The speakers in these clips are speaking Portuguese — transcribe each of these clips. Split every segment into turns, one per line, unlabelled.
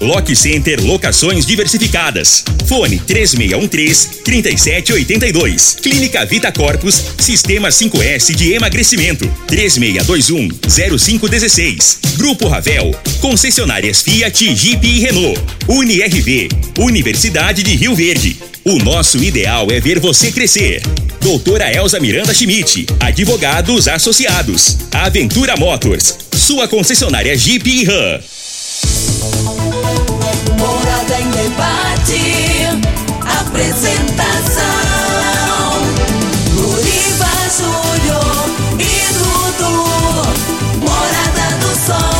Lock Center Locações Diversificadas. Fone 3613 3782. Clínica Vita Corpus, Sistema 5S de emagrecimento. 3621 0516. Grupo Ravel, concessionárias Fiat, Jeep e Renault. UniRV, Universidade de Rio Verde. O nosso ideal é ver você crescer. Doutora Elza Miranda Schmidt, advogados associados. Aventura Motors, sua concessionária Jeep e Ram.
Debate. Apresentação: Luriva Júnior e Dudu. Morada do Sol.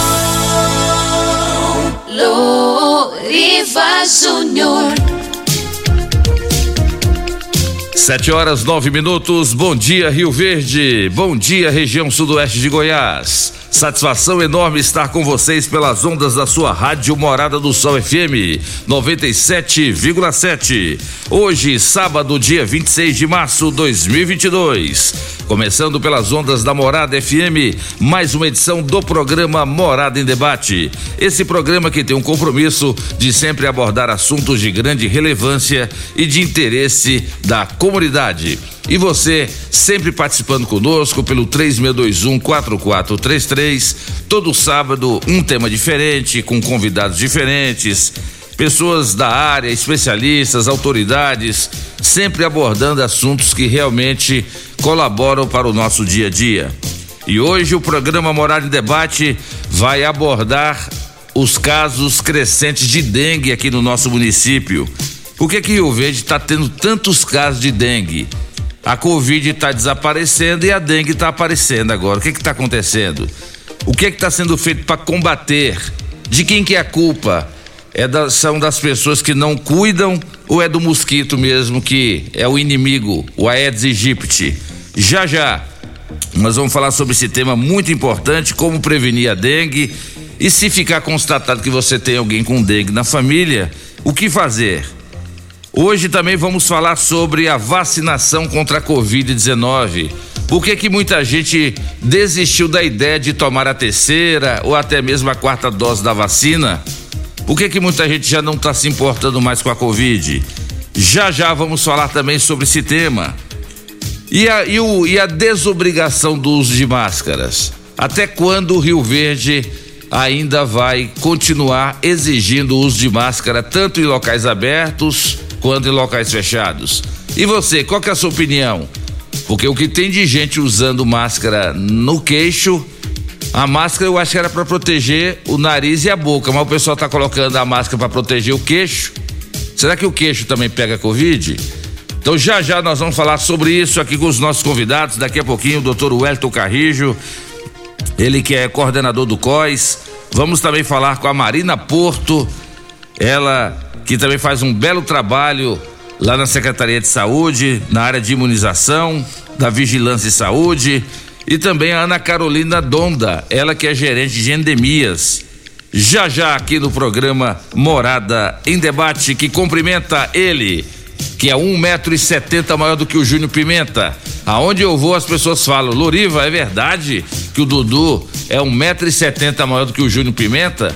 Luriva Júnior.
Sete horas nove minutos. Bom dia, Rio Verde. Bom dia, região sudoeste de Goiás. Satisfação enorme estar com vocês pelas ondas da sua rádio Morada do Sol FM 97,7. Hoje, sábado, dia 26 de março de 2022. Começando pelas ondas da Morada FM, mais uma edição do programa Morada em Debate. Esse programa que tem um compromisso de sempre abordar assuntos de grande relevância e de interesse da comunidade. E você sempre participando conosco pelo 3621 4433. Todo sábado, um tema diferente, com convidados diferentes, pessoas da área, especialistas, autoridades, sempre abordando assuntos que realmente colaboram para o nosso dia a dia. E hoje o programa Morada em Debate vai abordar os casos crescentes de dengue aqui no nosso município. Por que que Rio Verde está tendo tantos casos de dengue? A Covid está desaparecendo e a dengue está aparecendo agora. O que está acontecendo? O que está sendo feito para combater? De quem que é a culpa? É da, são das pessoas que não cuidam ou é do mosquito mesmo que é o inimigo, o Aedes aegypti? Já já nós vamos falar sobre esse tema muito importante, como prevenir a dengue e se ficar constatado que você tem alguém com dengue na família, o que fazer? Hoje também vamos falar sobre a vacinação contra a Covid-19. Por que que muita gente desistiu da ideia de tomar a terceira ou até mesmo a quarta dose da vacina? Por que que muita gente já não está se importando mais com a Covid? Já já vamos falar também sobre esse tema. E a, e, o, e a desobrigação do uso de máscaras? Até quando o Rio Verde ainda vai continuar exigindo o uso de máscara tanto em locais abertos quanto em locais fechados. E você, qual é a sua opinião? Porque o que tem de gente usando máscara no queixo, a máscara eu acho que era para proteger o nariz e a boca, mas o pessoal tá colocando a máscara para proteger o queixo. Será que o queixo também pega Covid? Então já já nós vamos falar sobre isso aqui com os nossos convidados. Daqui a pouquinho o doutor Wellington Carrijo, ele que é coordenador do COIS. Vamos também falar com a Marina Porto, ela que também faz um belo trabalho lá na Secretaria de Saúde, na área de imunização, da Vigilância e Saúde, e também a Ana Carolina Donda, ela que é gerente de endemias. Já já aqui no programa Morada em Debate, que cumprimenta ele, que é um metro e setenta maior do que o Júnior Pimenta. Aonde eu vou, as pessoas falam, Loriva, é verdade que o Dudu é um metro e setenta maior do que o Júnior Pimenta?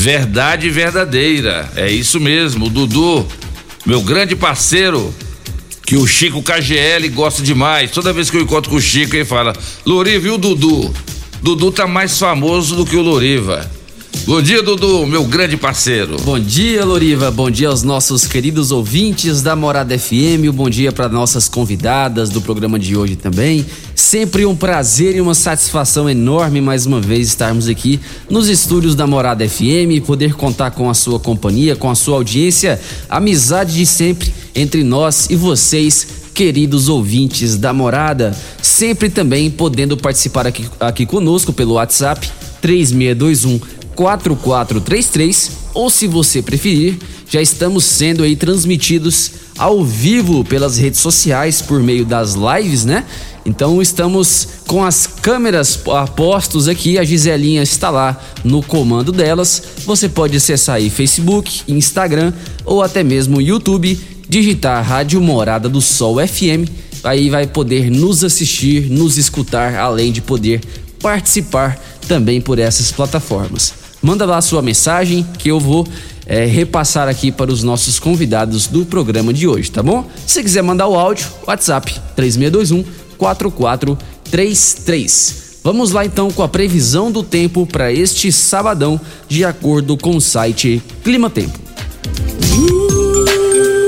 Verdade verdadeira, é isso mesmo. O Dudu, meu grande parceiro, que o Chico KGL gosta demais. Toda vez que eu encontro com o Chico, ele fala: Loriva e o Dudu? Dudu tá mais famoso do que o Loriva. Bom dia, Dudu, meu grande parceiro.
Bom dia, Loriva. Bom dia aos nossos queridos ouvintes da Morada FM. Bom dia para nossas convidadas do programa de hoje também. Sempre um prazer e uma satisfação enorme mais uma vez estarmos aqui nos estúdios da Morada FM e poder contar com a sua companhia, com a sua audiência, amizade de sempre entre nós e vocês, queridos ouvintes da Morada. Sempre também podendo participar aqui, aqui conosco pelo WhatsApp 3621 4433 ou se você preferir, já estamos sendo aí transmitidos ao vivo pelas redes sociais por meio das lives, né? Então estamos com as câmeras postos aqui, a Giselinha está lá no comando delas. Você pode acessar aí Facebook, Instagram ou até mesmo YouTube, digitar Rádio Morada do Sol FM, aí vai poder nos assistir, nos escutar, além de poder participar também por essas plataformas. Manda lá sua mensagem que eu vou é, repassar aqui para os nossos convidados do programa de hoje, tá bom? Se quiser mandar o áudio, WhatsApp 3621 4433. Vamos lá então com a previsão do tempo para este sabadão, de acordo com o site Clima Tempo.
Previsão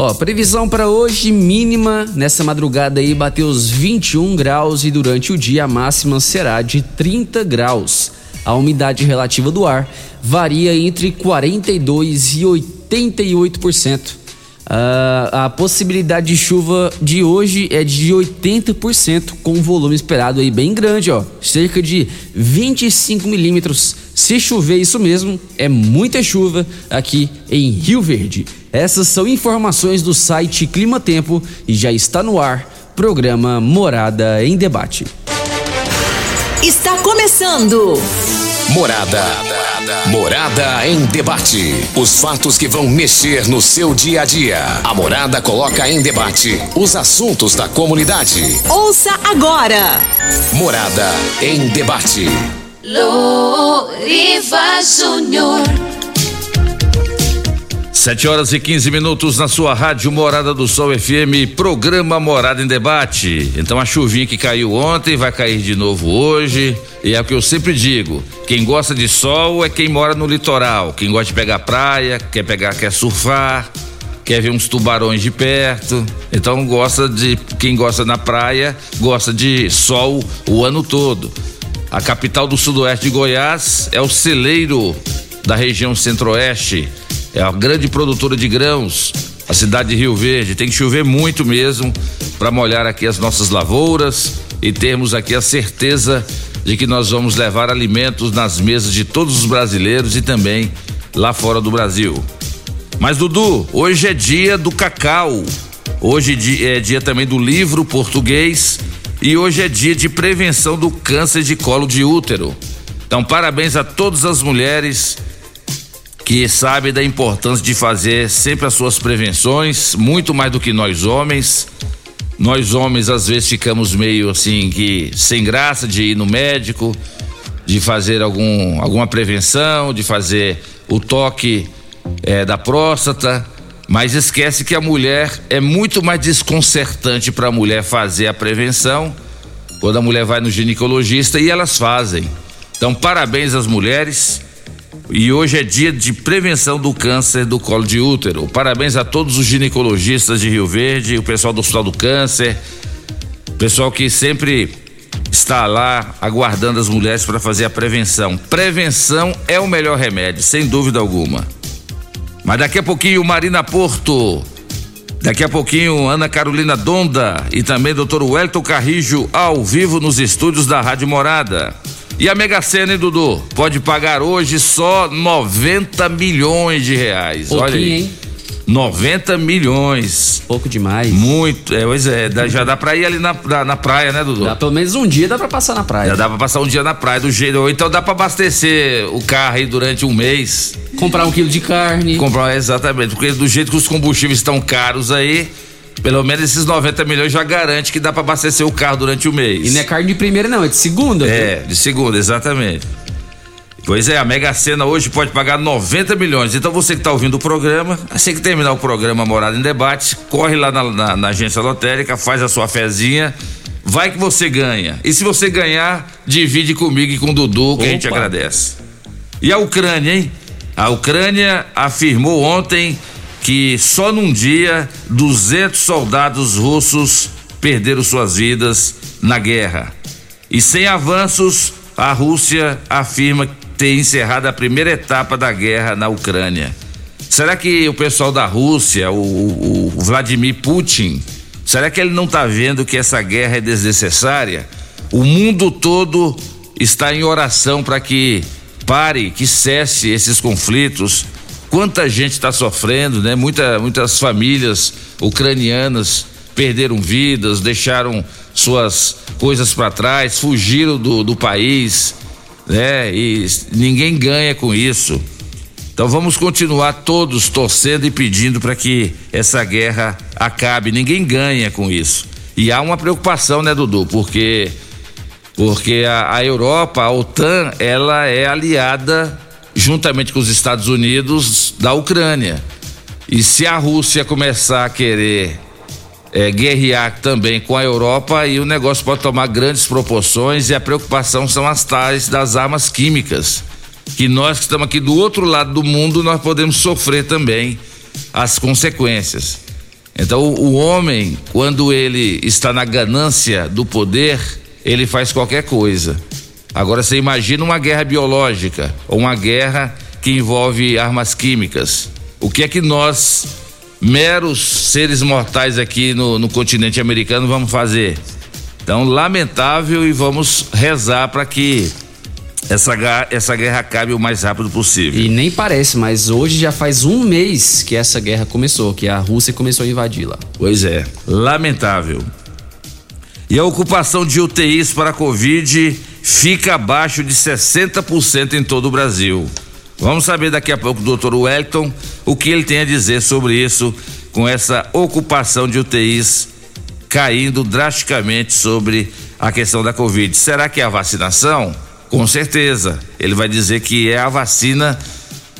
Ó, previsão para hoje mínima nessa madrugada aí bateu os 21 graus e durante o dia a máxima será de 30 graus. A umidade relativa do ar varia entre 42 e 88%. Uh, a possibilidade de chuva de hoje é de 80%, com um volume esperado aí bem grande, ó, cerca de 25 milímetros. Se chover isso mesmo, é muita chuva aqui em Rio Verde. Essas são informações do site Clima Tempo e já está no ar programa Morada em Debate.
Está começando.
Morada. Morada em debate. Os fatos que vão mexer no seu dia a dia. A Morada coloca em debate os assuntos da comunidade.
Ouça agora.
Morada em debate.
Loriva Júnior.
7 horas e 15 minutos na sua rádio Morada do Sol FM, programa Morada em Debate. Então a chuvinha que caiu ontem vai cair de novo hoje. E é o que eu sempre digo: quem gosta de sol é quem mora no litoral. Quem gosta de pegar praia, quer pegar, quer surfar, quer ver uns tubarões de perto. Então gosta de. Quem gosta na praia, gosta de sol o ano todo. A capital do sudoeste de Goiás é o celeiro da região centro-oeste é a grande produtora de grãos, a cidade de Rio Verde. Tem que chover muito mesmo para molhar aqui as nossas lavouras e termos aqui a certeza de que nós vamos levar alimentos nas mesas de todos os brasileiros e também lá fora do Brasil. Mas Dudu, hoje é dia do cacau. Hoje é dia também do livro português e hoje é dia de prevenção do câncer de colo de útero. Então, parabéns a todas as mulheres que sabe da importância de fazer sempre as suas prevenções, muito mais do que nós homens. Nós homens às vezes ficamos meio assim que sem graça de ir no médico, de fazer algum, alguma prevenção, de fazer o toque é, da próstata, mas esquece que a mulher é muito mais desconcertante para a mulher fazer a prevenção quando a mulher vai no ginecologista e elas fazem. Então parabéns às mulheres e hoje é dia de prevenção do câncer do colo de útero. Parabéns a todos os ginecologistas de Rio Verde, o pessoal do Hospital do Câncer, pessoal que sempre está lá aguardando as mulheres para fazer a prevenção. Prevenção é o melhor remédio, sem dúvida alguma. Mas daqui a pouquinho, Marina Porto. Daqui a pouquinho, Ana Carolina Donda e também Dr. Wellington Carrijo ao vivo nos estúdios da Rádio Morada. E a Mega Sena, hein, Dudu? Pode pagar hoje só 90 milhões de reais.
Pouquinho,
Olha aí.
hein?
90 milhões.
Pouco demais.
Muito. É, pois é, dá- já dá pra ir ali na, na, na praia, né, Dudu?
Dá pelo menos um dia dá pra passar na praia.
Já dá pra passar um dia na praia do jeito. Ou então dá pra abastecer o carro aí durante um mês.
Comprar um quilo de carne.
Comprar, exatamente. Porque do jeito que os combustíveis estão caros aí, pelo menos esses 90 milhões já garante que dá pra abastecer o carro durante o mês.
E não é carne de primeira, não, é de segunda. viu?
É, de segunda, exatamente. Pois é, a Mega Sena hoje pode pagar 90 milhões. Então você que está ouvindo o programa, assim que terminar o programa Morada em Debate, corre lá na, na- na agência lotérica, faz a sua fezinha, vai que você ganha. E se você ganhar, divide comigo e com o Dudu, que a gente
Opa.
agradece. E a Ucrânia, hein? A Ucrânia afirmou ontem que só num dia 200 soldados russos perderam suas vidas na guerra. E sem avanços, a Rússia afirma ter encerrado a primeira etapa da guerra na Ucrânia. Será que o pessoal da Rússia, o, o- o Vladimir Putin, será que ele não está vendo que essa guerra é desnecessária? O mundo todo está em oração para que pare, que cesse esses conflitos. Quanta gente está sofrendo, né? Muita, muitas famílias ucranianas perderam vidas, deixaram suas coisas para trás, fugiram do, do país, né? E ninguém ganha com isso. Então vamos continuar todos torcendo e pedindo para que essa guerra acabe. Ninguém ganha com isso. E há uma preocupação, né, Dudu? Porque porque a, a Europa, a OTAN, ela é aliada juntamente com os Estados Unidos da Ucrânia. E se a Rússia começar a querer é, guerrear também com a Europa, aí o negócio pode tomar grandes proporções e a preocupação são as tais das armas químicas. Que nós que estamos aqui do outro lado do mundo, nós podemos sofrer também as consequências. Então, o homem, quando ele está na ganância do poder, ele faz qualquer coisa. Agora você imagina uma guerra biológica ou uma guerra que envolve armas químicas. O que é que nós, meros seres mortais aqui no, no continente americano, vamos fazer? Então, lamentável e vamos rezar para que essa, essa guerra acabe o mais rápido possível.
E nem parece, mas hoje já faz um mês que essa guerra começou, que a Rússia começou a invadir lá.
Pois é, lamentável. E a ocupação de UTIs para a Covid fica abaixo de 60% em todo o Brasil. Vamos saber daqui a pouco do doutor Wellington o que ele tem a dizer sobre isso, com essa ocupação de UTIs caindo drasticamente sobre a questão da Covid. Será que é a vacinação? Com certeza. Ele vai dizer que é a vacina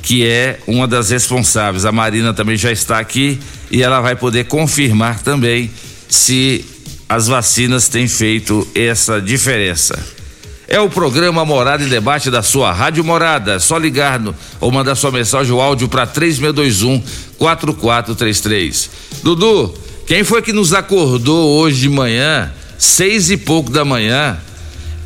que é uma das responsáveis. A Marina também já está aqui e ela vai poder confirmar também se as vacinas têm feito essa diferença. É o programa Morada em Debate da sua Rádio Morada. É só ligar no, ou mandar sua mensagem ou áudio para 3621 4433. Dudu, quem foi que nos acordou hoje de manhã, seis e pouco da manhã?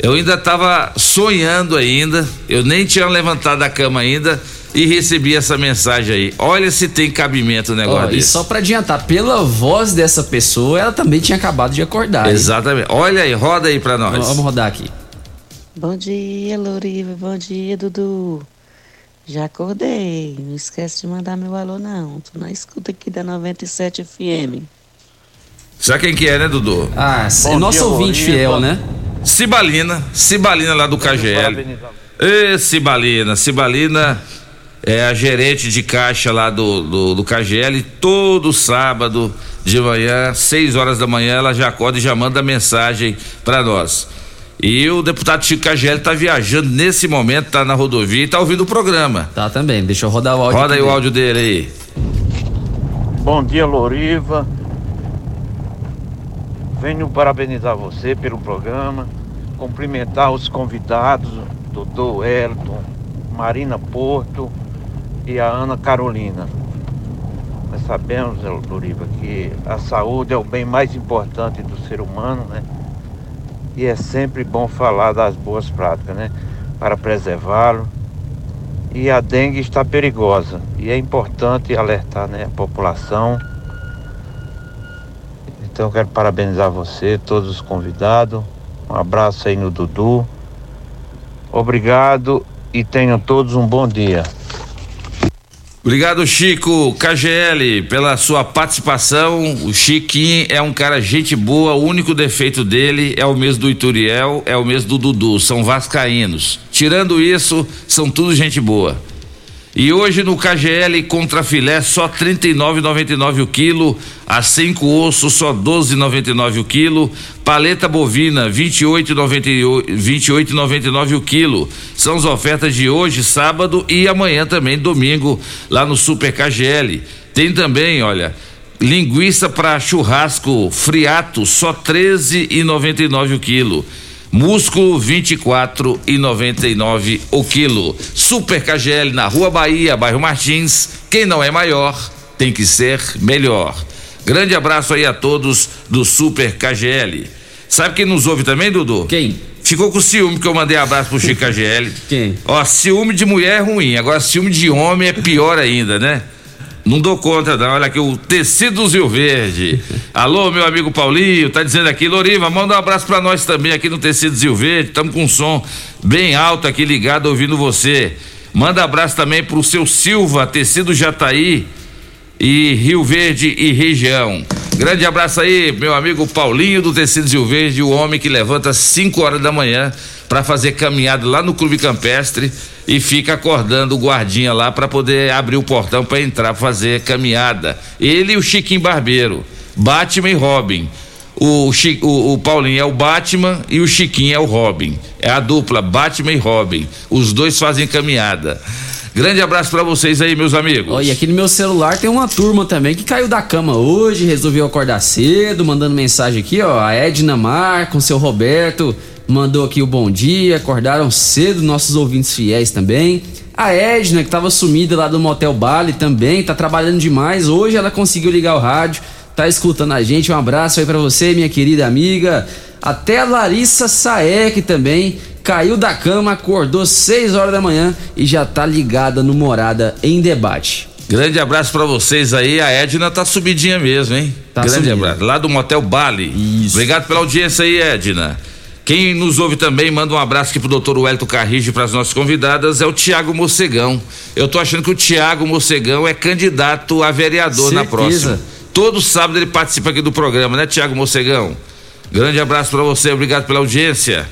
Eu ainda estava sonhando ainda, eu nem tinha levantado da cama ainda e recebi essa mensagem aí. Olha se tem cabimento o negócio oh.
E só para adiantar, pela voz dessa pessoa, ela também tinha acabado de acordar.
Exatamente. Hein? Olha aí, roda aí para nós.
Vamos rodar aqui.
Bom dia, Loriva. Bom dia, Dudu. Já acordei. Não esquece de mandar meu alô, não. Tô na escuta aqui da 97 FM.
Sabe quem que é, né, Dudu?
Ah, Bom nosso dia, ouvinte Loriva. fiel, né?
Cibalina. Cibalina lá do KGL. Ê, Cibalina. Cibalina é a gerente de caixa lá do, do, do KGL, todo sábado de manhã, 6 horas da manhã, ela já acorda e já manda mensagem para nós. E o deputado Chico KGL está viajando nesse momento, está na rodovia e está ouvindo o programa.
Tá também, deixa eu rodar o áudio.
Roda aí dele. o áudio dele aí.
Bom dia, Loriva. Venho parabenizar você pelo programa, cumprimentar os convidados, doutor Elton, Marina Porto, e a Ana Carolina. Nós sabemos, Luriva, que a saúde é o bem mais importante do ser humano, né? E é sempre bom falar das boas práticas, né? Para preservá-lo. E a dengue está perigosa. E é importante alertar né, a população. Então quero parabenizar você, todos os convidados. Um abraço aí no Dudu. Obrigado e tenham todos um bom dia.
Obrigado, Chico KGL, pela sua participação. O Chiquinho é um cara gente boa, o único defeito dele é o mesmo do Ituriel, é o mesmo do Dudu, são vascaínos. Tirando isso, são tudo gente boa. E hoje no KGL contra filé só 39,99 o quilo, a cinco osso só 12,99 o quilo, paleta bovina 28,99 28, o quilo. São as ofertas de hoje, sábado e amanhã também, domingo, lá no Super KGL. Tem também, olha, linguiça para churrasco friato só 13,99 o quilo. Músculo 24 e 99 o quilo. Super KGL na Rua Bahia, bairro Martins. Quem não é maior tem que ser melhor. Grande abraço aí a todos do Super KGL. Sabe quem nos ouve também, Dudu?
Quem?
Ficou com ciúme que eu mandei abraço pro Chico KGL.
Quem?
Ó, ciúme de mulher é ruim, agora ciúme de homem é pior ainda, né? Não dou conta, não. Olha aqui, o Tecidos Rio Verde. Alô, meu amigo Paulinho, tá dizendo aqui, Loriva, manda um abraço para nós também aqui no Tecidos Rio Verde. Estamos com um som bem alto aqui ligado, ouvindo você. Manda abraço também pro seu Silva, Tecido Jataí e Rio Verde e região. Grande abraço aí, meu amigo Paulinho do Tecidos Rio Verde, o homem que levanta às 5 horas da manhã para fazer caminhada lá no Clube Campestre e fica acordando o guardinha lá para poder abrir o portão para entrar fazer caminhada. Ele e o Chiquinho Barbeiro, Batman e Robin. O, Chico, o, o, Paulinho é o Batman e o Chiquinho é o Robin. É a dupla Batman e Robin. Os dois fazem caminhada. Grande abraço para vocês aí, meus amigos.
Olha, aqui no meu celular tem uma turma também que caiu da cama hoje, resolveu acordar cedo, mandando mensagem aqui, ó. A Edna Mar com seu Roberto mandou aqui o bom dia, acordaram cedo, nossos ouvintes fiéis também. A Edna, que tava sumida lá do Motel Bali também, tá trabalhando demais. Hoje ela conseguiu ligar o rádio, tá escutando a gente. Um abraço aí para você, minha querida amiga. Até a Larissa Saek também caiu da cama, acordou 6 horas da manhã e já tá ligada no Morada em debate.
Grande abraço para vocês aí. A Edna tá subidinha mesmo, hein? Tá Grande subindo. abraço. Lá do Motel Bali. Isso. Obrigado pela audiência aí, Edna. Quem nos ouve também, manda um abraço aqui pro doutor Wellington Carrige para as nossas convidadas, é o Tiago Mocegão. Eu tô achando que o Tiago Mocegão é candidato a vereador Certeza. na próxima. Todo sábado ele participa aqui do programa, né, Tiago Mocegão? Grande abraço para você, obrigado pela audiência.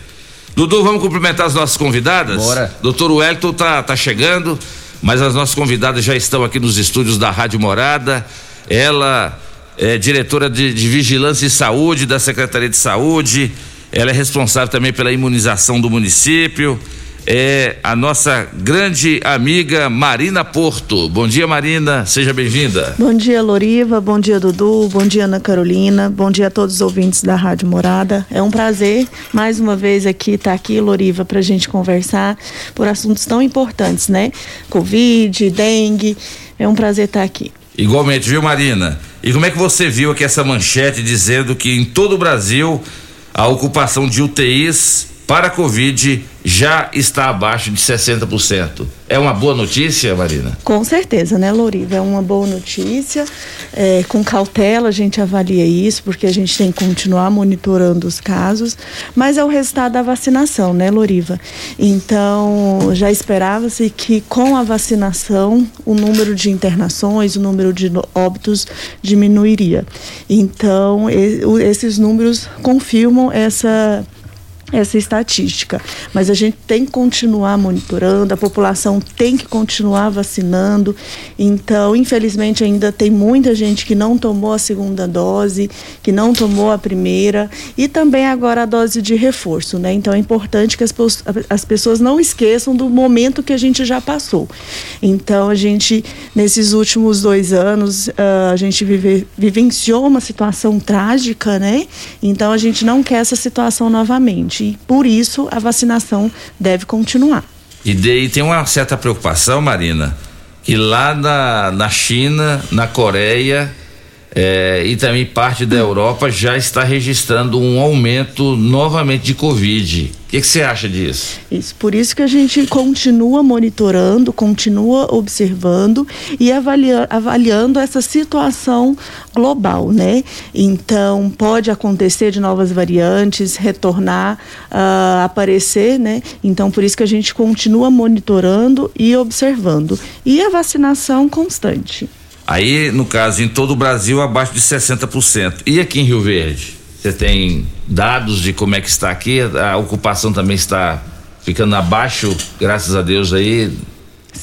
Dudu, vamos cumprimentar as nossas convidadas?
Bora.
Doutor Wellington tá, tá chegando, mas as nossas convidadas já estão aqui nos estúdios da Rádio Morada. Ela é diretora de, de Vigilância e Saúde da Secretaria de Saúde ela é responsável também pela imunização do município. É a nossa grande amiga Marina Porto. Bom dia, Marina. Seja bem-vinda.
Bom dia, Loriva. Bom dia, Dudu. Bom dia, Ana Carolina. Bom dia a todos os ouvintes da Rádio Morada. É um prazer, mais uma vez, aqui estar tá aqui, Loriva, para a gente conversar por assuntos tão importantes, né? Covid, dengue. É um prazer estar tá aqui.
Igualmente, viu, Marina? E como é que você viu aqui essa manchete dizendo que em todo o Brasil a ocupação de UTIs para a Covid já está abaixo de 60%. É uma boa notícia, Marina?
Com certeza, né, Loriva? É uma boa notícia. É, com cautela a gente avalia isso, porque a gente tem que continuar monitorando os casos, mas é o resultado da vacinação, né, Loriva? Então, já esperava-se que com a vacinação o número de internações, o número de óbitos diminuiria. Então, esses números confirmam essa essa estatística. Mas a gente tem que continuar monitorando, a população tem que continuar vacinando. Então, infelizmente, ainda tem muita gente que não tomou a segunda dose, que não tomou a primeira e também agora a dose de reforço, né? Então, é importante que as, as pessoas não esqueçam do momento que a gente já passou. Então, a gente, nesses últimos dois anos, uh, a gente vive, vivenciou uma situação trágica, né? Então, a gente não quer essa situação novamente por isso a vacinação deve continuar.
E daí tem uma certa preocupação, Marina, que lá na, na China, na Coreia é, e também parte da Europa já está registrando um aumento novamente de Covid. O que, você acha disso?
Isso, por isso que a gente continua monitorando, continua observando e avalia, avaliando essa situação global, né? Então, pode acontecer de novas variantes, retornar, uh, aparecer, né? Então, por isso que a gente continua monitorando e observando. E a vacinação constante.
Aí, no caso, em todo o Brasil, abaixo de 60%. E aqui em Rio Verde? Você tem dados de como é que está aqui? A ocupação também está ficando abaixo, graças a Deus aí,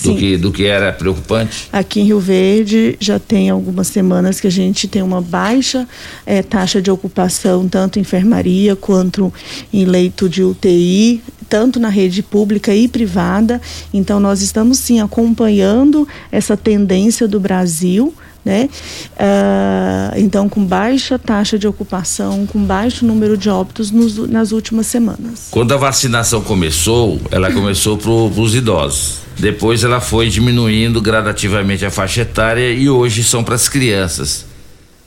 do que, do que era preocupante?
Aqui em Rio Verde já tem algumas semanas que a gente tem uma baixa é, taxa de ocupação, tanto em enfermaria quanto em leito de UTI tanto na rede pública e privada. Então, nós estamos sim acompanhando essa tendência do Brasil. Né? Uh, então, com baixa taxa de ocupação, com baixo número de óbitos nos, nas últimas semanas.
Quando a vacinação começou, ela começou para os idosos. Depois ela foi diminuindo gradativamente a faixa etária e hoje são para as crianças.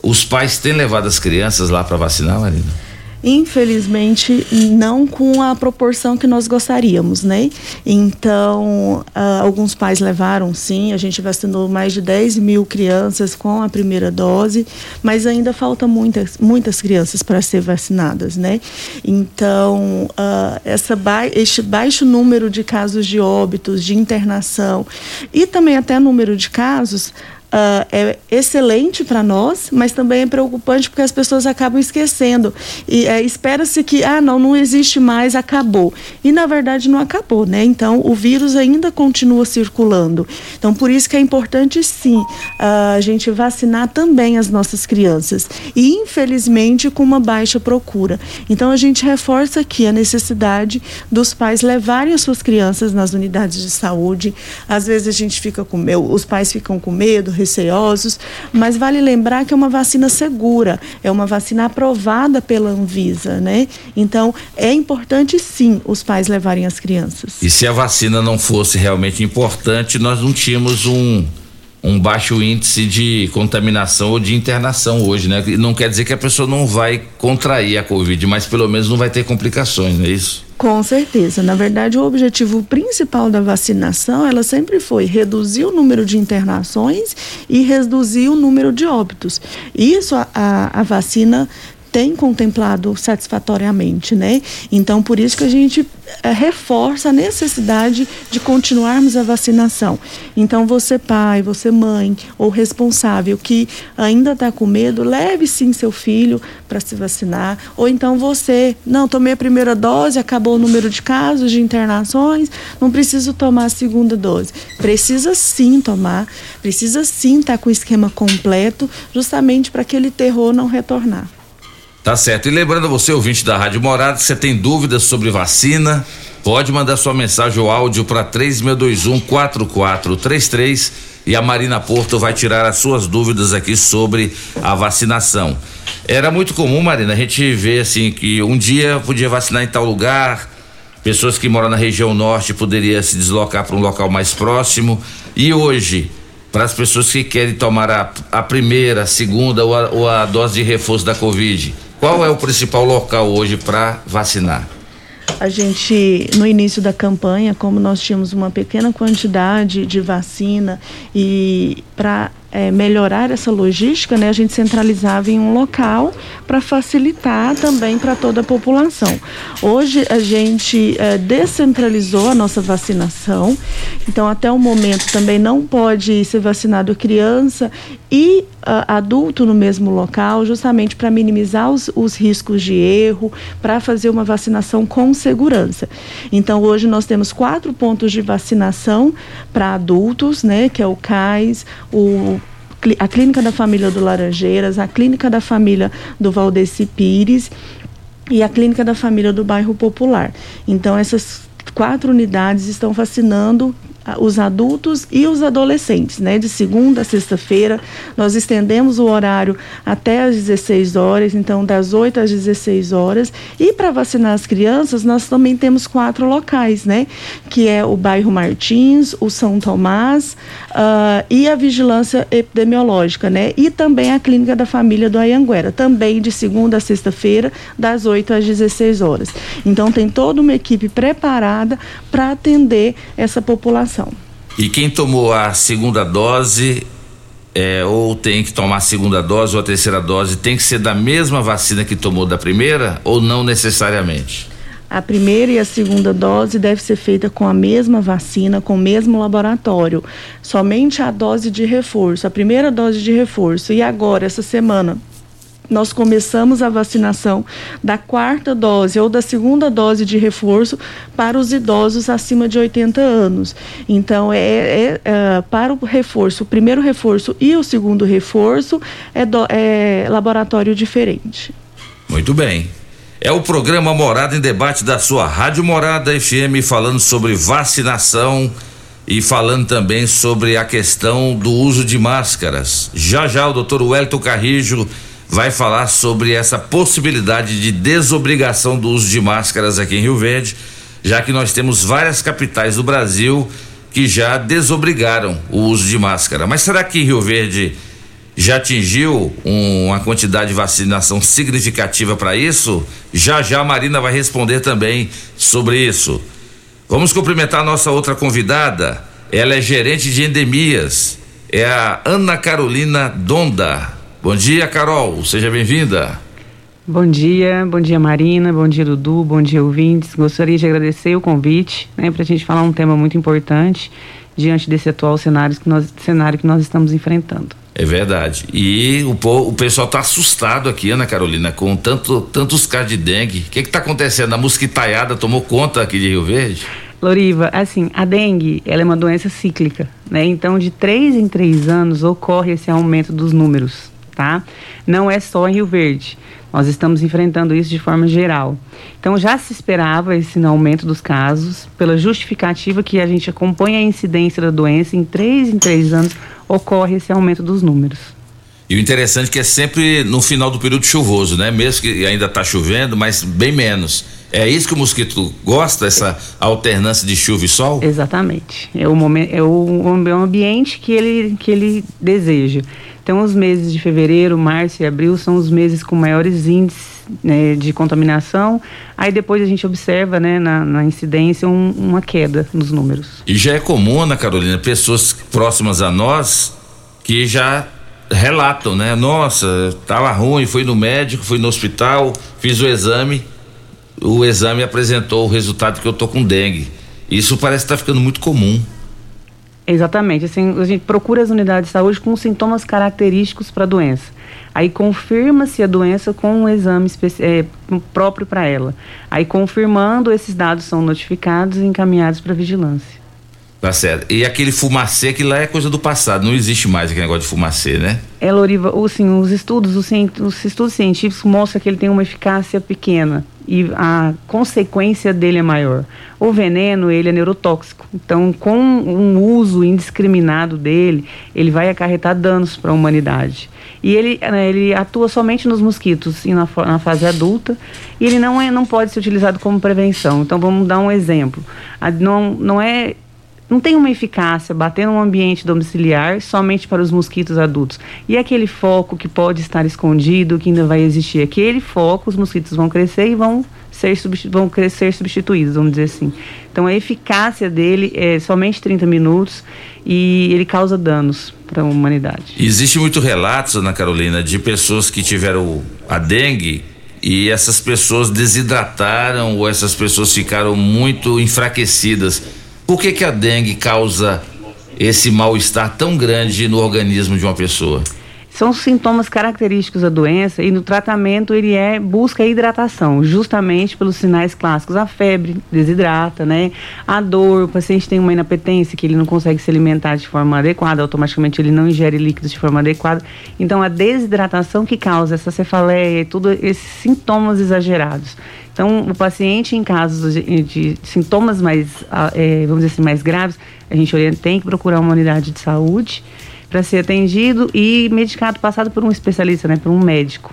Os pais têm levado as crianças lá para vacinar, Marina?
Infelizmente não com a proporção que nós gostaríamos, né? Então, uh, alguns pais levaram sim, a gente vacinou mais de 10 mil crianças com a primeira dose, mas ainda falta muitas, muitas crianças para ser vacinadas, né? Então, uh, essa ba este baixo número de casos de óbitos, de internação e também até número de casos uh, é excelente para nós, mas também é preocupante porque as pessoas acabam esquecendo. E é, espera-se que, ah, não, não existe mais, acabou. E na verdade não acabou, né? Então o vírus ainda continua circulando. Então por isso que é importante sim uh, a gente vacinar também as nossas crianças. E infelizmente com uma baixa procura. Então a gente reforça aqui a necessidade dos pais levarem as suas crianças nas unidades de saúde. Às vezes a gente fica com os pais ficam com medo, receosos, mas vale lembrar que é uma vacina segura, é uma vacina aprovada pela Anvisa, né? Então, é importante sim os pais levarem as crianças.
E se a vacina não fosse realmente importante, nós não tínhamos um um baixo índice de contaminação ou de internação hoje, né? Não quer dizer que a pessoa não vai contrair a Covid, mas pelo menos não vai ter complicações, não é isso?
Com certeza. Na verdade, o objetivo principal da vacinação, ela sempre foi reduzir o número de internações e reduzir o número de óbitos. Isso a, a, a vacina tem contemplado satisfatoriamente, né? Então, por isso que a gente é, reforça a necessidade de continuarmos a vacinação. Então, você pai, você mãe ou responsável que ainda está com medo, leve sim seu filho para se vacinar. Ou então você, não, tomei a primeira dose, acabou o número de casos de internações, não preciso tomar a segunda dose. Precisa sim tomar, precisa sim estar tá com o esquema completo, justamente para aquele terror não retornar.
Tá certo. E lembrando você, ouvinte da Rádio Morada, se você tem dúvidas sobre vacina, pode mandar sua mensagem ou áudio para 3621 4433 e a Marina Porto vai tirar as suas dúvidas aqui sobre a vacinação. Era muito comum, Marina, a gente ver assim que um dia podia vacinar em tal lugar, pessoas que moram na região norte poderiam se deslocar para um local mais próximo e hoje para as pessoas que querem tomar a, a primeira, a segunda ou a, ou a dose de reforço da Covid, qual é o principal local hoje para vacinar?
A gente, no início da campanha, como nós tínhamos uma pequena quantidade de vacina e para é, melhorar essa logística, né, a gente centralizava em um local para facilitar também para toda a população. Hoje a gente é, descentralizou a nossa vacinação, então até o momento também não pode ser vacinado criança e a, adulto no mesmo local, justamente para minimizar os, os riscos de erro, para fazer uma vacinação com segurança. Então hoje nós temos quatro pontos de vacinação para adultos, né, que é o CAIS, o a Clínica da Família do Laranjeiras, a Clínica da Família do Valdeci Pires e a Clínica da Família do Bairro Popular. Então, essas quatro unidades estão vacinando os adultos e os adolescentes, né? De segunda a sexta-feira, nós estendemos o horário até às 16 horas, então das 8 às 16 horas. E para vacinar as crianças, nós também temos quatro locais, né? Que é o bairro Martins, o São Tomás uh, e a vigilância epidemiológica, né? E também a clínica da família do Ayanguera, também de segunda a sexta-feira, das 8 às 16 horas. Então tem toda uma equipe preparada para atender essa população vacinação.
E quem tomou a segunda dose é, ou tem que tomar a segunda dose ou a terceira dose, tem que ser da mesma vacina que tomou da primeira ou não necessariamente?
A primeira e a segunda dose deve ser feita com a mesma vacina, com o mesmo laboratório. Somente a dose de reforço, a primeira dose de reforço. E agora, essa semana, nós começamos a vacinação da quarta dose ou da segunda dose de reforço para os idosos acima de 80 anos. Então, é, é, é para o reforço, o primeiro reforço e o segundo reforço é, do, é laboratório diferente.
Muito bem. É o programa Morada em Debate da sua Rádio Morada FM falando sobre vacinação e falando também sobre a questão do uso de máscaras. Já já o doutor Wellington Carrijo vai falar sobre essa possibilidade de desobrigação do uso de máscaras aqui em Rio Verde, já que nós temos várias capitais do Brasil que já desobrigaram o uso de máscara. Mas será que Rio Verde já atingiu um, uma quantidade de vacinação significativa para isso? Já já a Marina vai responder também sobre isso. Vamos cumprimentar a nossa outra convidada. Ela é gerente de endemias. É a Ana Carolina Donda. Bom dia, Carol. Seja bem-vinda.
Bom dia, bom dia Marina, bom dia Dudu, bom dia ouvintes. Gostaria de agradecer o convite né, para a gente falar um tema muito importante diante desse atual cenário que nós, cenário que nós estamos enfrentando.
É verdade. E o, o pessoal está assustado aqui, Ana Carolina, com tanto, tantos casos de dengue. O que está acontecendo? A mosquitaiada tomou conta aqui de Rio Verde?
Loriva, assim, a dengue, ela é uma doença cíclica, né? Então, de três em três anos ocorre esse aumento dos números, tá? Não é só em Rio Verde. Nós estamos enfrentando isso de forma geral. Então já se esperava esse aumento dos casos, pela justificativa que a gente acompanha a incidência da doença, em três em três anos ocorre esse aumento dos números.
E o interessante é que é sempre no final do período chuvoso, né? Mesmo que ainda está chovendo, mas bem menos. É isso que o mosquito gosta, essa alternância de chuva e sol?
Exatamente. É o, momento, é o, é o ambiente que ele, que ele deseja. Então, os meses de fevereiro, março e abril são os meses com maiores índices né, de contaminação. Aí depois a gente observa né, na, na incidência um, uma queda nos números.
E já é comum, Ana Carolina, pessoas próximas a nós que já relatam, né? Nossa, estava ruim, fui no médico, fui no hospital, fiz o exame, o exame apresentou o resultado que eu tô com dengue. Isso parece estar tá ficando muito comum.
Exatamente. Assim, a gente procura as unidades de saúde com sintomas característicos para a doença. Aí confirma-se a doença com um exame é, próprio para ela. Aí confirmando, esses dados são notificados e encaminhados para vigilância.
Tá certo. E aquele fumacê que lá é coisa do passado, não existe mais aquele negócio de fumacê, né?
É, Loriva, assim, os estudos, os, os estudos científicos mostram que ele tem uma eficácia pequena e a consequência dele é maior. O veneno, ele é neurotóxico. Então, com um uso indiscriminado dele, ele vai acarretar danos para a humanidade. E ele, né, ele atua somente nos mosquitos e na, na, fase adulta, e ele não, é, não pode ser utilizado como prevenção. Então, vamos dar um exemplo. A, não, não é não tem uma eficácia bater num ambiente domiciliar somente para os mosquitos adultos. E aquele foco que pode estar escondido, que ainda vai existir, aquele foco, os mosquitos vão crescer e vão ser, vão crescer substituídos, vamos dizer assim. Então a eficácia dele é somente 30 minutos e ele causa danos para a humanidade.
Existe muito relatos, Ana Carolina, de pessoas que tiveram a dengue e essas pessoas desidrataram ou essas pessoas ficaram muito enfraquecidas por que, que a dengue causa esse mal-estar tão grande no organismo de uma pessoa?
São sintomas característicos da doença e no tratamento ele é busca hidratação, justamente pelos sinais clássicos. A febre desidrata, né? A dor, o paciente tem uma inapetência que ele não consegue se alimentar de forma adequada, automaticamente ele não ingere líquidos de forma adequada. Então a desidratação que causa essa cefaleia e tudo esses sintomas exagerados. Então, o paciente em casos de, de sintomas mais, é, vamos dizer assim, mais graves, a gente orienta, tem que procurar uma unidade de saúde para ser atendido e medicado, passado por um especialista, né, por um médico.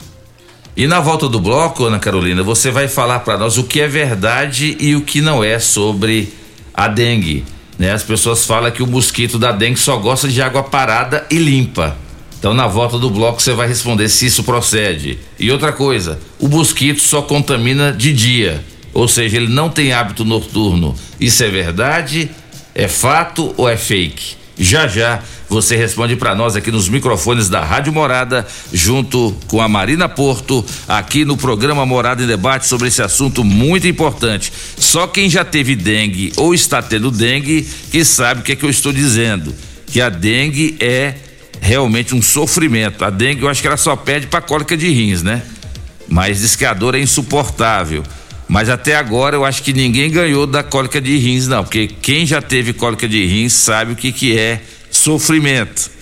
E na volta do bloco, Ana Carolina, você vai falar para nós o que é verdade e o que não é sobre a dengue. Né? As pessoas falam que o mosquito da dengue só gosta de água parada e limpa. Então, na volta do bloco, você vai responder se isso procede. E outra coisa, o mosquito só contamina de dia, ou seja, ele não tem hábito noturno. Isso é verdade? É fato ou é fake? Já já você responde para nós aqui nos microfones da Rádio Morada, junto com a Marina Porto, aqui no programa Morada em Debate sobre esse assunto muito importante. Só quem já teve dengue ou está tendo dengue que sabe o que é que eu estou dizendo. Que a dengue é realmente um sofrimento. A dengue eu acho que ela só pede para cólica de rins, né? Mas diz que a dor é insuportável. Mas até agora eu acho que ninguém ganhou da cólica de rins, não, porque quem já teve cólica de rins sabe o que, que é sofrimento.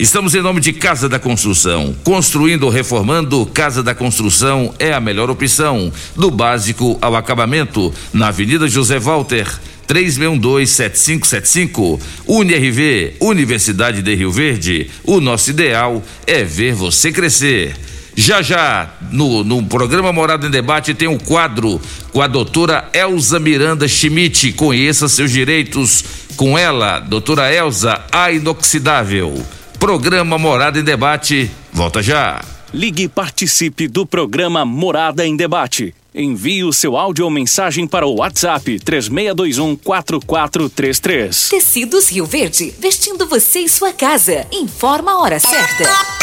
Estamos em nome de Casa da Construção. Construindo ou reformando, Casa da Construção é a melhor opção. Do básico ao acabamento, na Avenida José Walter. 3612-7575. UniRV, Universidade de Rio Verde. O nosso ideal é ver você crescer. Já já, no, no programa Morada em Debate, tem um quadro com a doutora Elza Miranda Schmidt. Conheça seus direitos com ela, doutora Elza, a inoxidável. Programa Morada em Debate. Volta já.
Ligue e participe do programa Morada em Debate. Envie o seu áudio ou mensagem para o WhatsApp 3621 4433.
Tecidos Rio Verde, vestindo você e sua casa. Informa a hora certa.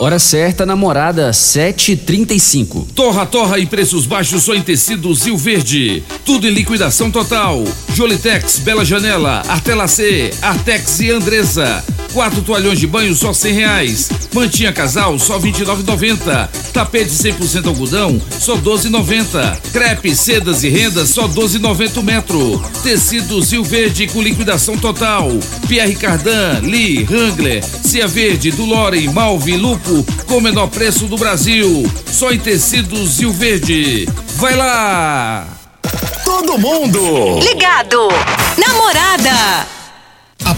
Hora certa, namorada, 7h35.
Torra, torra e preços baixos só em tecidos Rio Verde. Tudo em liquidação total. Jolitex, Bela Janela, Artela C, Artex e Andresa. Quatro toalhões de banho só cem reais. Mantinha casal só vinte e Tapete 100% algodão só doze noventa. Crepe, sedas e rendas só doze noventa metro. Tecidos Rio Verde com liquidação total. Pierre Cardan, Lee, Wrangler, Cia Verde, Dulore, Malve, Lupo com o menor preço do Brasil. Só em tecidos Rio Verde. Vai lá!
Todo mundo
ligado. Namorada.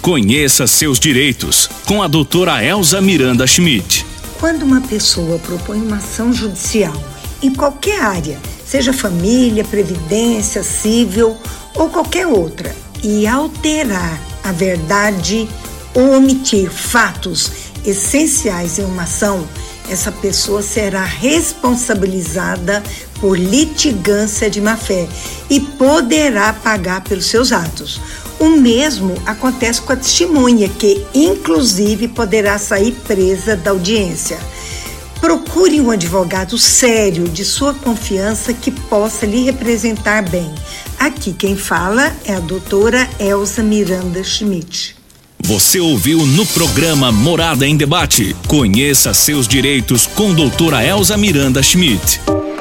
conheça seus direitos com a doutora Elza Miranda Schmidt.
Quando uma pessoa propõe uma ação judicial em qualquer área, seja família, previdência, civil ou qualquer outra, e alterar a verdade ou omitir fatos essenciais em uma ação, essa pessoa será responsabilizada por litigância de má-fé e poderá pagar pelos seus atos. O mesmo acontece com a testemunha, que inclusive poderá sair presa da audiência. Procure um advogado sério, de sua confiança, que possa lhe representar bem. Aqui quem fala é a doutora Elsa Miranda Schmidt.
Você ouviu no programa Morada em Debate. Conheça seus direitos com doutora Elsa Miranda Schmidt.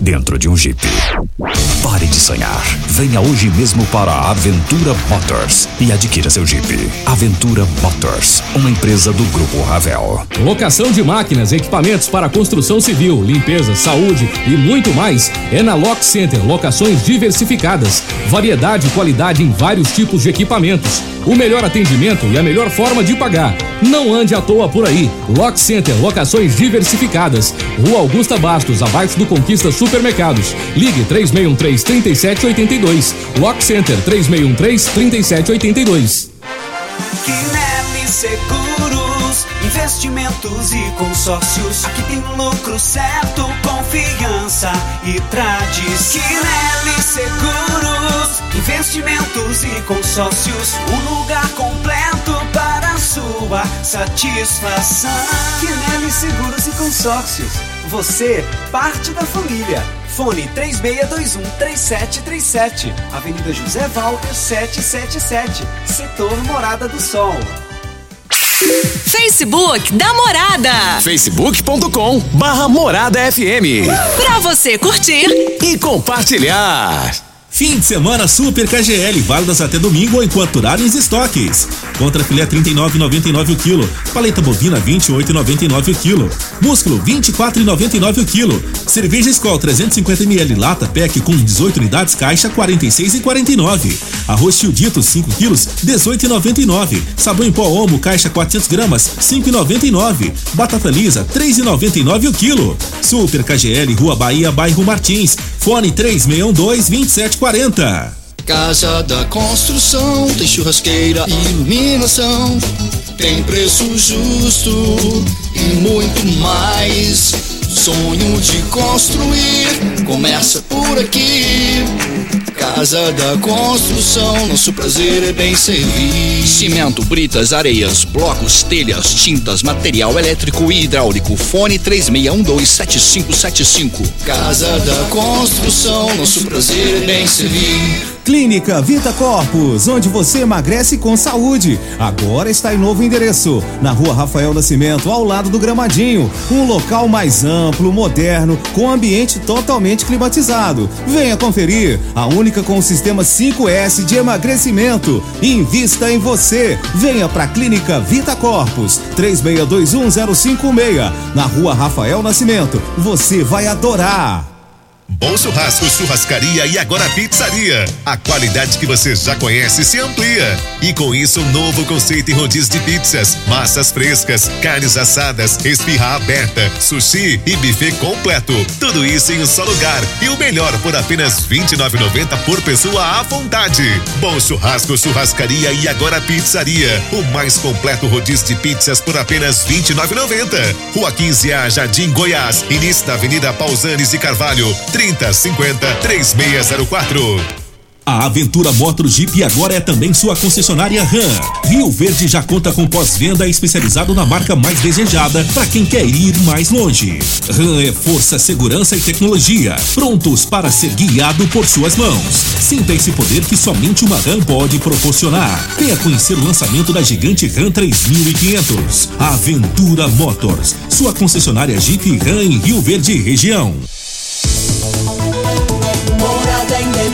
dentro de um Jeep. Pare de sonhar. Venha hoje mesmo para a Aventura Motors e adquira seu Jeep. Aventura Motors, uma empresa do Grupo Ravel.
Locação de máquinas, equipamentos para construção civil, limpeza, saúde e muito mais é na Lock Center. Locações diversificadas, variedade e qualidade em vários tipos de equipamentos. O melhor atendimento e a melhor forma de pagar. Não ande à toa por aí. Lock Center, locações diversificadas. Rua Augusta Bastos, abaixo do Conquista Supermercados. Ligue 3613-3782. Lock Center 3613-3782.
Quinelli Seguros, investimentos e consórcios. Aqui tem lucro certo, confiança e tradição. Quinelli Seguros, investimentos e consórcios. Um lugar completo para a sua satisfação. Quinelli Seguros e Consórcios. Você, parte da família. Fone 3621-3737. Avenida José Walter 777. Setor Morada do Sol.
Facebook da Morada.
facebook.com barra Morada FM.
Pra você curtir
e compartilhar.
Fim de semana Super KGL, válidas até domingo enquanto durarem os estoques. Contra filé 39,99 o quilo. Paleta bovina 28,99 o quilo. Músculo 24,99 o quilo. Cerveja Skol 350 ml lata PEC com 18 unidades caixa 46,49. Arroz Childito 5 quilos 18,99. Sabão em pó Omo caixa 400 gramas 5,99. Batata lisa 3,99 o quilo. Super KGL Rua Bahia Bairro Martins. Fone 3612 2740.
Casa da construção, tem churrasqueira iluminação, tem preço justo e muito mais. Sonho de construir começa por aqui. Casa da Construção, nosso prazer é bem servir. Cimento, britas, areias, blocos, telhas, tintas, material elétrico e hidráulico. Fone 36127575. Casa da Construção, nosso prazer é bem servir.
Clínica Vita Corpus, onde você emagrece com saúde. Agora está em novo endereço, na rua Rafael Nascimento, ao lado do Gramadinho. Um local mais amplo, moderno, com ambiente totalmente climatizado. Venha conferir, a única com o sistema 5S de emagrecimento. Invista em você. Venha para a Clínica Vita Corpus, 36210556, na rua Rafael Nascimento. Você vai adorar.
Bom Churrasco, Churrascaria e agora Pizzaria. A qualidade que você já conhece se amplia. E com isso, um novo conceito em rodízio de pizzas, massas frescas, carnes assadas, esfirra aberta, sushi e buffet completo. Tudo isso em um só lugar. E o melhor por apenas R$ 29,90 por pessoa à vontade. Bom Churrasco, Churrascaria e agora Pizzaria. O mais completo rodízio de pizzas por apenas R$ 29,90. Rua 15A, Jardim Goiás. Início da Avenida Pausanes e Carvalho. 3050 3604.
A Aventura Motor Jeep agora é também sua concessionária RAM. Rio Verde já conta com pós-venda especializado na marca mais desejada para quem quer ir mais longe. RAM é força, segurança e tecnologia, prontos para ser guiado por suas mãos. Sinta esse poder que somente uma RAM pode proporcionar. Venha conhecer o lançamento da gigante RAM 3500. Aventura Motors, sua concessionária Jeep RAM em Rio Verde região.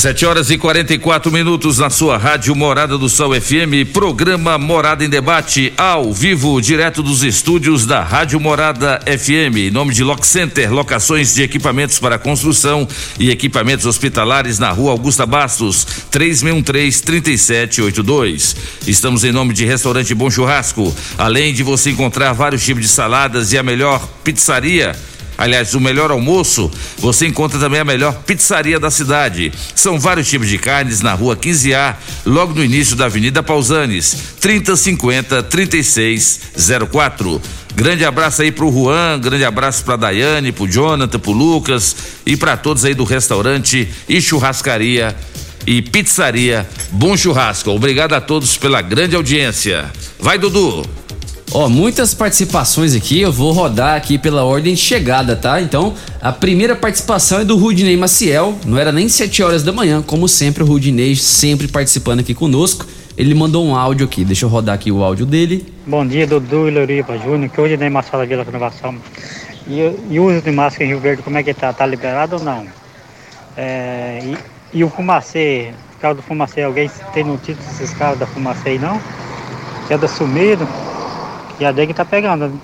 Sete horas e 44 minutos na sua rádio Morada do Sol FM, programa Morada em Debate, ao vivo, direto dos estúdios da Rádio Morada FM. Em nome de Lock Center, locações de equipamentos para construção e equipamentos hospitalares na rua Augusta Bastos, 3613-3782. Estamos em nome de Restaurante Bom Churrasco, além de você encontrar vários tipos de saladas e a melhor pizzaria. Aliás, o melhor almoço, você encontra também a melhor pizzaria da cidade. São vários tipos de carnes na rua 15A, logo no início da Avenida Pausanes, 3050 3604. Grande abraço aí pro Juan, grande abraço pra Daiane, pro Jonathan, pro Lucas e para todos aí do restaurante e churrascaria e pizzaria Bom Churrasco. Obrigado a todos pela grande audiência. Vai, Dudu.
Ó, muitas participações aqui, eu vou rodar aqui pela ordem de chegada, tá? Então, a primeira participação é do Rudinei Maciel, não era nem 7 horas da manhã, como sempre, o Rudinei sempre participando aqui conosco. Ele mandou um áudio aqui, deixa eu rodar aqui o áudio dele.
Bom dia, Dudu e Loriva Júnior, que hoje nem mais fala Vila Renovação. E, e o uso de máscara em Rio Verde, como é que tá? Tá liberado ou não? É, e, e o fumacê, o carro do fumacê, alguém tem notícia desses carros da fumacê aí não? Que é da sumido? E a dengue tá pegando.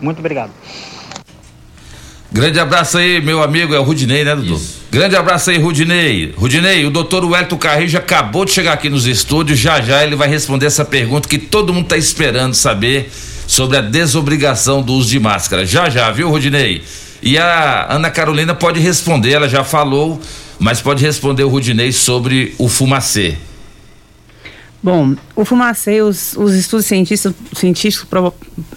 Muito obrigado.
Grande abraço aí, meu amigo, é o Rudinei, né, Dudu? Grande abraço aí, Rudinei. Rudinei, o doutor Wellington Carrillo acabou de chegar aqui nos estúdios, já já ele vai responder essa pergunta que todo mundo tá esperando saber sobre a desobrigação do uso de máscara. Já já, viu, Rudinei? E a Ana Carolina pode responder, ela já falou, mas pode responder o Rudinei sobre o fumacê.
Bom, o fumacê, os, os estudos científicos, científicos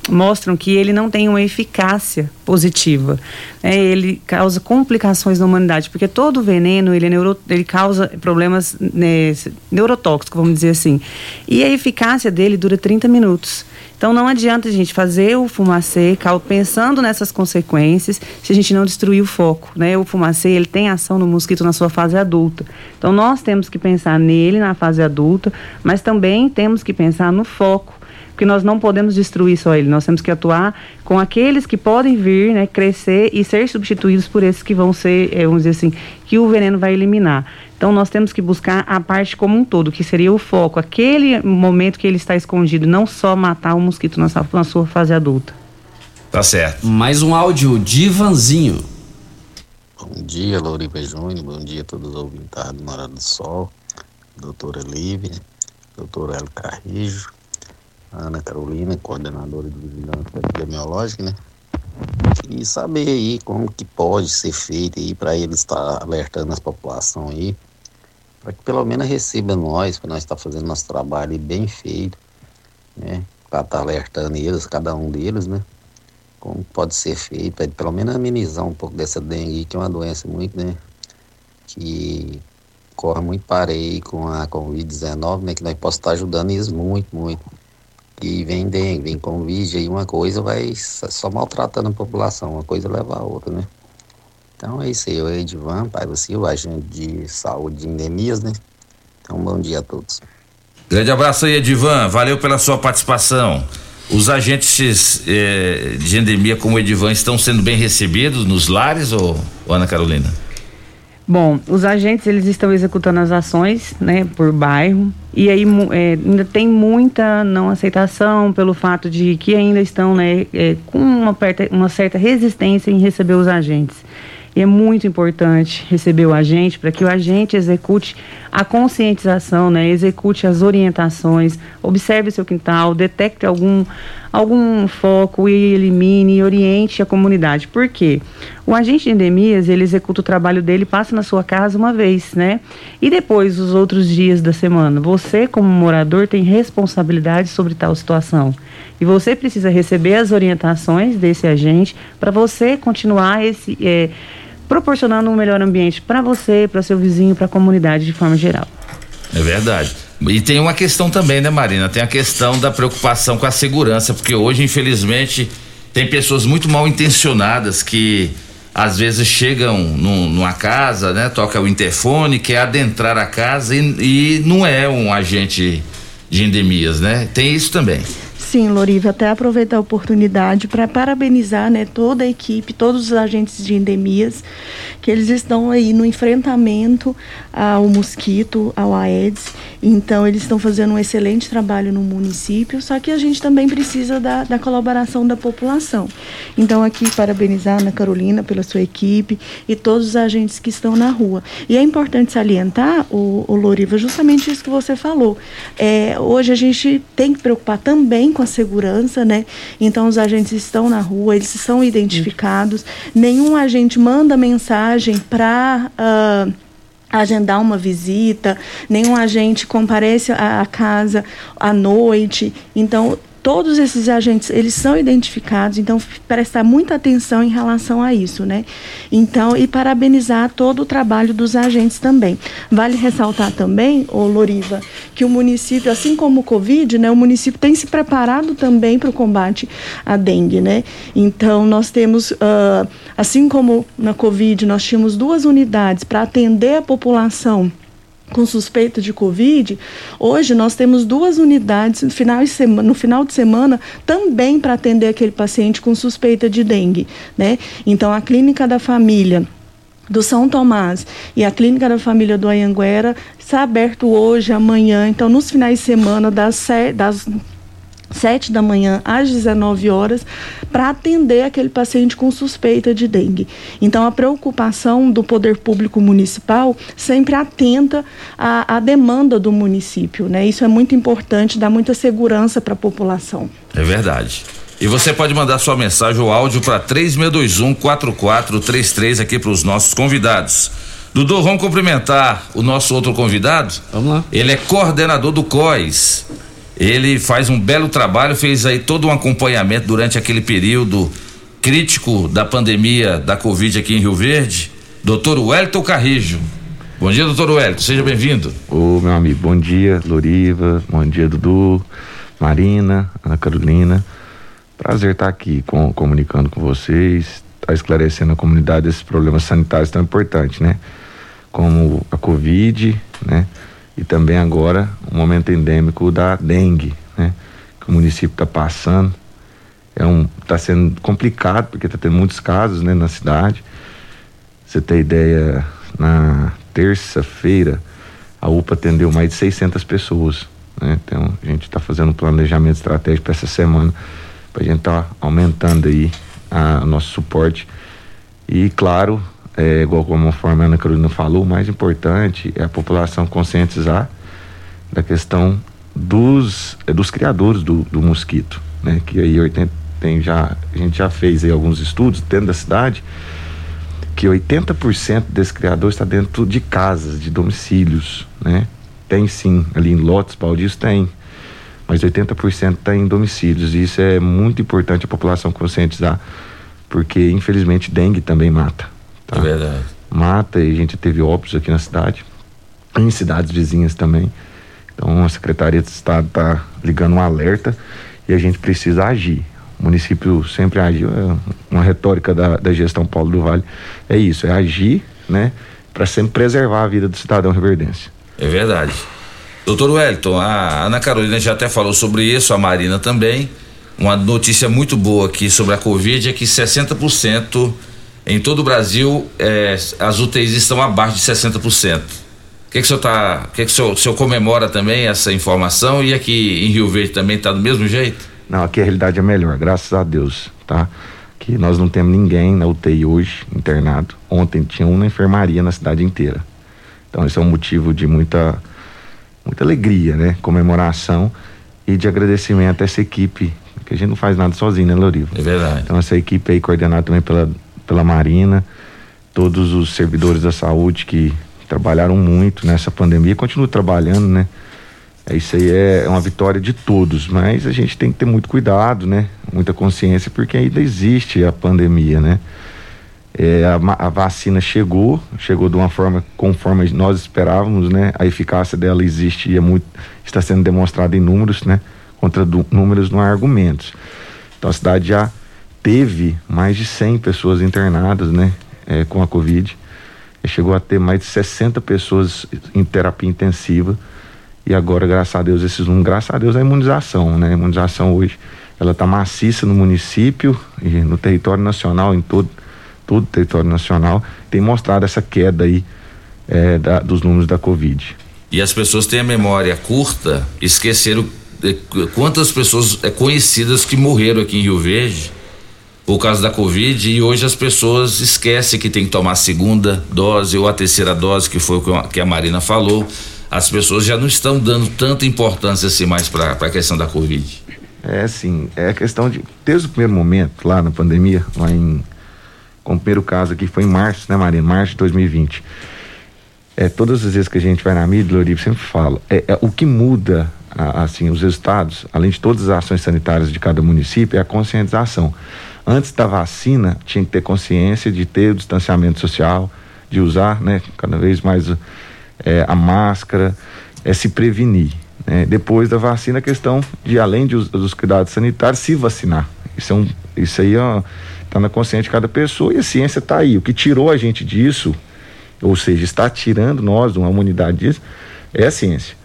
mostram que ele não tem uma eficácia positiva. né? Ele causa complicações na humanidade, porque todo veneno ele, é neuro, ele causa problemas né, neurotóxicos, vamos dizer assim. E a eficácia dele dura 30 minutos. Então não adianta a gente fazer o fumacê pensando nessas consequências se a gente não destruir o foco, né? O fumacê ele tem ação no mosquito na sua fase adulta. Então nós temos que pensar nele na fase adulta, mas também temos que pensar no foco, porque nós não podemos destruir só ele, nós temos que atuar com aqueles que podem vir, né, crescer e ser substituídos por esses que vão ser, eh, vamos dizer assim, que o veneno vai eliminar. Então nós temos que buscar a parte como um todo, que seria o foco, aquele momento que ele está escondido, não só matar o mosquito na sua, na sua fase adulta.
Tá certo.
Mais um áudio de Ivanzinho.
Bom dia, Louriva Júnior. Bom dia a todos os ouvintes do Morada do Sol. Doutora Lívia. doutor Hélio Carrijo, Ana Carolina, coordenadora de vigilância epidemiológica, né? E saber aí como que pode ser feito aí para eles estar alertando as população aí, para que pelo menos receba nós, para nós estar fazendo nosso trabalho bem feito, né? Para estar alertando eles, cada um deles, né? Como pode ser feito, para pelo menos amenizar um pouco dessa dengue, que é uma doença muito, né? Que corre muito parei com a Covid-19, né? Que nós possamos estar ajudando eles muito, muito. E vem dengue, vem Covid, aí uma coisa vai só maltratando a população, uma coisa leva a outra, né? Então é isso aí, eu Edivan, Pai o agente de saúde de endemias, né? Então bom dia a todos.
Grande abraço aí, Edivan, valeu pela sua participação. Os agentes eh, de endemia como o Edivan estão sendo bem recebidos nos lares, ou, ou Ana Carolina?
Bom, os agentes eles estão executando as ações, né, por bairro e aí é, ainda tem muita não aceitação pelo fato de que ainda estão, né, é, com uma, uma certa resistência em receber os agentes. E é muito importante receber o agente para que o agente execute a conscientização, né? execute as orientações, observe seu quintal, detecte algum, algum foco e elimine e oriente a comunidade. Por quê? O agente de endemias, ele executa o trabalho dele, passa na sua casa uma vez, né? E depois, os outros dias da semana, você, como morador, tem responsabilidade sobre tal situação. E você precisa receber as orientações desse agente para você continuar esse... É, proporcionando um melhor ambiente para você, para seu vizinho, para a comunidade de forma geral.
É verdade. E tem uma questão também, né, Marina? Tem a questão da preocupação com a segurança, porque hoje, infelizmente, tem pessoas muito mal intencionadas que às vezes chegam num, numa casa, né? Toca o interfone, quer adentrar a casa e, e não é um agente de endemias, né? Tem isso também.
Sim, Loriva, até aproveitar a oportunidade para parabenizar né, toda a equipe, todos os agentes de endemias, que eles estão aí no enfrentamento ao mosquito, ao Aedes. Então, eles estão fazendo um excelente trabalho no município, só que a gente também precisa da, da colaboração da população. Então, aqui, parabenizar a Ana Carolina pela sua equipe e todos os agentes que estão na rua. E é importante salientar, o, o Loriva, justamente isso que você falou. É, hoje a gente tem que preocupar também com a segurança, né? Então os agentes estão na rua, eles são identificados. Nenhum agente manda mensagem para uh, ah, agendar uma visita, nenhum agente comparece à casa à noite. Então, todos esses agentes eles são identificados, então prestar muita atenção em relação a isso, né? Então e parabenizar todo o trabalho dos agentes também. Vale ressaltar também, o Loriva, que o município, assim como o Covid, né, o município tem se preparado também para o combate à dengue, né? Então nós temos, uh, assim como na Covid, nós tínhamos duas unidades para atender a população com suspeita de Covid, hoje nós temos duas unidades no final de semana, no final de semana também para atender aquele paciente com suspeita de dengue. Né? Então, a Clínica da Família do São Tomás e a Clínica da Família do Anhanguera está aberto hoje, amanhã. Então, nos finais de semana, das, das 7 da manhã às 19 horas, para atender aquele paciente com suspeita de dengue. Então, a preocupação do poder público municipal sempre atenta à, à demanda do município. Né? Isso é muito importante, dá muita segurança para a população.
É verdade. E você pode mandar sua mensagem ou áudio para 3621 4433 aqui para os nossos convidados. Dudu, vamos cumprimentar o nosso outro convidado?
Vamos lá.
Ele é coordenador do COIS ele faz um belo trabalho, fez aí todo um acompanhamento durante aquele período crítico da pandemia da Covid aqui em Rio Verde. Doutor Wellington Carrijo. Bom dia, doutor Wellington, seja bem-vindo.
Ô, meu amigo, bom dia, Loriva, bom dia, Dudu, Marina, Ana Carolina. Prazer estar aqui com, comunicando com vocês, estar tá esclarecendo a comunidade esses problemas sanitários tão importantes, né? Como a Covid, né? E também agora o momento endêmico da dengue, né? Que o município está passando. É um, está sendo complicado porque está tendo muitos casos, né, na cidade. Você tem ideia, na terça-feira a UPA atendeu mais de 600 pessoas, né? Então a gente está fazendo um planejamento estratégico para essa semana para a gente estar tá aumentando aí o nosso suporte e claro é, igual como a Ana Carolina falou, o mais importante é a população conscientizar da questão
dos, é, dos criadores do, do mosquito, né? Que aí 80, tem já, a gente já fez aí alguns estudos dentro da cidade que 80% desse criador está dentro de casas, de domicílios, né? Tem sim, ali em lotes baldios tem, mas 80% está em domicílios e isso é muito importante a população conscientizar, porque infelizmente dengue também mata. Tá?
É verdade.
Mata e a gente teve óbitos aqui na cidade, em cidades vizinhas também. Então a Secretaria de Estado está ligando um alerta e a gente precisa agir. O município sempre agiu, é uma retórica da, da gestão Paulo do Vale é isso, é agir, né, para sempre preservar a vida do cidadão riverdense.
É verdade. Doutor Wellington, a Ana Carolina já até falou sobre isso, a Marina também. Uma notícia muito boa aqui sobre a Covid é que 60% em todo o Brasil é, as UTIs estão abaixo de 60%. O que, que o senhor tá. O que, que o senhor, o senhor comemora também essa informação e aqui em Rio Verde também está do mesmo jeito?
Não, aqui a realidade é melhor, graças a Deus, tá? Que nós não temos ninguém na UTI hoje internado. Ontem tinha uma enfermaria na cidade inteira. Então esse é um motivo de muita muita alegria, né? Comemoração e de agradecimento a essa equipe, que a gente não faz nada sozinho, né, Lorivo?
É verdade.
Então essa equipe aí coordenada também pela pela Marina, todos os servidores da saúde que trabalharam muito nessa pandemia, continuam trabalhando, né? É, isso aí é uma vitória de todos, mas a gente tem que ter muito cuidado, né? Muita consciência, porque ainda existe a pandemia, né? É, a, a, vacina chegou, chegou de uma forma conforme nós esperávamos, né? A eficácia dela existe e é muito, está sendo demonstrada em números, né? Contra do, números não há argumentos. Então a cidade já teve mais de 100 pessoas internadas, né? É, com a Covid. Chegou a ter mais de 60 pessoas em terapia intensiva. E agora, graças a Deus, esses números, graças a Deus, a imunização, né? A imunização hoje, ela está maciça no município e no território nacional, em todo, todo o território nacional, tem mostrado essa queda aí é, da, dos números da Covid.
E as pessoas têm a memória curta, esqueceram de, quantas pessoas é, conhecidas que morreram aqui em Rio Verde por causa da Covid e hoje as pessoas esquecem que tem que tomar a segunda dose ou a terceira dose, que foi o que a Marina falou. As pessoas já não estão dando tanta importância assim mais para a questão da Covid.
É, sim. É questão de. Desde o primeiro momento, lá na pandemia, lá em. Com o primeiro caso aqui foi em março, né, Marina? Março de 2020. É, todas as vezes que a gente vai na mídia, Lorivo sempre fala, é, é o que muda assim os resultados, além de todas as ações sanitárias de cada município, é a conscientização antes da vacina, tinha que ter consciência de ter o distanciamento social, de usar, né, cada vez mais é, a máscara, é se prevenir. Né? Depois da vacina, a questão de, além de, dos cuidados sanitários, se vacinar. Isso, é um, isso aí está na consciência de cada pessoa e a ciência está aí. O que tirou a gente disso, ou seja, está tirando nós uma imunidade disso, é a ciência.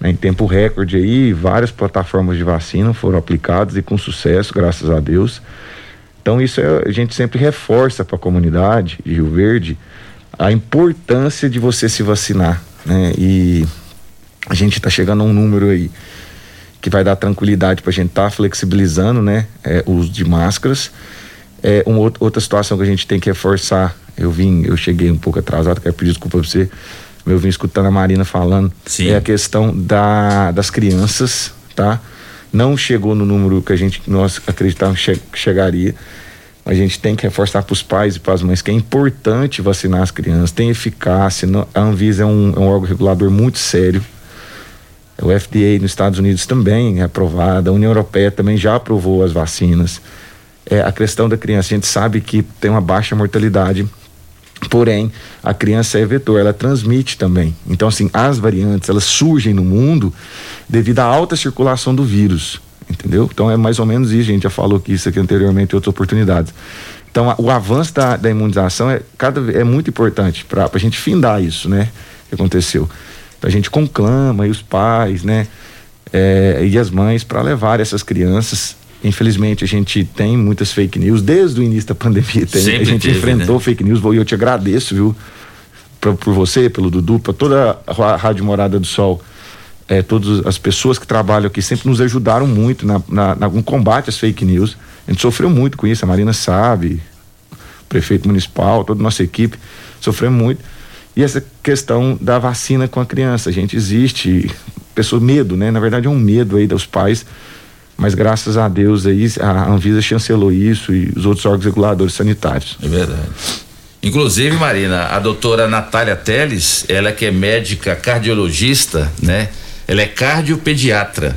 Né? Em tempo recorde aí, várias plataformas de vacina foram aplicadas e com sucesso, graças a Deus. Então isso é, a gente sempre reforça para a comunidade de Rio Verde a importância de você se vacinar, né? E a gente está chegando a um número aí que vai dar tranquilidade para a gente estar tá flexibilizando, né? É, o uso de máscaras. É, uma outra situação que a gente tem que reforçar, eu vim, eu cheguei um pouco atrasado, quero pedir desculpa para você, eu vim escutando a Marina falando,
Sim.
é a questão da, das crianças, tá? Não chegou no número que a gente nós acreditávamos que chegaria. A gente tem que reforçar para os pais e para as mães que é importante vacinar as crianças, tem eficácia. A Anvisa é um, é um órgão regulador muito sério. O FDA nos Estados Unidos também é aprovada, a União Europeia também já aprovou as vacinas. É, a questão da criança, a gente sabe que tem uma baixa mortalidade Porém, a criança é vetor, ela transmite também. Então, assim, as variantes, elas surgem no mundo devido à alta circulação do vírus, entendeu? Então, é mais ou menos isso, a gente já falou que isso aqui anteriormente em outras oportunidades. Então, a, o avanço da, da, imunização é, cada, é muito importante para a gente findar isso, né? Que aconteceu. Então, a gente conclama e os pais, né? É, e as mães para levar essas crianças Infelizmente, a gente tem muitas fake news. Desde o início da pandemia, tem, a gente teve, enfrentou né? fake news. E eu te agradeço, viu? Pra, por você, pelo Dudu, para toda a Rádio Morada do Sol. É, todas as pessoas que trabalham aqui sempre nos ajudaram muito na, na, na, no combate às fake news. A gente sofreu muito com isso, a Marina sabe, o prefeito municipal, toda a nossa equipe sofreu muito. E essa questão da vacina com a criança, a gente existe
pessoas medo, né? Na verdade é um medo aí dos pais, mas graças a Deus aí a Anvisa chancelou isso e os outros órgãos reguladores sanitários.
É verdade. Inclusive, Marina, a doutora Natália Teles, ela que é médica cardiologista, né? Ela é cardiopediatra.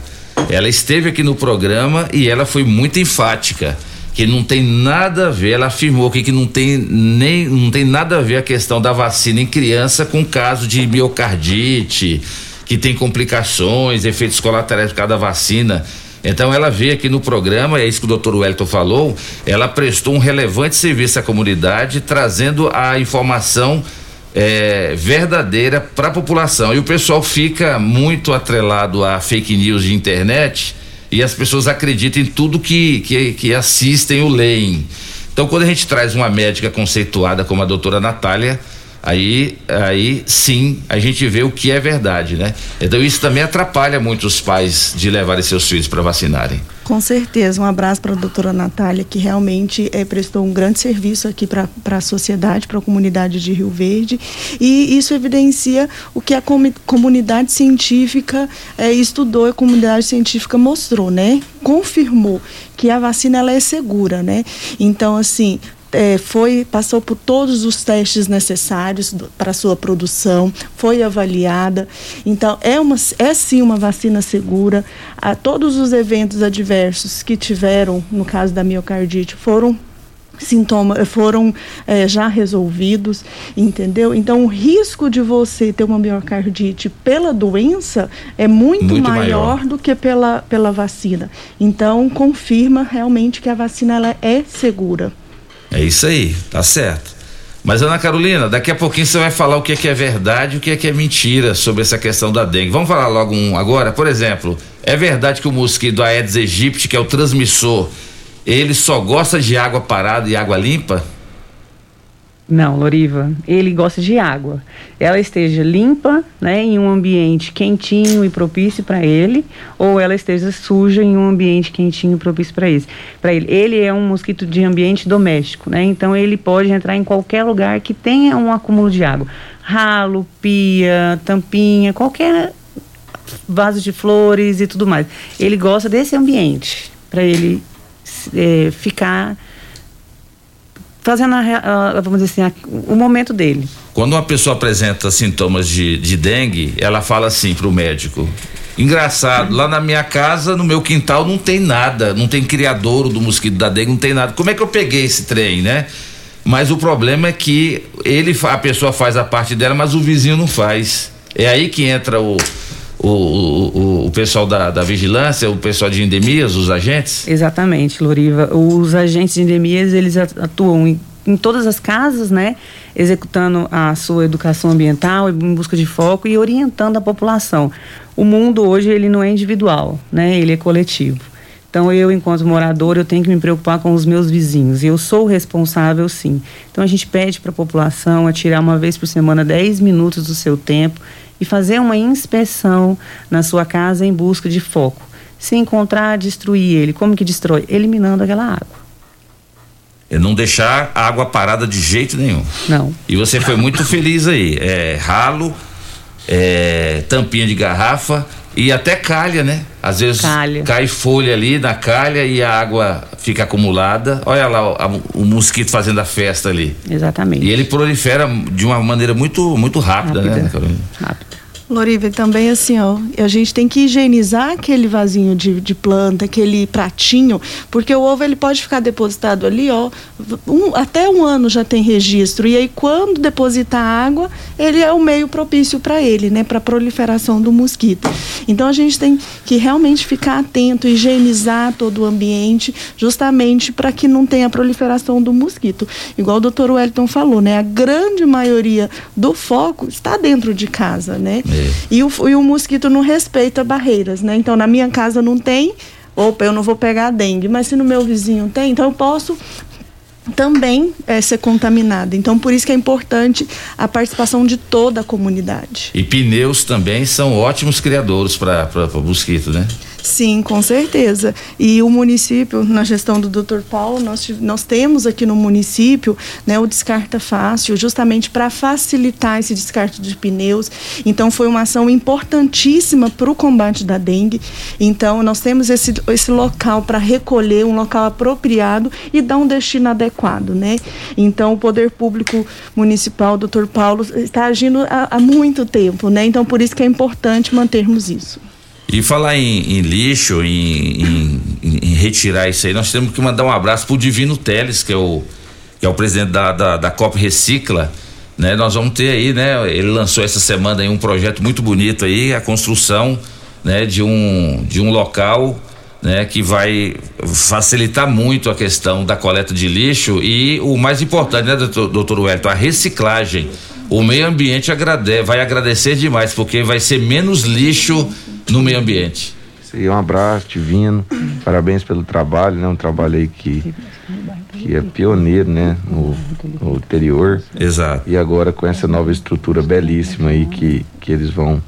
Ela esteve aqui no programa e ela foi muito enfática que não tem nada a ver, ela afirmou que, que não tem nem não tem nada a ver a questão da vacina em criança com caso de miocardite, que tem complicações, efeitos colaterais por causa da vacina. Então ela veio aqui no programa, é isso que o doutor Wellington falou, ela prestou um relevante serviço à comunidade, trazendo a informação é, verdadeira para a população. E o pessoal fica muito atrelado a fake news de internet e as pessoas acreditam em tudo que, que, que assistem ou leem. Então, quando a gente traz uma médica conceituada como a doutora Natália, aí, aí sim a gente vê o que é verdade, né? Então isso também atrapalha muito os pais de levarem seus filhos para vacinarem.
Com certeza, um abraço para a doutora Natália, que realmente é, prestou um grande serviço aqui para a sociedade, para a comunidade de Rio Verde. E isso evidencia o que a com, comunidade científica é, estudou, a comunidade científica mostrou, né? Confirmou que a vacina ela é segura, né? Então, assim, é, foi passou por todos os testes necessários para sua produção, foi avaliada. Então é uma é sim uma vacina segura. A todos os eventos adversos que tiveram no caso da miocardite foram sintomas foram é, já resolvidos, entendeu? Então o risco de você ter uma miocardite pela doença é muito, muito maior, maior, do que pela, pela vacina. Então confirma realmente que a vacina ela é segura.
É isso aí, tá certo. Mas Ana Carolina, daqui a pouquinho você vai falar o que é, que é verdade e o que é, que é mentira sobre essa questão da dengue. Vamos falar logo um agora? Por exemplo, é verdade que o mosquito Aedes aegypti, que é o transmissor, ele só gosta de água parada e água limpa?
Não, Loriva, ele gosta de água. Ela esteja limpa, né, em um ambiente quentinho e propício para ele, ou ela esteja suja em um ambiente quentinho e propício para ele. Para ele, ele é um mosquito de ambiente doméstico, né? Então ele pode entrar em qualquer lugar que tenha um acúmulo de água, ralo, pia, tampinha, qualquer vaso de flores e tudo mais. Ele gosta desse ambiente para ele é, ficar fazendo, a, a, vamos dizer assim, a, o momento dele.
Quando uma pessoa apresenta sintomas de, de dengue, ela fala assim para o médico: Engraçado, lá na minha casa, no meu quintal, não tem nada, não tem criadouro do mosquito da dengue, não tem nada. Como é que eu peguei esse trem, né? Mas o problema é que ele, a pessoa faz a parte dela, mas o vizinho não faz. É aí que entra o, o, o, o, pessoal da, da, vigilância, o pessoal de endemias, os agentes?
Exatamente, Loriva. Os agentes de endemias, eles atuam em, em todas as casas, né? Executando a sua educação ambiental em busca de foco e orientando a população. O mundo hoje, ele não é individual, né? Ele é coletivo. Então, eu, enquanto morador, eu tenho que me preocupar com os meus vizinhos. Eu sou responsável, sim. Então, a gente pede para a população a tirar uma vez por semana 10 minutos do seu tempo e fazer uma inspeção na sua casa em busca de foco. Se encontrar, destruir ele. Como que destrói? Eliminando aquela água.
É não deixar a água parada de jeito nenhum.
Não.
E você foi muito feliz aí. É, ralo, é, tampinha de garrafa e até calha, né? Às vezes calha. cai folha ali na calha e a água fica acumulada. Olha lá o, o, mosquito fazendo a festa ali.
Exatamente.
E ele prolifera de uma maneira muito, muito rápida, rápida. né,
Carolina? Rápida.
Loriva, também assim, ó, a gente tem que higienizar aquele vasinho de, de planta, aquele pratinho, porque o ovo ele pode ficar depositado ali, ó, um, até um ano já tem registro. E aí quando depositar água, ele é o meio propício para ele, né, para proliferação do mosquito. Então a gente tem que realmente ficar atento, higienizar todo o ambiente, justamente para que não tenha proliferação do mosquito. Igual o doutor Wellington falou, né, a grande maioria do foco está dentro de casa, né? É. É. E, o, e o mosquito não respeita barreiras, né? Então, na minha casa não tem, opa, eu não vou pegar a dengue, mas se no meu vizinho tem, então eu posso também é, ser contaminada. Então, por isso que é importante a participação de toda a comunidade.
E pneus também são ótimos criadores para mosquito, né?
Sim, com certeza. E o município, na gestão do Dr. Paulo, nós, nós temos aqui no município né, o Descarta Fácil, justamente para facilitar esse descarte de pneus. Então, foi uma ação importantíssima para o combate da dengue. Então, nós temos esse, esse local para recolher, um local apropriado e dar um destino adequado. Né? Então, o Poder Público Municipal, Dr. Paulo, está agindo há, há muito tempo. Né? Então, por isso que é importante mantermos isso.
E falar em, em lixo, em, em- em- retirar isso aí, nós temos que mandar um abraço pro Divino Teles, que é o, que é o presidente da, da, da COP Recicla. Né? Nós vamos ter aí, né? Ele lançou essa semana aí um projeto muito bonito aí, a construção né, de, um, de um local né, que vai facilitar muito a questão da coleta de lixo e o mais importante, né, doutor, doutor Wellington, a reciclagem. O meio ambiente agrade, vai agradecer demais, porque vai ser menos lixo no meio ambiente.
Um abraço, divino. Parabéns pelo trabalho, né? Um trabalho aí que, que é pioneiro, né? No, no interior.
Exato.
E agora com essa nova estrutura belíssima aí que, que eles vão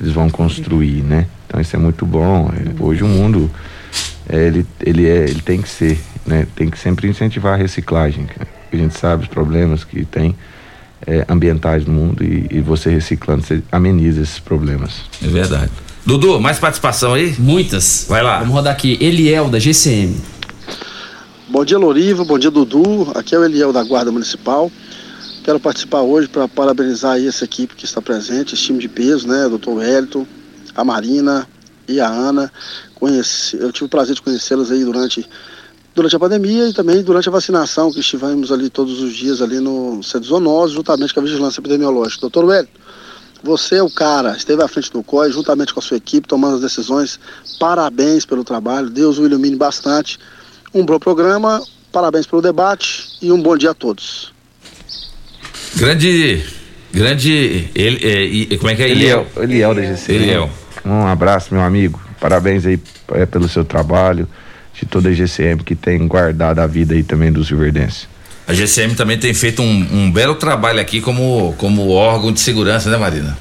eles vão construir, né? Então isso é muito bom. Hoje o mundo é, ele, ele, é, ele tem que ser, né? Tem que sempre incentivar a reciclagem. cara. A gente sabe os problemas que tem é, ambientais no mundo e, e você reciclando, você ameniza esses problemas.
É verdade. Dudu, mais participação aí?
Muitas.
Vai lá.
Vamos rodar aqui. Eliel, da GCM.
Bom dia, Loriva. Bom dia, Dudu. Aqui é o Eliel da Guarda Municipal. Quero participar hoje para parabenizar aí essa equipe que está presente, esse time de peso, né? O Dr. Wellington, a Marina e a Ana. Conheci, eu tive o prazer de conhecê-las aí durante, durante a pandemia e também durante a vacinação que estivemos ali todos os dias ali no Centro Zoonose, juntamente com a Vigilância Epidemiológica. Doutor Wellington, você é o cara, esteve à frente do COI, juntamente com a sua equipe, tomando as decisões. Parabéns pelo trabalho, Deus o ilumine bastante. Um bom programa, parabéns pelo debate e um bom dia a todos.
Grande. Grande. Ele, é, e- como é que é?
Eliel, Eliel da GC.
Eliel.
Um abraço, meu amigo. Parabéns aí é, pelo seu trabalho, de toda a GCM que tem guardado a vida aí também dos Silverdenses.
A GCM também tem feito um, um belo trabalho aqui como, como órgão de segurança, né, Marina?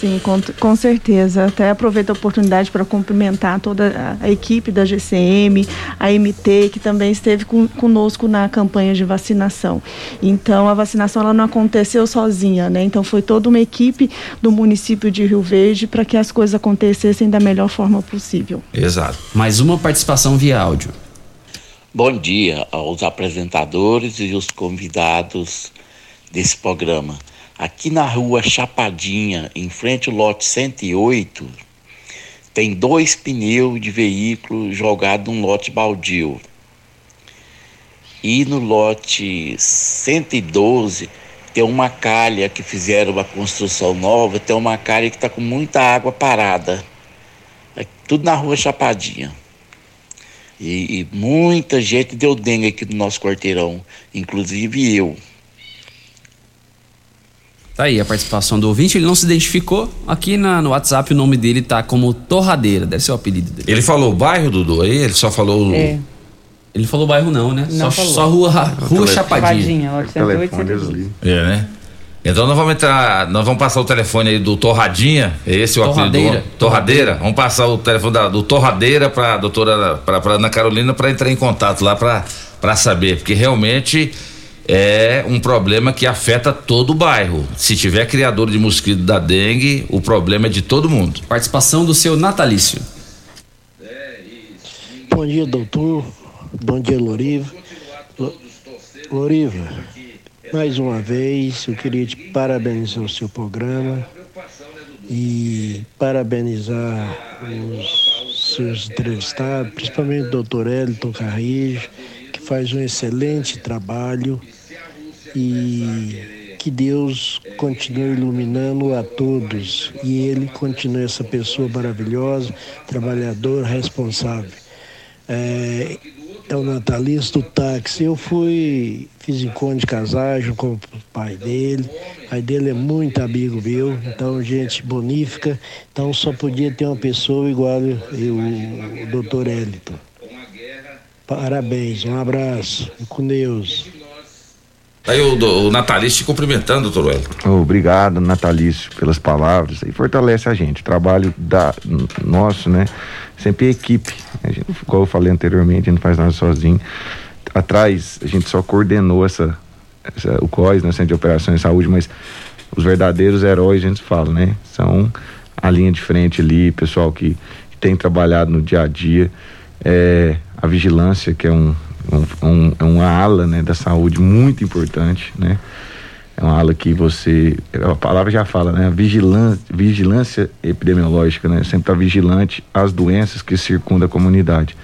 Sim, com, com certeza. Até aproveito a oportunidade para cumprimentar toda a, a equipe da GCM, a MT, que também esteve com, conosco na campanha de vacinação. Então, a vacinação ela não aconteceu sozinha, né? Então, foi toda uma equipe do município de Rio Verde para que as coisas acontecessem da melhor forma possível.
Exato.
Mais uma participação via áudio.
Bom dia aos apresentadores e os convidados desse programa. Aqui na rua Chapadinha, em frente ao lote 108, tem dois pneus de veículo jogados num lote baldio. E no lote 112 tem uma calha que fizeram uma construção nova, tem uma calha que está com muita água parada. É tudo na rua Chapadinha. E, e muita gente deu dengue aqui no nosso quarteirão, inclusive eu.
Tá aí a participação do ouvinte, ele não se identificou. Aqui na- no WhatsApp o nome dele tá como Torradeira, deve ser o apelido dele.
Ele falou o bairro, Dudu, aí? Ele só falou. o-
É. Ele falou bairro não, né?
Não
só,
falou.
só rua, rua. Chapadinha.
Chapadinha, lote 108, Telefone, 112. É, né? Então nós vamos entrar, nós vamos passar o telefone aí do Torradinha, é esse o apelido do
Torradeira.
Torradeira. Vamos passar o telefone da- do Torradeira para doutora para Ana Carolina para entrar em contato lá para para saber, porque realmente é um problema que afeta todo o bairro. Se tiver criador de mosquito da dengue, o problema é de todo mundo.
Participação do seu natalício.
Bom dia, doutor. Bom dia, Loriva. Lo- Loriva, mais uma vez eu queria te parabenizar o seu programa e parabenizar os seus entrevistados, principalmente o doutor Elton Carrijo, que faz um excelente trabalho e que Deus continue iluminando a todos e ele continue essa pessoa maravilhosa, trabalhadora, responsável. É, é o natalista do táxi. Eu fui, fiz encontro de casagem com o pai dele. O pai dele é muito amigo meu, então gente bonífica. Então só podia ter uma pessoa igual eu, o doutor Elito. Parabéns, um abraço, com Deus.
Aí o, o Natalício te cumprimentando, doutor Wellington.
Obrigado, Natalício, pelas palavras. E fortalece a gente. O trabalho da, nosso, né? Sempre equipe. A gente, eu falei anteriormente, a gente não faz nada sozinho. Atrás, a gente só coordenou essa, essa- o COIS, né? Centro de Operações de Saúde, mas os verdadeiros heróis, a gente fala, né? São a linha de frente ali, pessoal que, que tem trabalhado no dia a dia. É, a vigilância, que é um, um, um- é uma ala né, da saúde muito importante, né? É uma ala que você, a palavra já fala, né? Vigilância, vigilância epidemiológica, né? Sempre estar vigilante às doenças que circundam a comunidade.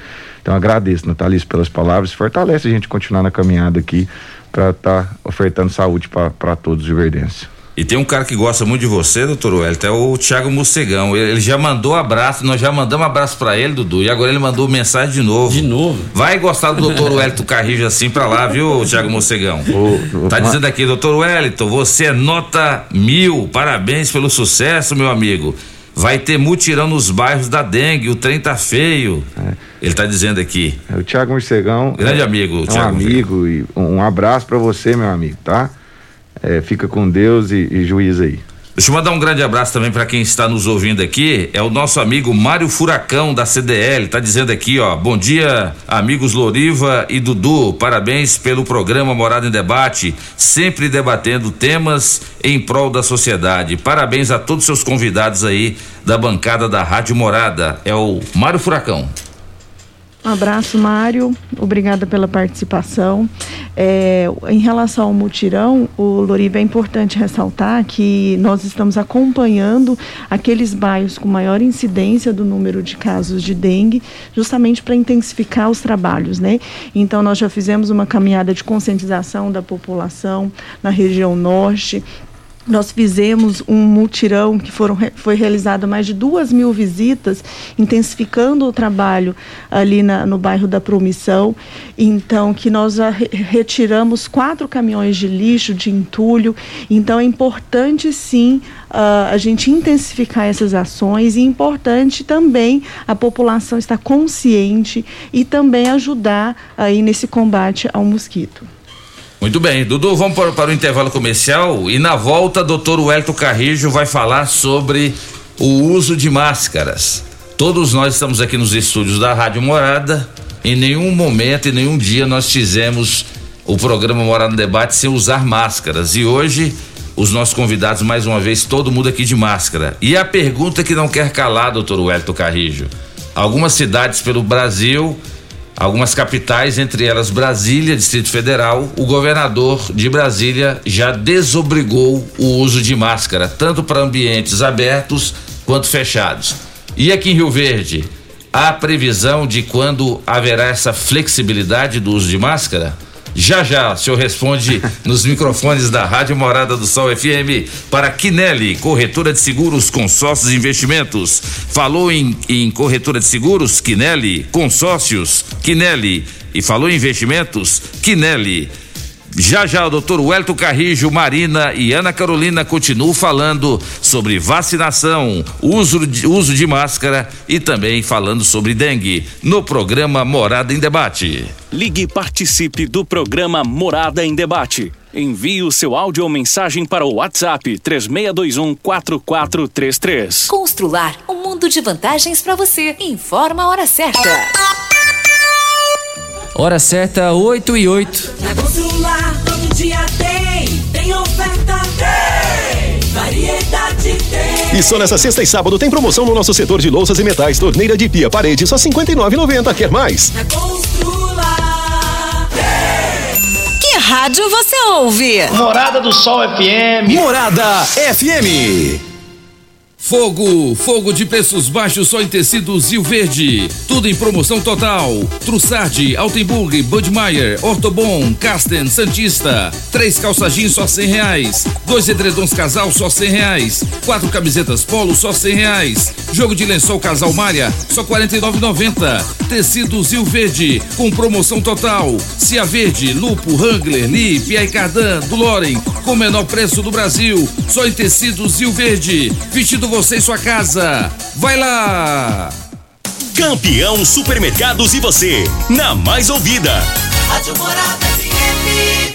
Então agradeço, Natalício, pelas palavras. Fortalece a gente continuar na caminhada aqui para estar ofertando saúde para todos os verdenses.
E tem um cara que gosta muito de você, doutor Wellington, é o Thiago Mocegão. Ele, ele já mandou abraço, nós já mandamos abraço pra ele, Dudu, e agora ele mandou mensagem de novo. De
novo?
Vai gostar do doutor Wellington Carrijo assim pra lá, viu, Thiago Mocegão? Tá dizendo aqui, doutor Wellington, você é nota mil, parabéns pelo sucesso, meu amigo. Vai ter mutirão nos bairros da dengue, o trem tá feio. Ele tá dizendo aqui.
É o Thiago Morcegão.
Grande
é,
amigo,
é um
Thiago
amigo e um abraço para você, meu amigo, tá? É, fica com Deus e, e juiz aí.
Deixa eu mandar um grande abraço também para quem está nos ouvindo aqui. É o nosso amigo Mário Furacão da CDL. Tá dizendo aqui, ó. Bom dia, amigos Loriva e Dudu. Parabéns pelo programa Morada em Debate, sempre debatendo temas em prol da sociedade. Parabéns a todos seus convidados aí da bancada da Rádio Morada. É o Mário Furacão.
Um abraço, Mário. Obrigada pela participação. É, em relação ao mutirão, o Loriva é importante ressaltar que nós estamos acompanhando aqueles bairros com maior incidência do número de casos de dengue, justamente para intensificar os trabalhos, né? Então nós já fizemos uma caminhada de conscientização da população na região norte, nós fizemos um mutirão que foram, foi realizado mais de duas mil visitas, intensificando o trabalho ali na- no bairro da Promissão. Então, que nós retiramos quatro caminhões de lixo, de entulho. Então, é importante sim ah, a gente intensificar essas ações e importante também a população estar consciente e também ajudar aí nesse combate ao mosquito.
Muito bem, Dudu, vamos para, para o intervalo comercial e na volta, doutor Wellington Carrijo vai falar sobre o uso de máscaras. Todos nós estamos aqui nos estúdios da Rádio Morada. Em nenhum momento, em nenhum dia nós fizemos o programa Morada no Debate sem usar máscaras. E hoje, os nossos convidados, mais uma vez, todo mundo aqui de máscara. E a pergunta que não quer calar, doutor Wellington Carrijo. Algumas cidades pelo Brasil algumas capitais, entre elas Brasília, Distrito Federal, o governador de Brasília já desobrigou o uso de máscara, tanto para ambientes abertos quanto fechados. E aqui em Rio Verde, há previsão de quando haverá essa flexibilidade do uso de máscara? Já já, o senhor responde nos microfones da Rádio Morada do Sol FM para Quinelli, corretora de seguros, consórcios e investimentos. Falou em, em corretora de seguros? Quinelli, consórcios, Quinelli. E falou em investimentos? Quinelli. Já já o doutor Welto Carrijo, Marina e Ana Carolina continuam falando sobre vacinação, uso de, uso de máscara e também falando sobre dengue no programa Morada em Debate.
Ligue e participe do programa Morada em Debate. Envie o seu áudio ou mensagem para o WhatsApp 36214433.
Constrular um mundo de vantagens para você. Informa a hora certa.
Hora certa, 8 e 8.
Na Constrular todo dia tem, tem oferta, tem, variedade tem.
E só nessa sexta e sábado tem promoção no nosso setor de louças e metais, torneira de pia, parede, só R$ 59,90. Quer mais?
Na Constrular
Que rádio você ouve?
Morada do Sol FM.
Morada FM. Fogo, fogo de preços baixos só em tecidos Rio Verde. Tudo em promoção total. Trussardi, Altenburg, Budmeier, Ortobon, Casten, Santista. Três calça jeans só cem reais. Dois edredons casal só cem reais. Quatro camisetas polo só cem reais. Jogo de lençol casal malha só quarenta e nove noventa. Tecidos Rio Verde com promoção total. Cia Verde, Lupo, Wrangler, Lee, Pierre Cardan, do Loren com o menor preço do Brasil. Só em tecidos Rio Verde. Vestindo você em sua casa. Vai lá!
Campeão Supermercados e você, na mais ouvida.
Rádio Morada FM.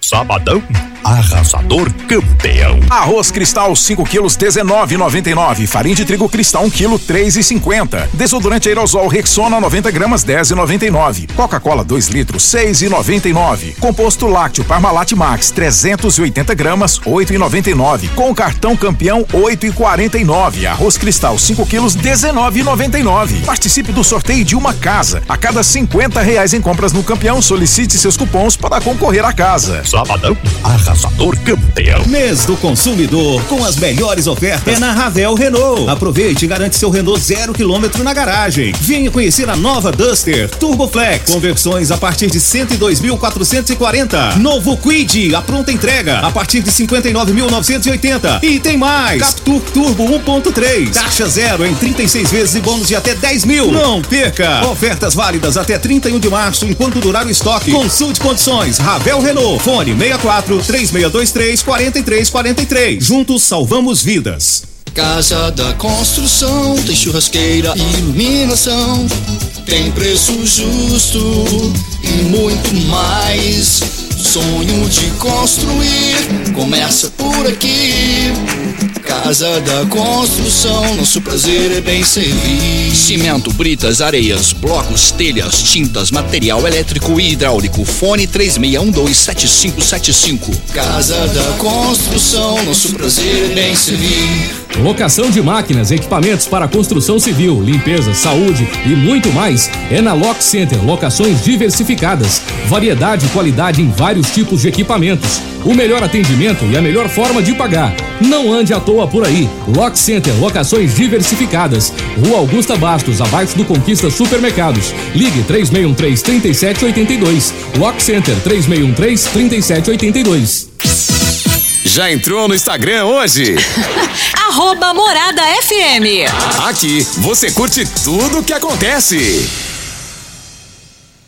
Sabadão arrasador campeão.
Arroz cristal 5 quilos 19,99. Farinha de trigo cristal 1 quilo 3,50. Desodorante aerosol Rexona 90 gramas 10,99. Coca-Cola 2 litros 6,99. Composto lácteo Parmalat Max 380 gramas 8,99. Com cartão campeão 8,49. Arroz cristal 5 quilos 19,99. Participe do sorteio de uma casa. A cada 50 reais em compras no campeão, solicite seus cupons para concorrer à casa.
Sabadão arrasador Arrasador campeão.
Mês do consumidor com as melhores ofertas é na Ravel Renault. Aproveite e garante seu Renault zero quilômetro na garagem. Venha conhecer a nova Duster Turbo Flex. Conversões a partir de 102.440. Novo Quid, a pronta entrega a partir de 59.980. E tem mais. Captur Turbo 1.3. Taxa zero em 36 vezes e bônus de até 10 mil. Não perca. Ofertas válidas até 31 de março enquanto durar o estoque. Consulte condições. Ravel Renault. Fone 64 3623 4343. Juntos salvamos vidas.
Casa da construção, tem churrasqueira e iluminação. Tem preço justo e muito mais. Sonho de construir começa por aqui. Casa da construção, nosso prazer é bem servir.
Cimento, britas, areias, blocos, telhas, tintas, material elétrico e hidráulico. Fone 36127575.
Casa da construção, nosso prazer é bem servir.
Locação de máquinas, equipamentos para construção civil, limpeza, saúde e muito mais é na Lock Center. Locações diversificadas, variedade e qualidade em vários tipos de equipamentos. O melhor atendimento e a melhor forma de pagar. Não ande à toa por aí. Lock Center, locações diversificadas. Rua Augusta Bastos, abaixo do Conquista Supermercados. Ligue 3613-3782. Lock Center 3613-3782.
Já entrou no Instagram hoje?
Arroba Morada FM.
Aqui você curte tudo o que acontece.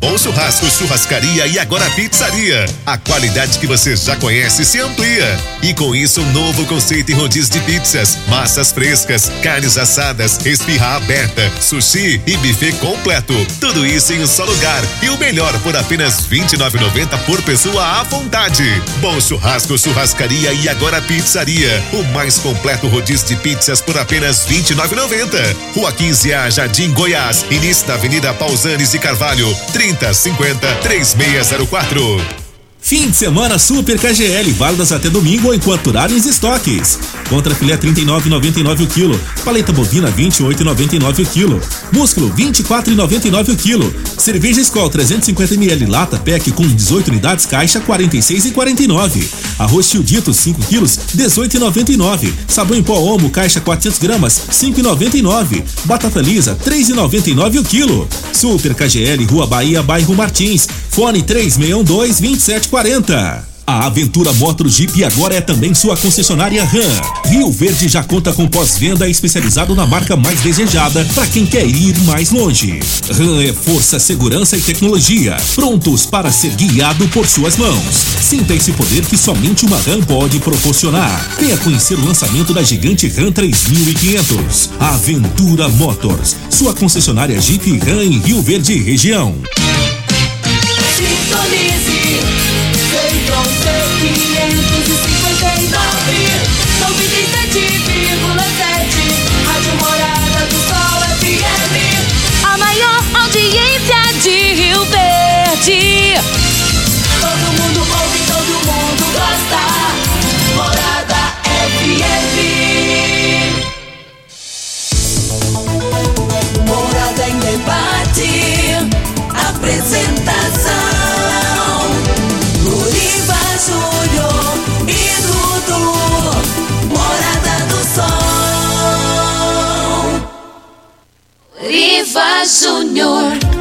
Bom Churrasco, Churrascaria e agora Pizzaria. A qualidade que você já conhece se amplia. E com isso, um novo conceito em rodízio de pizzas, massas frescas, carnes assadas, esfirra aberta, sushi e buffet completo. Tudo isso em um só lugar. E o melhor por apenas R$ 29,90 por pessoa à vontade. Bom Churrasco, Churrascaria e agora Pizzaria. O mais completo rodízio de pizzas por apenas R$ 29,90. Rua 15A, Jardim Goiás. Início da Avenida Pausanes e Carvalho. 3050 3604.
Fim de semana Super KGL, válidas até domingo ou enquanto durarem os estoques. Contra filé 39,99 o quilo, paleta bovina 28,99 o quilo, músculo 24,99 o quilo, cerveja Skol 350 ml lata PEC com 18 unidades caixa 46,49, arroz Childito 5 quilos 18,99, sabão em pó Omo caixa 400 gramas 5,99, batata lisa 3,99 o quilo. Super KGL Rua Bahia, bairro Martins, fone 3612 27 40. A Aventura Motor Jeep agora é também sua concessionária RAM. Rio Verde já conta com pós-venda especializado na marca mais desejada para quem quer ir mais longe. RAM é força, segurança e tecnologia, prontos para ser guiado por suas mãos. Sinta esse poder que somente uma RAM pode proporcionar. Venha conhecer o lançamento da gigante RAM 3500. Aventura Motors, sua concessionária Jeep RAM em Rio Verde região.
Sintonize. Todo mundo ouve, todo mundo gosta. Morada FM.
Morada em debate. Apresentação: Luriva Júnior
e Dudu. Morada do Sol. Luriva Júnior.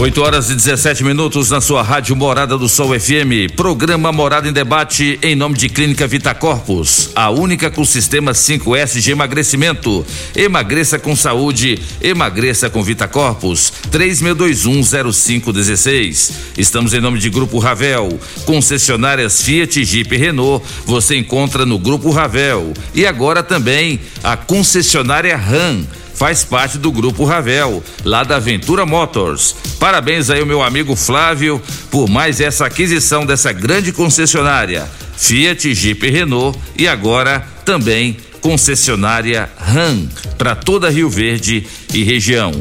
8 horas e 17 minutos na sua rádio Morada do Sol FM. Programa Morada em Debate em nome de Clínica Vita Corpus, a única com sistema 5S de emagrecimento. Emagreça com saúde, emagreça com Vita Corpus. 36210516. Estamos em nome de Grupo Ravel, concessionárias Fiat, Jeep e Renault. Você encontra no Grupo Ravel. E agora também a concessionária RAM faz parte do grupo Ravel, lá da Aventura Motors. Parabéns aí ao meu amigo Flávio por mais essa aquisição dessa grande concessionária. Fiat, Jeep Renault e agora também concessionária RAM para toda Rio Verde e região.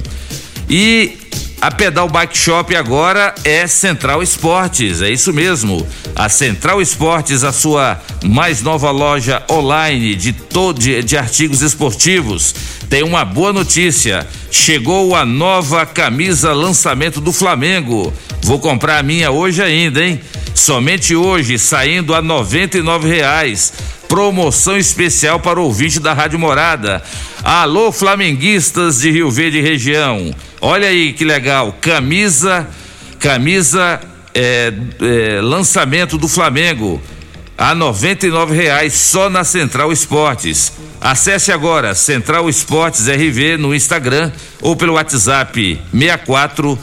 E a Pedal Bike Shop agora é Central Esportes, é isso mesmo. A Central Esportes, a sua mais nova loja online de, todo, de, artigos esportivos, tem uma boa notícia. Chegou a nova camisa lançamento do Flamengo. Vou comprar a minha hoje ainda, hein? Somente hoje, saindo a R$ reais. Promoção especial para o ouvinte da Rádio Morada. Alô, flamenguistas de Rio Verde região. Olha aí que legal. Camisa, camisa é, é, lançamento do Flamengo a R$ reais só na Central Esportes. Acesse agora Central Esportes RV no Instagram ou pelo WhatsApp 64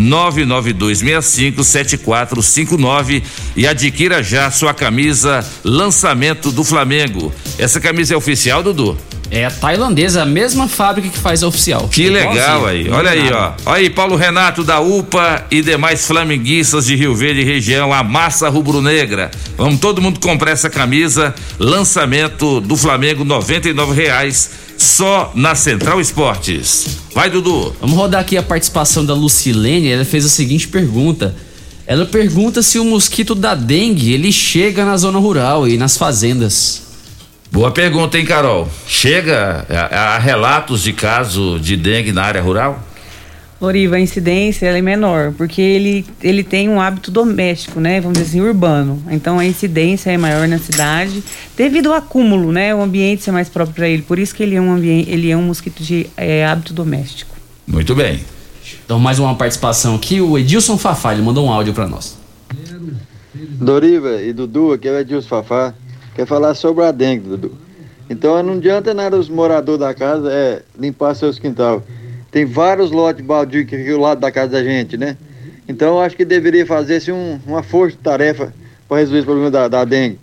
99265 7459. 99265 7459 e adquira já sua camisa lançamento do Flamengo. Essa camisa é oficial, Dudu?
É a tailandesa, a mesma fábrica que faz a oficial.
Que legal aí. Olha aí, ó. Olha aí, Paulo Renato da UPA e demais flamenguistas de Rio Verde e região, a massa rubro-negra. Vamos todo mundo comprar essa camisa. Lançamento do Flamengo, R$ reais só na Central Esportes. Vai, Dudu.
Vamos rodar aqui a participação da Lucilene. Ela fez a seguinte pergunta. Ela pergunta se o mosquito da dengue ele chega na zona rural e nas fazendas.
Boa pergunta, hein, Carol? Chega a, a relatos de caso de dengue na área rural?
Loriva, a incidência é menor, porque ele, ele tem um hábito doméstico, né? Vamos dizer assim, urbano. Então a incidência é maior na cidade, devido ao acúmulo, né? O ambiente ser mais próprio para ele. Por isso que ele é um ambiente, ele é um mosquito de é, hábito doméstico.
Muito bem.
Então, mais uma participação aqui, o Edilson Fafá, ele mandou um áudio para nós.
Doriva e Dudu, aqui é o Edilson Fafá quer falar sobre a dengue, Dudu. Então não adianta nada os moradores da casa é, limpar seus quintal. Tem vários lotes baldios aqui do lado da casa da gente, né? Então eu acho que deveria fazer-se um, uma força-tarefa para resolver esse problema da, da dengue.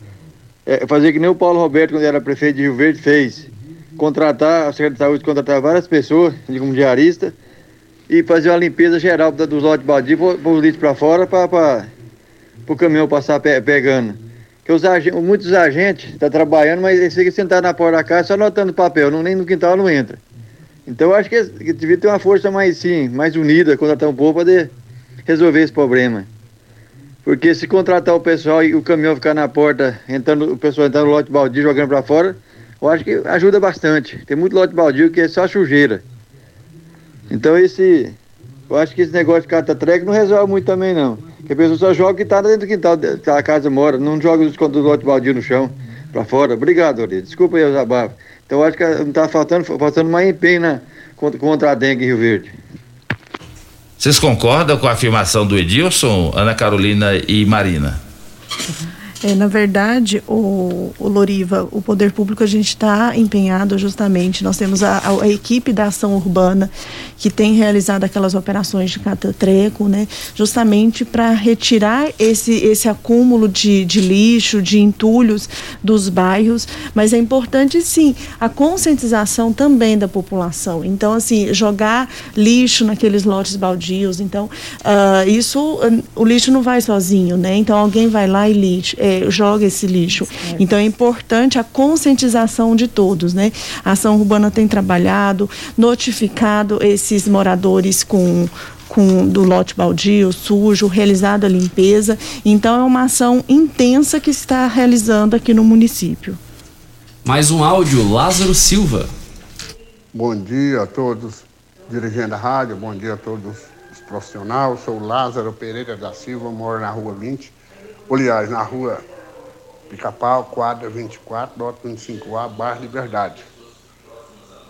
É, fazer que nem o Paulo Roberto, quando era prefeito de Rio Verde, fez. Contratar, a Secretaria de Saúde contratar várias pessoas, como diarista, e fazer uma limpeza geral dos lotes baldios, pôr os lixos para fora, para o caminhão passar pe pegando que os muitos agentes estão tá trabalhando, mas eles ficam sentados na porta da casa só anotando papel, não, nem no quintal não entra. Então eu acho que, que devia ter uma força mais sim, mais unida, contratar um povo para resolver esse problema. Porque se contratar o pessoal e o caminhão ficar na porta, entrando, o pessoal entrando no lote baldio jogando para fora, eu acho que ajuda bastante. Tem muito lote baldio que é só sujeira. Então esse. Eu acho que esse negócio de cata-treco não resolve muito também não. Porque a pessoa só joga que está dentro do quintal que a casa mora, não joga os condutos baldio no chão, para fora. Obrigado, Ori. Desculpa aí os abafos. Então acho que não está faltando, faltando mais empenho na, contra, contra a dengue em Rio Verde.
Vocês concordam com a afirmação do Edilson, Ana Carolina e Marina?
É, na verdade, o, o, Loriva, o poder público, a gente está empenhado justamente. Nós temos a, a, a, equipe da ação urbana que tem realizado aquelas operações de catatreco, né? Justamente para retirar esse, esse acúmulo de, de lixo, de entulhos dos bairros. Mas é importante, sim, a conscientização também da população. Então, assim, jogar lixo naqueles lotes baldios. Então, uh, isso, o lixo não vai sozinho, né? Então, alguém vai lá e lixo é, joga esse lixo. Então é importante a conscientização de todos, né? A ação urbana tem trabalhado, notificado esses moradores com com, do lote baldio, sujo, realizado a limpeza. Então é uma ação intensa que está realizando aqui no município.
Mais um áudio, Lázaro Silva.
Bom dia a todos, dirigente da rádio, bom dia a todos os profissionais. Sou Lázaro Pereira da Silva, moro na rua 20, Aliás, na rua Pica-Pau, quadra 24, lote 25A, bairro Liberdade.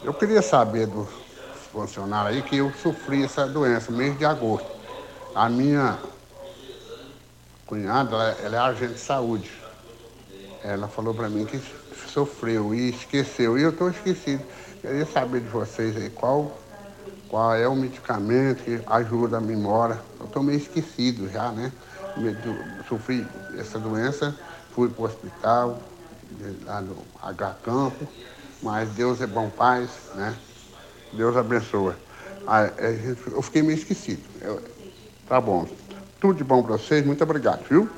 Eu queria saber dos funcionários aí que eu sofri essa doença mês de agosto. A minha cunhada, ela, ela é agente de saúde. Ela falou para mim que sofreu e esqueceu. E eu estou esquecido. Queria saber de vocês aí qual, qual é o medicamento que ajuda a memória. Eu estou meio esquecido já, né? Sofri essa doença, fui para o hospital, lá no Campo, mas Deus é bom paz, né? Deus abençoa. Eu fiquei meio esquecido. Tá bom. Tudo de bom para vocês, muito obrigado, viu?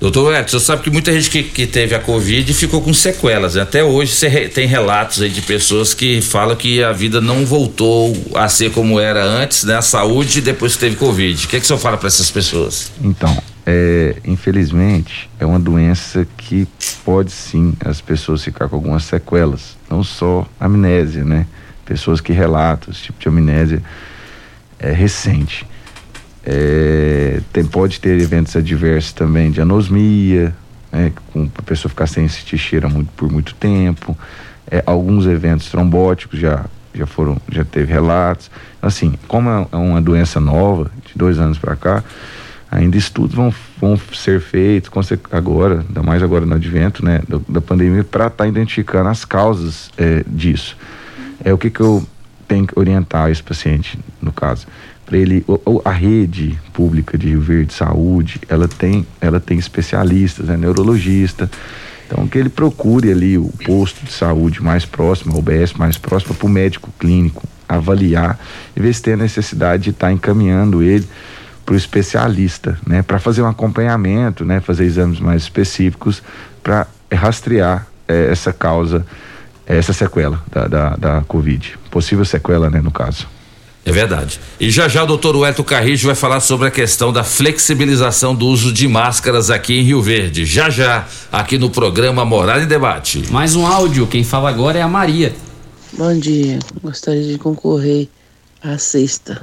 Doutor Edson, você sabe que muita gente que, que teve a Covid ficou com sequelas. Né? Até hoje re, tem relatos aí de pessoas que falam que a vida não voltou a ser como era antes, né? A saúde depois que teve Covid. O que, é que o senhor fala para essas pessoas?
Então, é, infelizmente, é uma doença que pode sim as pessoas ficar com algumas sequelas. Não só amnésia, né? Pessoas que relatam esse tipo de amnésia é recente. É, tem, pode ter eventos adversos também de anosmia, né, com a pessoa ficar sem sentir cheiro muito, por muito tempo. É, alguns eventos trombóticos já, já foram, já teve relatos. Assim, como é, é uma doença nova, de dois anos para cá, ainda estudos vão, vão ser feitos agora, ainda mais agora no advento né, da, da pandemia, para estar tá identificando as causas é, disso. É o que, que eu tenho que orientar esse paciente, no caso para ele a rede pública de Rio Verde Saúde ela tem ela tem especialistas né, neurologista. Então que ele procure ali o posto de saúde mais próximo a UBS mais próximo para o médico clínico avaliar e ver se tem a necessidade de estar tá encaminhando ele para o especialista né para fazer um acompanhamento né fazer exames mais específicos para rastrear eh, essa causa essa sequela da, da, da Covid. Possível sequela né no caso
é verdade. E já já o doutor Wellington Carrijo vai falar sobre a questão da flexibilização do uso de máscaras aqui em Rio Verde. Já já, aqui no programa Morada em Debate.
Mais um áudio, quem fala agora é a Maria.
Bom dia, gostaria de concorrer à sexta.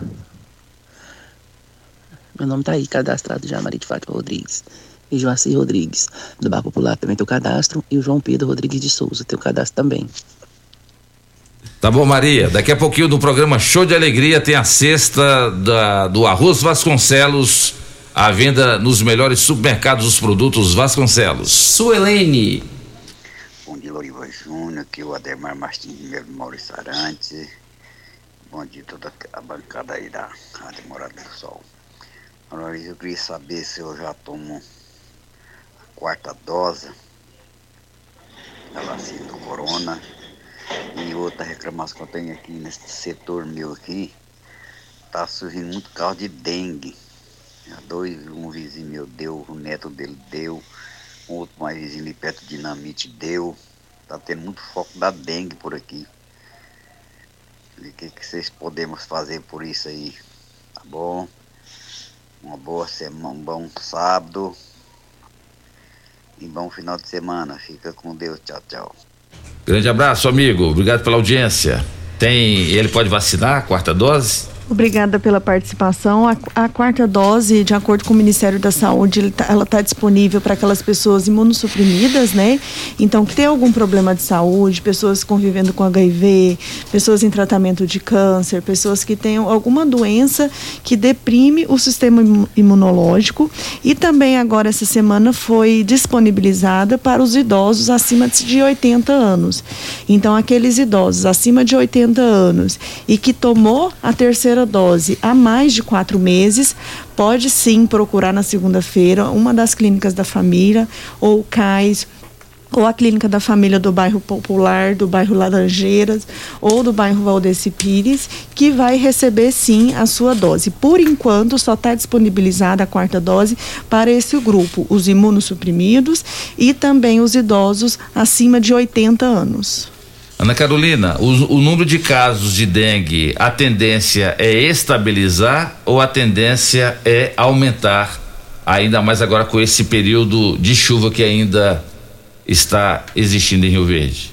Meu nome tá aí, cadastrado já, Maria de Fátima Rodrigues. E Joaci Rodrigues, do Bar Popular também tem o cadastro. E o João Pedro Rodrigues de Souza tem o cadastro também.
Tá bom, Maria. Daqui a pouquinho do programa Show de Alegria tem a cesta da, do Arroz Vasconcelos, à venda nos melhores supermercados dos produtos Vasconcelos.
Suelene.
Bom dia, Loriva Júnior, aqui é o Ademar Martins de Maurício Arantes. Bom dia toda a bancada aí da Rádio Morada do Sol. Loriva, eu queria saber se eu já tomo a quarta dose da vacina do Corona e outra reclamação que eu tenho aqui nesse setor meu aqui, tá surgindo muito caso de dengue. Dois, um vizinho meu deu, o neto dele deu, um outro mais vizinho ali perto dinamite deu. Tá tendo muito foco da dengue por aqui. E o que, que vocês podemos fazer por isso aí? Tá bom? Uma boa semana, um bom sábado e bom final de semana. Fica com Deus. Tchau, tchau.
Grande abraço, amigo. Obrigado pela audiência. Tem, ele pode vacinar quarta dose?
Obrigada pela participação. A, a, quarta dose, de acordo com o Ministério da Saúde, tá, ela está disponível para aquelas pessoas imunossuprimidas, né? Então, que tem algum problema de saúde, pessoas convivendo com HIV, pessoas em tratamento de câncer, pessoas que tenham alguma doença que deprime o sistema imunológico. E também agora essa semana foi disponibilizada para os idosos acima de 80 anos. Então, aqueles idosos acima de 80 anos e que tomou a terceira primeira dose há mais de quatro meses, pode sim procurar na segunda-feira uma das clínicas da família ou CAIS ou a clínica da família do bairro Popular, do bairro Laranjeiras ou do bairro Valdeci Pires, que vai receber sim a sua dose. Por enquanto, só está disponibilizada a quarta dose para esse grupo, os imunossuprimidos e também os idosos acima de 80 anos.
Ana Carolina, o, o, número de casos de dengue, a tendência é estabilizar ou a tendência é aumentar? Ainda mais agora com esse período de chuva que ainda está existindo em Rio Verde.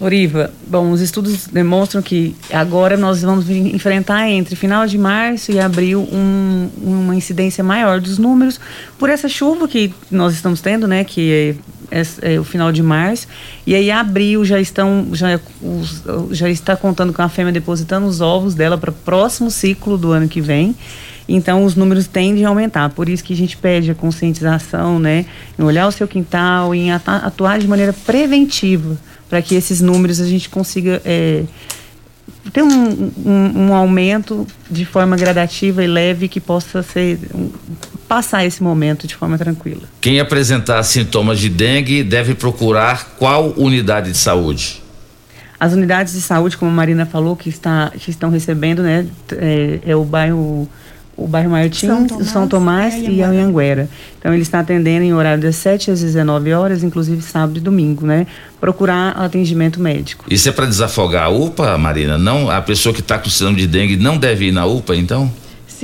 Oriva, bom, os estudos demonstram que agora nós vamos enfrentar entre final de março e abril um, uma incidência maior dos números por essa chuva que nós estamos tendo, né, que é, o final de março. E aí abril já estão já, os, já está contando com a fêmea depositando os ovos dela para o próximo ciclo do ano que vem. Então os números tendem a aumentar. Por isso que a gente pede a conscientização, né, em olhar o seu quintal, em atuar de maneira preventiva para que esses números a gente consiga é, ter um, um, um, aumento de forma gradativa e leve que possa ser um, passar esse momento de forma tranquila.
Quem apresentar sintomas de dengue deve procurar qual unidade de saúde?
As unidades de saúde, como a Marina falou, que, está, que estão recebendo, né, é, é o bairro o bairro Martins, São Tomás, São Tomás e a Anhanguera. Então ele está atendendo em horário das 7 às 19 horas, inclusive sábado e domingo, né? Procurar atendimento médico.
Isso é para desafogar a UPA, Marina? Não, a pessoa que está com sinal de dengue não deve ir na UPA, então?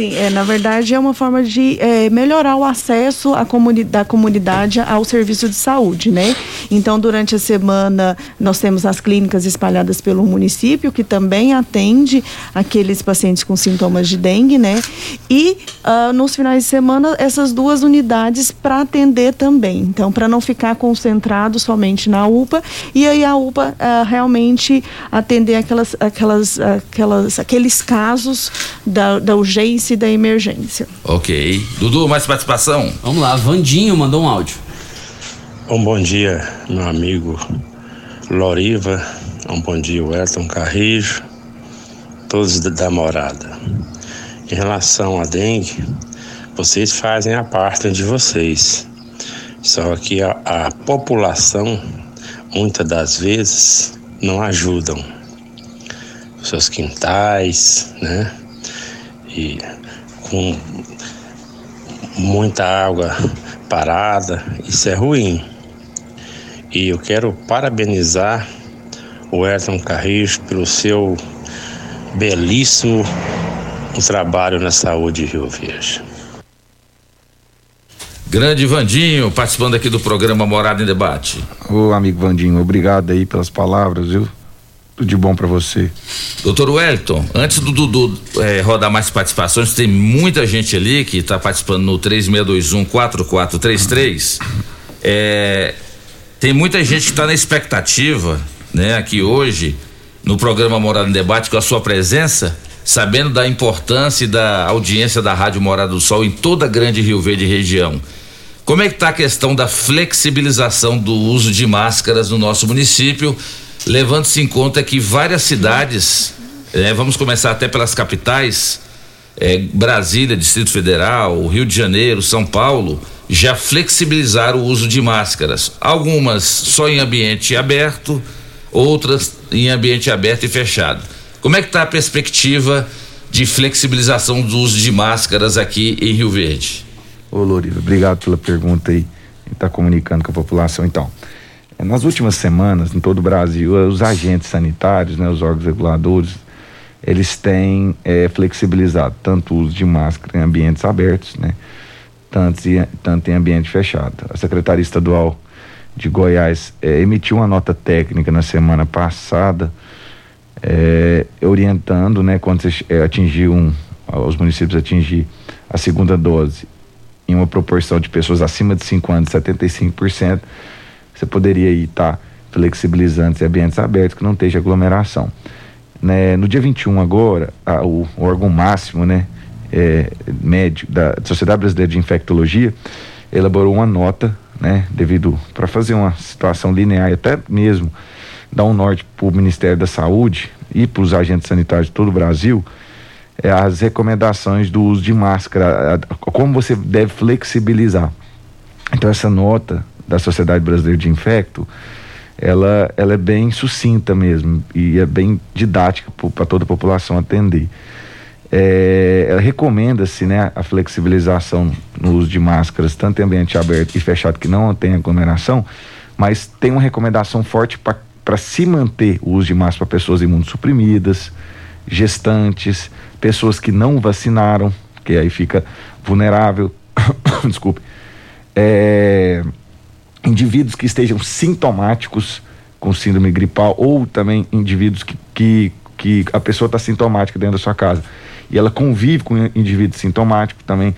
Sim, é, na verdade é uma forma de é, melhorar o acesso comuni da comunidade ao serviço de saúde, né? Então, durante a semana, nós temos as clínicas espalhadas pelo município, que também atende aqueles pacientes com sintomas de dengue, né? E uh, nos finais de semana, essas duas unidades para atender também. Então, para não ficar concentrado somente na UPA, e aí a UPA uh, realmente atender aquelas, aquelas, aquelas, aqueles casos da, da urgência da emergência.
Ok. Dudu, mais participação?
Vamos lá, Vandinho mandou um áudio.
Um bom dia, meu amigo Loriva. Um bom dia, Elton Carrijo. Todos da morada. Em relação à dengue, vocês fazem a parte de vocês. Só que a, a população, muitas das vezes, não ajudam. Seus quintais, né? e com muita água parada, isso é ruim. E eu quero parabenizar o Ayrton Carrijo pelo seu belíssimo trabalho na saúde de Rio Verde.
Grande Vandinho, participando aqui do programa Morada em Debate.
Ô amigo Vandinho, obrigado aí pelas palavras, viu? De bom para você.
Doutor Wellington, antes do Dudu é, rodar mais participações, tem muita gente ali que está participando no 3621-4433. É, tem muita gente que está na expectativa, né, aqui hoje, no programa Morada em Debate, com a sua presença, sabendo da importância e da audiência da Rádio Morada do Sol em toda a grande Rio Verde região. Como é que está a questão da flexibilização do uso de máscaras no nosso município? Levando-se em conta que várias cidades, é, vamos começar até pelas capitais, é, Brasília, Distrito Federal, Rio de Janeiro, São Paulo, já flexibilizaram o uso de máscaras. Algumas só em ambiente aberto, outras em ambiente aberto e fechado. Como é que está a perspectiva de flexibilização do uso de máscaras aqui em Rio Verde?
Ô Loriva, obrigado pela pergunta aí. Está comunicando com a população então. Nas últimas semanas, em todo o Brasil, os agentes sanitários, né, os órgãos reguladores, eles têm é, flexibilizado tanto o uso de máscara em ambientes abertos, né, tanto, tanto em ambiente fechado. A Secretaria Estadual de Goiás é, emitiu uma nota técnica na semana passada, é, orientando, né, quando você é, atingir um, os municípios atingir a segunda dose em uma proporção de pessoas acima de 5 anos, 75%, você poderia estar tá flexibilizando ambientes abertos que não esteja aglomeração. Né, no dia 21 agora, a, o, o, órgão máximo, né, é, médio da Sociedade Brasileira de Infectologia, elaborou uma nota, né, devido para fazer uma situação linear até mesmo dar um norte para o Ministério da Saúde e para os agentes sanitários de todo o Brasil, é, as recomendações do uso de máscara, a, a, como você deve flexibilizar. Então essa nota da Sociedade Brasileira de Infecto, ela, ela é bem sucinta mesmo e é bem didática para toda a população atender. É, recomenda-se né, a flexibilização no uso de máscaras, tanto em ambiente aberto e fechado que não tem aglomeração, mas tem uma recomendação forte para se manter o uso de máscara para pessoas imunossuprimidas, gestantes, pessoas que não vacinaram, que aí fica vulnerável, desculpe, é, indivíduos que estejam sintomáticos com síndrome gripal ou também indivíduos que, que, que a pessoa está sintomática dentro da sua casa e ela convive com indivíduos sintomáticos também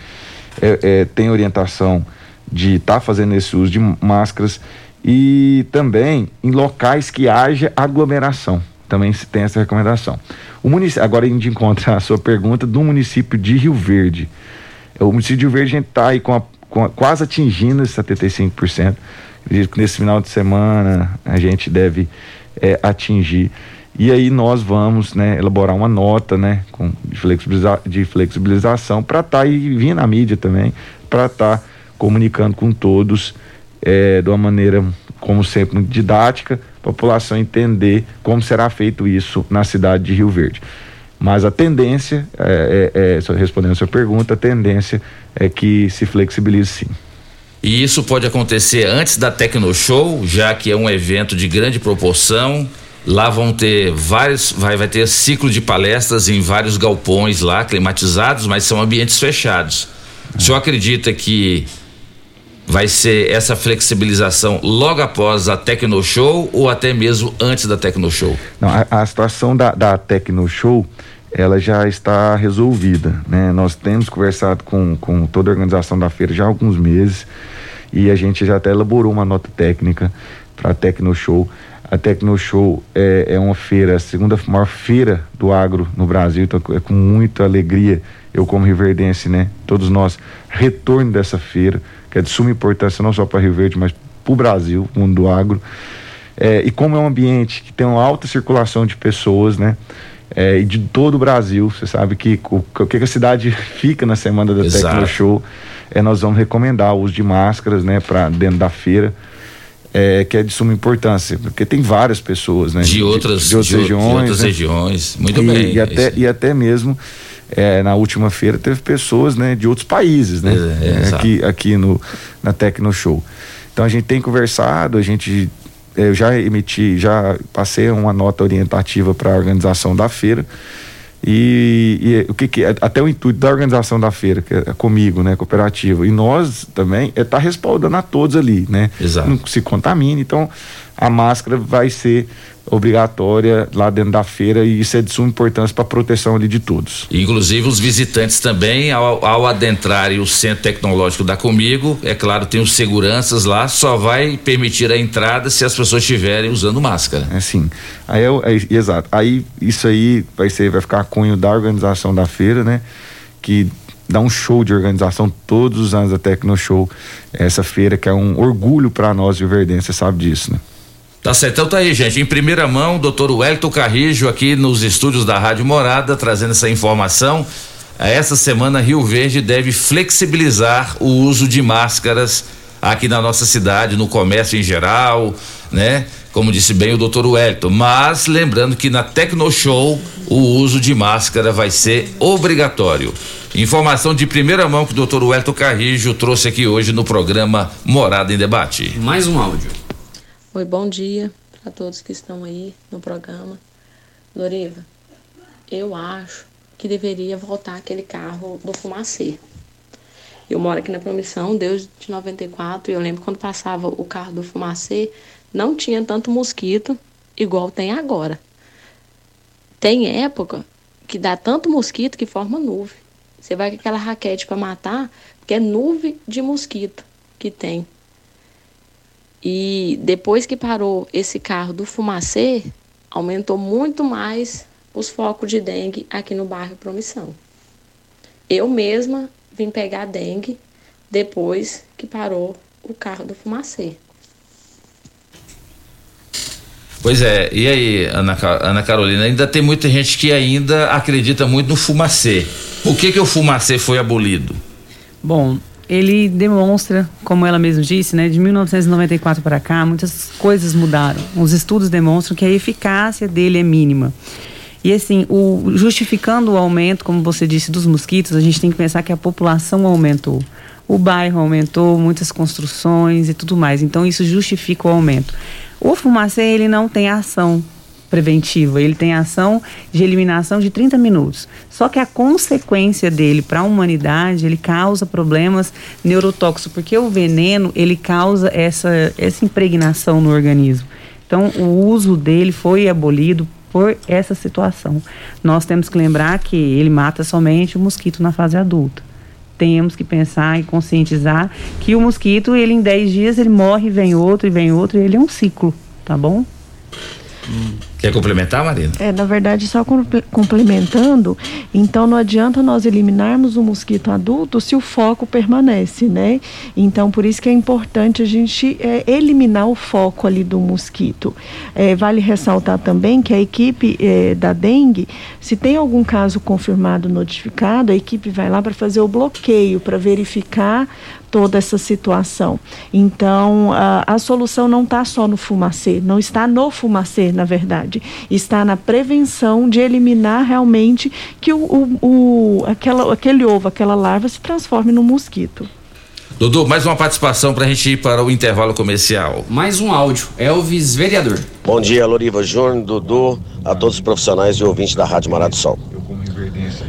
é, é, tem orientação de estar tá fazendo esse uso de máscaras e também em locais que haja aglomeração. Também se tem essa recomendação. O município, agora a gente encontra a sua pergunta do município de Rio Verde. O município de Rio Verde está aí com a, quase atingindo esses 75%. Acredito que nesse final de semana a gente deve é, atingir. E aí nós vamos né, elaborar uma nota né, com, de, flexibiliza, de flexibilização para estar tá aí vindo na mídia também, para estar tá comunicando com todos é, de uma maneira, como sempre, muito didática, a população entender como será feito isso na cidade de Rio Verde. Mas a tendência, é, é, é respondendo a sua pergunta, a tendência é que se flexibilize sim.
E isso pode acontecer antes da Tecno Show, já que é um evento de grande proporção. Lá vão ter vários, vai, vai ter ciclo de palestras em vários galpões lá, climatizados, mas são ambientes fechados. O senhor acredita que vai ser essa flexibilização logo após a Tecno Show ou até mesmo antes da Tecno Show?
Não, a, a situação da, da Tecno Show ela já está resolvida, né? Nós temos conversado com, com toda a organização da feira já há alguns meses e a gente já até elaborou uma nota técnica para a Tecno Show. A Tecno Show é, é uma feira, a segunda maior feira do agro no Brasil, então é com muita alegria, eu como riverdense, né? Todos nós, retorno dessa feira, que é de suma importância não só para Rio Verde, mas para o Brasil, mundo do agro. É, e como é um ambiente que tem uma alta circulação de pessoas, né? é, e de todo o Brasil. Você sabe que o, o que a cidade fica na semana da Exato. Tecno Show é nós vamos recomendar o uso de máscaras, né, para dentro da feira. É, que é de suma importância, porque tem várias pessoas, né?
De outras, de, de outras de, regiões. De outras né? regiões, muito
e,
bem.
E até, e até mesmo é, na última feira teve pessoas né, de outros países, né? É, é aqui, aqui no, na Tecno Show. Então a gente tem conversado, a gente eu já emiti, já passei uma nota orientativa para a organização da feira. E, e, o que, que é, até o intuito da organização da feira, que é comigo, né, cooperativa, e nós também, é estar tá respaldando a todos ali, né?
Exato.
Não se contamine. Então, a máscara vai ser obrigatória lá dentro da feira e isso é de suma importância para a proteção ali de todos.
Inclusive os visitantes também, ao, ao adentrarem o centro tecnológico da Comigo, é claro, tem os seguranças lá, só vai permitir a entrada se as pessoas estiverem usando máscara.
É sim. Aí é, é, exato. Aí isso aí vai ser, vai ficar a cunho da organização da feira, né? Que dá um show de organização todos os anos da Tecno Show. Essa feira que é um orgulho para nós de você sabe disso, né?
Tá certo, então tá aí, gente. Em primeira mão, doutor Wellington Carrijo aqui nos estúdios da Rádio Morada, trazendo essa informação. Essa semana, Rio Verde deve flexibilizar o uso de máscaras aqui na nossa cidade, no comércio em geral, né? Como disse bem o doutor Wellington. Mas lembrando que na Tecno Show o uso de máscara vai ser obrigatório. Informação de primeira mão que o doutor Wellington Carrijo trouxe aqui hoje no programa Morada em Debate.
Mais um áudio.
Oi, bom dia para todos que estão aí no programa. Loriva, eu acho que deveria voltar aquele carro do fumacê. Eu moro aqui na Promissão desde 94 e eu lembro quando passava o carro do fumacê, não tinha tanto mosquito igual tem agora. Tem época que dá tanto mosquito que forma nuvem. Você vai com aquela raquete para matar, porque é nuvem de mosquito que tem. E depois que parou esse carro do fumacê, aumentou muito mais os focos de dengue aqui no bairro Promissão. Eu mesma vim pegar dengue depois que parou o carro do fumacê.
Pois é, e aí, Ana, Ana Carolina, ainda tem muita gente que ainda acredita muito no fumacê. Por que que o fumacê foi abolido?
Bom, ele demonstra, como ela mesma disse, né, de 1994 para cá, muitas coisas mudaram. Os estudos demonstram que a eficácia dele é mínima. E assim, o, justificando o aumento, como você disse, dos mosquitos, a gente tem que pensar que a população aumentou. O bairro aumentou, muitas construções e tudo mais. Então, isso justifica o aumento. O fumacê, ele não tem ação preventiva, ele tem ação de eliminação de 30 minutos. Só que a consequência dele para a humanidade, ele causa problemas neurotóxicos, porque o veneno, ele causa essa, essa impregnação no organismo. Então, o uso dele foi abolido por essa situação. Nós temos que lembrar que ele mata somente o mosquito na fase adulta temos que pensar e conscientizar que o mosquito, ele em 10 dias, ele morre, vem outro, e vem outro, e ele é um ciclo, tá bom?
Quer complementar, Marina?
É, na verdade, só comple- complementando, então não adianta nós eliminarmos o mosquito adulto se o foco permanece, né? Então, por isso que é importante a gente é, eliminar o foco ali do mosquito. É, vale ressaltar também que a equipe é, da dengue, se tem algum caso confirmado notificado, a equipe vai lá para fazer o bloqueio, para verificar toda essa situação. Então, a, a solução não está só no fumacê, não está no fumacê, na verdade, está na prevenção de eliminar realmente que o, o, o- aquela, aquele ovo, aquela larva se transforme num mosquito.
Dudu, mais uma participação pra gente ir para o intervalo comercial.
Mais um áudio. Elvis, vereador.
Bom dia, Loriva Júnior, Dudu, a todos os profissionais e ouvintes da Rádio Morado do Sol.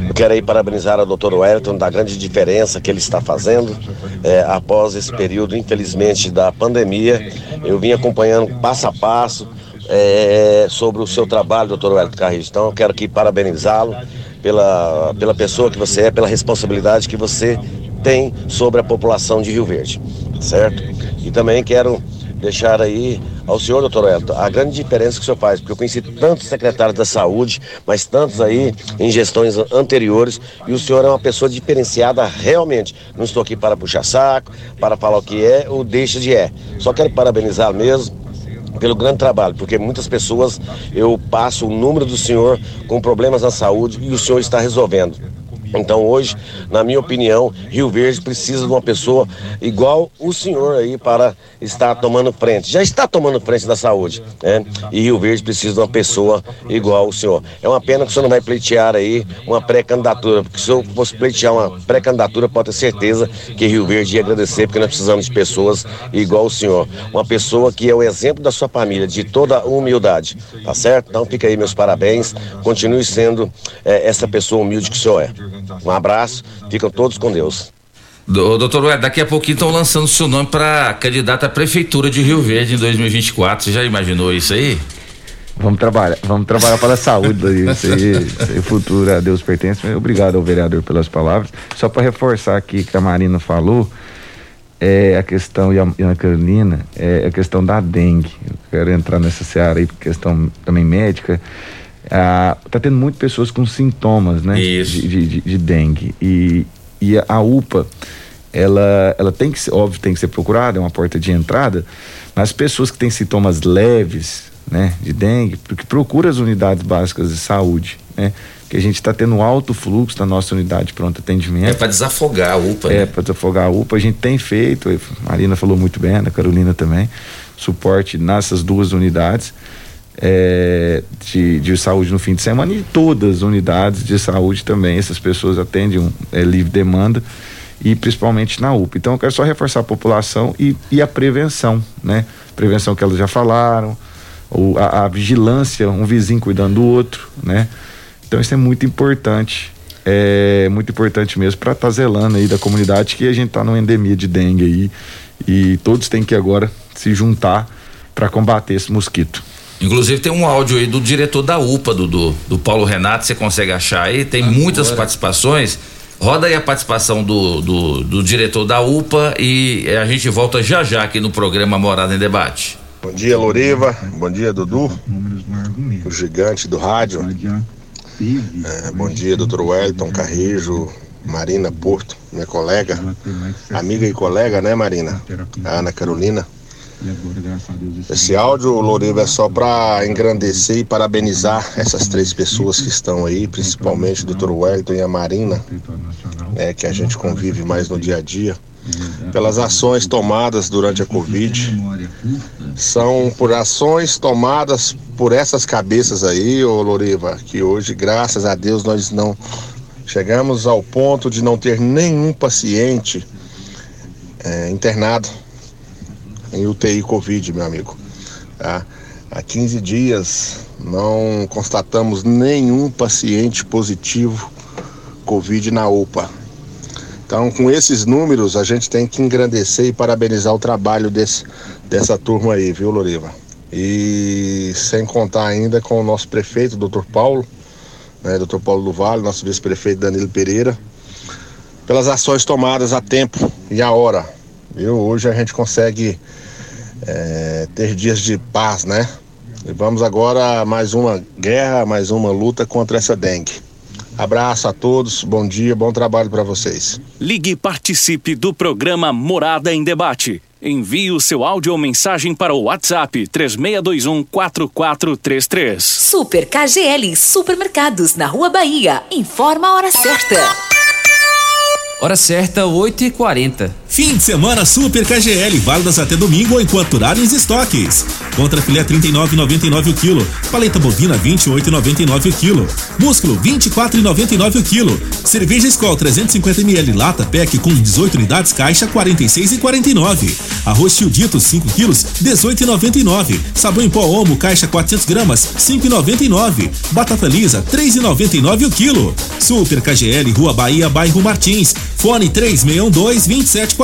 Eu quero aí parabenizar o Dr. Wellington da grande diferença que ele está fazendo é, após esse período, infelizmente, da pandemia. Eu vim acompanhando passo a passo é, sobre o seu trabalho, Dr. Wellington Carrijo. Então, eu quero aqui parabenizá-lo pela, pela pessoa que você é, pela responsabilidade que você tem sobre a população de Rio Verde, certo? E também quero deixar aí ao senhor, doutor Elton, a grande diferença que o senhor faz, porque eu conheci tantos secretários da saúde, mas tantos aí em gestões anteriores, e o senhor é uma pessoa diferenciada realmente. Não estou aqui para puxar saco, para falar o que é ou deixa de é. Só quero parabenizar mesmo pelo grande trabalho, porque muitas pessoas eu passo o número do senhor com problemas na saúde e o senhor está resolvendo. Então hoje, na minha opinião, Rio Verde precisa de uma pessoa igual o senhor aí para estar tomando frente. Já está tomando frente da saúde, né? E Rio Verde precisa de uma pessoa igual o senhor. É uma pena que o senhor não vai pleitear aí uma pré-candidatura, porque se eu fosse pleitear uma pré-candidatura, pode ter certeza que Rio Verde ia agradecer, porque nós precisamos de pessoas igual o senhor. Uma pessoa que é o exemplo da sua família, de toda humildade, tá certo? Então fica aí meus parabéns, continue sendo eh, essa pessoa humilde que o senhor é. Um abraço, ficam todos com Deus.
Do, doutor Ué, daqui a pouquinho estão lançando seu nome para candidato à prefeitura de Rio Verde em 2024. Você já imaginou isso aí?
Vamos trabalhar, vamos trabalhar para a saúde, Daí. isso aí, isso aí futuro a Deus pertence. Obrigado ao vereador pelas palavras. Só para reforçar aqui que a Marina falou, é a questão, e a, e a Carolina, é a questão da dengue. Eu quero entrar nessa seara aí, questão também médica. Ah, tá tendo muitas pessoas com sintomas, né?
Isso.
De, de, de- de dengue. E, e a, UPA, ela, ela tem que ser, óbvio, tem que ser procurada, é uma porta de entrada, mas pessoas que têm sintomas leves, né, de dengue, porque procura as unidades básicas de saúde, né? Que a gente está tendo alto fluxo da nossa unidade de pronto atendimento.
É para desafogar a UPA,
É,
né?
para desafogar a UPA, a gente tem feito, a Marina falou muito bem, a Carolina também, suporte nessas duas unidades é, de, de saúde no fim de semana e todas as unidades de saúde também. Essas pessoas atendem um, é, livre demanda e principalmente na UPA. Então eu quero só reforçar a população e, e a prevenção, né? Prevenção que elas já falaram, ou a, a vigilância, um vizinho cuidando do outro, né? Então isso é muito importante, é muito importante mesmo para estar zelando aí da comunidade que a gente tá numa endemia de dengue aí e todos têm que agora se juntar para combater esse mosquito.
Inclusive tem um áudio aí do diretor da UPA, do, do, do Paulo Renato, você consegue achar aí, tem muitas participações. Roda aí a participação do, do, do diretor da UPA e eh, a gente volta já já aqui no programa Morada em Debate.
Bom dia, Loriva. Bom dia, Dudu. O gigante do rádio. É, bom dia, doutor Wellington Carrijo, Marina Porto, minha colega, amiga e colega, né, Marina? A Ana Carolina. Esse áudio, Loriva, é só para engrandecer e parabenizar essas três pessoas que estão aí, principalmente o doutor Wellington e a Marina, né, que a gente convive mais no dia a dia, pelas ações tomadas durante a Covid. São por ações tomadas por essas cabeças aí, ô Loriva, que hoje, graças a Deus, nós não chegamos ao ponto de não ter nenhum paciente é, internado em UTI Covid, meu amigo. Tá? Há 15 dias não constatamos nenhum paciente positivo Covid na UPA. Então, com esses números, a gente tem que engrandecer e parabenizar o trabalho desse, dessa turma aí, viu, Loriva? E sem contar ainda com o nosso prefeito, doutor Paulo, né, doutor Paulo do Vale, nosso vice-prefeito Danilo Pereira, pelas ações tomadas a tempo e a hora. Viu? Hoje a gente consegue é, ter dias de paz, né? E vamos agora a mais uma guerra, mais uma luta contra essa dengue. Abraço a todos, bom dia, bom trabalho para vocês.
Ligue e participe do programa Morada em Debate. Envie o seu áudio ou mensagem para o WhatsApp 3621 4433.
Super KGL Supermercados na Rua Bahia. Informa a hora certa.
Hora certa, 8h40.
Fim de semana Super KGL, válidas até domingo enquanto durarem os estoques. Contra filé 39,99 o quilo, paleta bovina 28,99 o quilo, músculo 24,99 o quilo, cerveja Skol 350 ml lata PEC com 18 unidades caixa 46,49, arroz tio dito 5 quilos 18,99, sabão em pó Omo caixa 400 gramas 5,99, batata lisa 3,99 o quilo. Super KGL Rua Bahia bairro Martins, fone 3612 2740.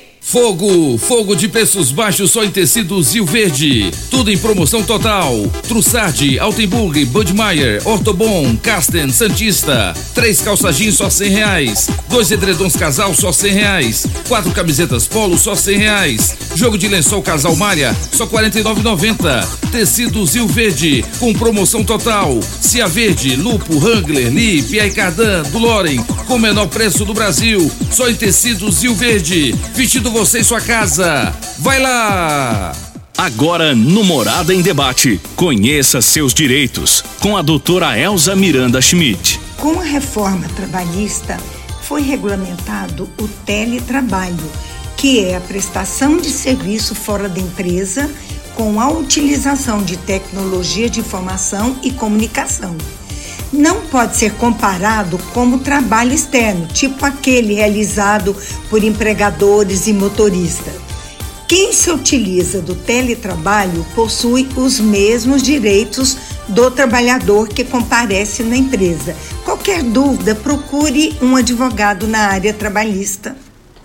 Fogo, fogo de preços baixos só em tecidos Rio Verde. Tudo em promoção total. Trussardi, Altenburg, Budmeier, Ortobon, Casten, Santista. Três calça jeans só cem reais. Dois edredons casal só cem reais. Quatro camisetas polo só cem reais. Jogo de lençol casal malha só quarenta e nove noventa. Tecidos Rio Verde com promoção total. Cia Verde, Lupo, Wrangler, Lee, Pierre Cardan, do Loren com o menor preço do Brasil. Só em tecidos Rio Verde. Vestido você em sua casa. Vai lá!
Agora no Morada em Debate, conheça seus direitos com a doutora Elza Miranda Schmidt.
Com a reforma trabalhista, foi regulamentado o teletrabalho, que é a prestação de serviço fora da empresa com a utilização de tecnologia de informação e comunicação. Não pode ser comparado como trabalho externo, tipo aquele realizado por empregadores e motoristas. Quem se utiliza do teletrabalho possui os mesmos direitos do trabalhador que comparece na empresa. Qualquer dúvida, procure um advogado na área trabalhista.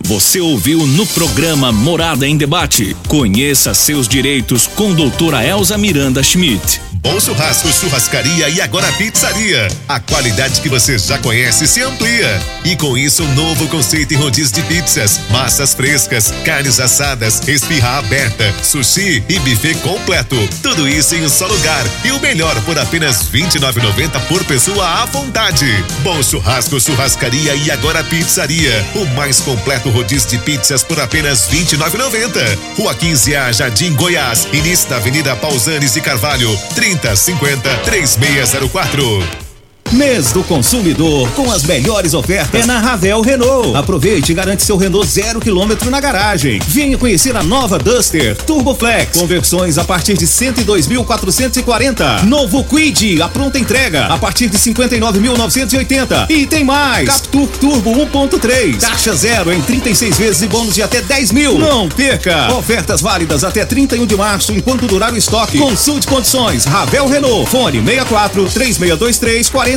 Você ouviu no programa Morada em Debate. Conheça seus direitos com doutora Elza Miranda Schmidt.
Bom Churrasco, Churrascaria e agora Pizzaria. A qualidade que você já conhece se amplia. E com isso, um novo conceito em rodízio de pizzas, massas frescas, carnes assadas, espirra aberta, sushi e buffet completo. Tudo isso em um só lugar. E o melhor por apenas R$ 29,90 por pessoa à vontade. Bom Churrasco, Churrascaria e agora Pizzaria. O mais completo rodízio de pizzas por apenas R$ 29,90. Rua 15A, Jardim Goiás. Início da Avenida Pausanes e Carvalho. 3050 3604.
Mês do consumidor com as melhores ofertas é na Ravel Renault. Aproveite e garante seu Renault zero quilômetro na garagem. Venha conhecer a nova Duster Turbo Flex. Conversões a partir de 102.440. Novo Quid, a pronta entrega a partir de 59.980. E tem mais. Captur Turbo 1.3. Taxa zero em 36 vezes e bônus de até 10 mil. Não perca. Ofertas válidas até 31 de março enquanto durar o estoque. Consulte condições. Ravel Renault. Fone 64 3623 40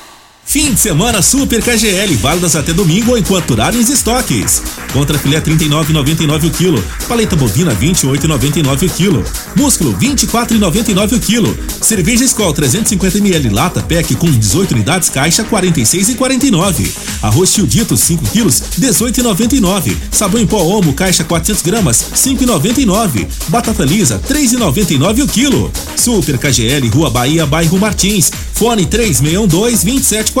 Fim de semana Super KGL, válidas até domingo enquanto durarem os estoques. Contra filé 39,99 o quilo, paleta bovina 28,99 o quilo, músculo 24,99 o quilo, cerveja Skol 350 ml lata PEC com 18 unidades caixa 46,49, arroz tio dito 5 quilos 18,99, sabão em pó Omo caixa 400 gramas 5,99, batata lisa 3,99 o quilo. Super KGL Rua Bahia bairro Martins, fone 3612 2740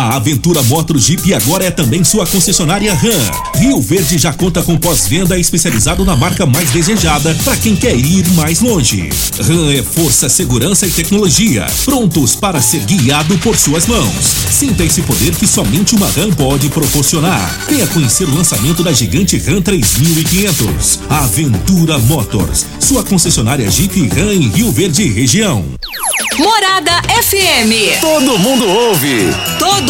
A Aventura Motor Jeep agora é também sua concessionária RAM. Rio Verde já conta com pós-venda especializado na marca mais desejada para quem quer ir mais longe. RAM é força, segurança e tecnologia, prontos para ser guiado por suas mãos. Sinta esse poder que somente uma RAM pode proporcionar. Venha conhecer o lançamento da gigante RAM 3500. Aventura Motors, sua concessionária Jeep RAM em Rio Verde região.
Morada FM.
Todo mundo ouve.
Todo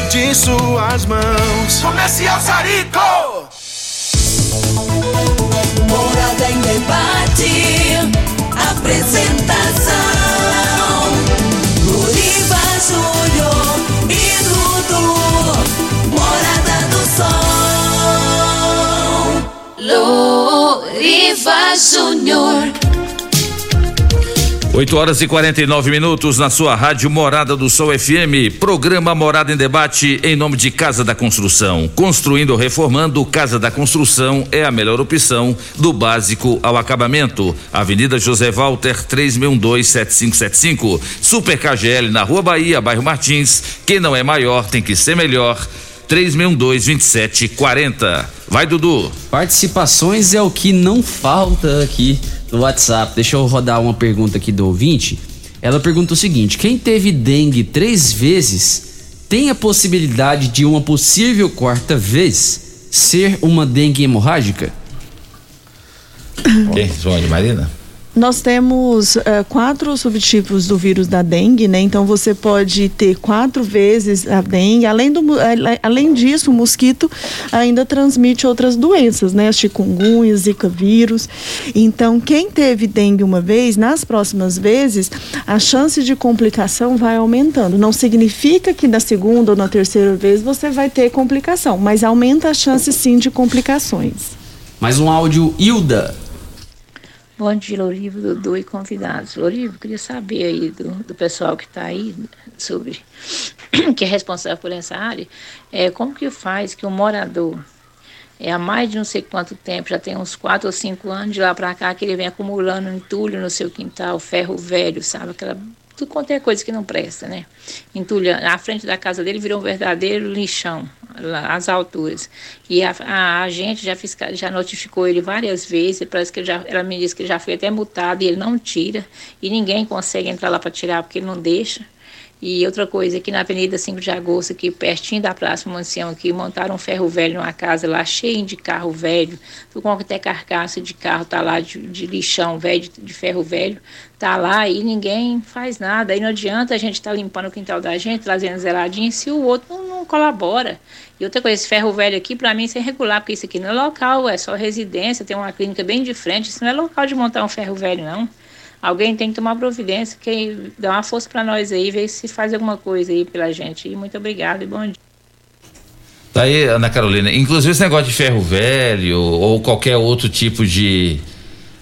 de suas mãos. Comercial Sarico.
Morada em debate. Apresentação. Luriva Júnior e Dudu. Morada do Sol.
Loriva Júnior.
8 horas e 49 minutos na sua rádio Morada do Sol FM. Programa Morada em Debate em nome de Casa da Construção. Construindo ou reformando, Casa da Construção é a melhor opção do básico ao acabamento. Avenida José Walter 36127575. Super KGL na Rua Bahia, bairro Martins. Quem não é maior tem que ser melhor. 36122740. Vai, Dudu.
Participações é o que não falta aqui no WhatsApp. Deixa eu rodar uma pergunta aqui do ouvinte. Ela pergunta o seguinte: quem teve dengue três vezes tem a possibilidade de uma possível quarta vez ser uma dengue hemorrágica?
Quem? João de Marina?
Nós temos eh, quatro subtipos do vírus da dengue, né? Então você pode ter quatro vezes a dengue. Além, do, eh, além disso, o mosquito ainda transmite outras doenças, né? As chikungunya, zika vírus. Então, quem teve dengue uma vez, nas próximas vezes, a chance de complicação vai aumentando. Não significa que na segunda ou na terceira vez você vai ter complicação, mas aumenta a chance sim de complicações.
Mais um áudio, Hilda.
Bom dia, Lorivo, Dudu e convidados. Lorivo, queria saber aí do, do pessoal que está aí sobre que é responsável por essa área, é, como que faz que o morador é, há mais de não sei quanto tempo, já tem uns quatro ou cinco anos de lá para cá, que ele vem acumulando entulho no seu quintal, ferro velho, sabe? Aquela, tudo quanto é coisa que não presta, né? Entulho. Na frente da casa dele virou um verdadeiro lixão, lá, às alturas. E a, a, a gente já, fiscal, já notificou ele várias vezes, parece que ele já, ela me disse que ele já foi até multado e ele não tira, e ninguém consegue entrar lá para tirar porque ele não deixa. E outra coisa, aqui na Avenida 5 de Agosto, aqui pertinho da Praça Mancião, aqui, montaram um ferro velho numa casa lá, cheio de carro velho, com até carcaça de carro, tá lá de, de lixão velho, de, de, ferro velho, tá lá e ninguém faz nada. Aí não adianta a gente estar tá limpando o quintal da gente, trazendo zeladinho, se o outro não, não, colabora. E outra coisa, esse ferro velho aqui, para mim, isso é irregular, porque isso aqui não é local, é só residência, tem uma clínica bem de frente, isso não é local de montar um ferro velho, não. Alguém tem que tomar providência, que dá uma força para nós aí, ver se faz alguma coisa aí pela gente. E muito obrigado e bom dia.
Tá aí, Ana Carolina. Inclusive esse negócio de ferro velho ou qualquer outro tipo de,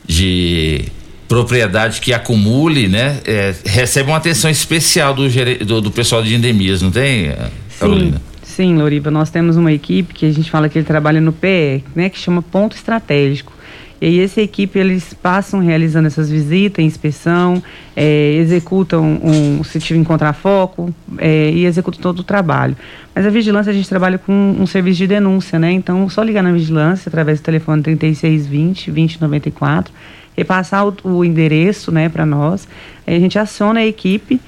de propriedade que acumule, né? É, recebe uma atenção especial do, do, do, pessoal de endemias, não tem, Carolina?
Sim, sim, Loriva. Nós temos uma equipe que a gente fala que ele trabalha no PE, né? Que chama Ponto Estratégico. E aí essa equipe, eles passam realizando essas visitas, inspeção, é, executam um, se tiver encontrar foco é, e executam todo o trabalho. Mas a vigilância, a gente trabalha com um, serviço de denúncia, né? Então, só ligar na vigilância através do telefone 3620 2094 repassar o, o endereço né, para nós. Aí a gente aciona a equipe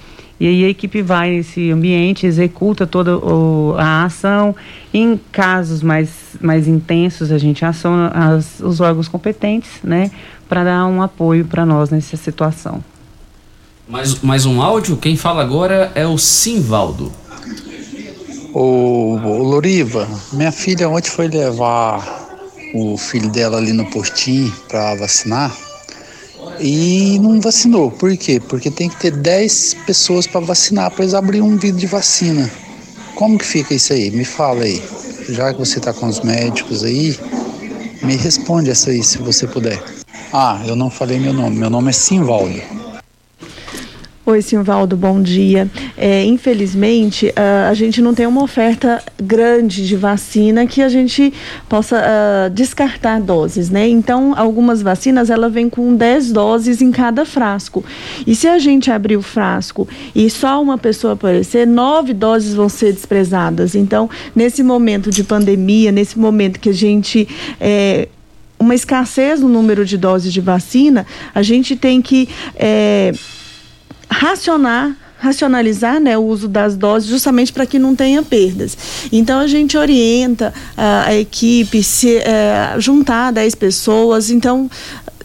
e aí a equipe vai nesse ambiente, executa toda o, a ação. Em casos mais, mais intensos, a gente aciona as, os órgãos competentes, né, para dar um apoio para nós nessa situação.
Mais, mais um áudio? Quem fala agora é o Simvaldo.
Ô, ô Loriva, minha filha ontem foi levar o filho dela ali no postinho para vacinar e não vacinou. Por quê? Porque tem que ter 10 pessoas para vacinar, para eles abrir um vidro de vacina. Como que fica isso aí? Me fala aí. Já que você está com os médicos aí, me responde essa aí, se você puder. Ah, eu não falei meu nome. Meu nome é Simvaldo.
Oi, Simvaldo, bom dia. É, infelizmente, uh, a gente não tem uma oferta grande de vacina que a gente possa uh, descartar doses, né? Então, algumas vacinas, ela vem com 10 doses em cada frasco. E se a gente abrir o frasco e só uma pessoa aparecer, nove doses vão ser desprezadas. Então, nesse momento de pandemia, nesse momento que a gente... É, uma escassez no número de doses de vacina, a gente tem que é, racionar racionalizar né, o uso das doses justamente para que não tenha perdas. Então a gente orienta a, a equipe se é, juntar 10 pessoas. Então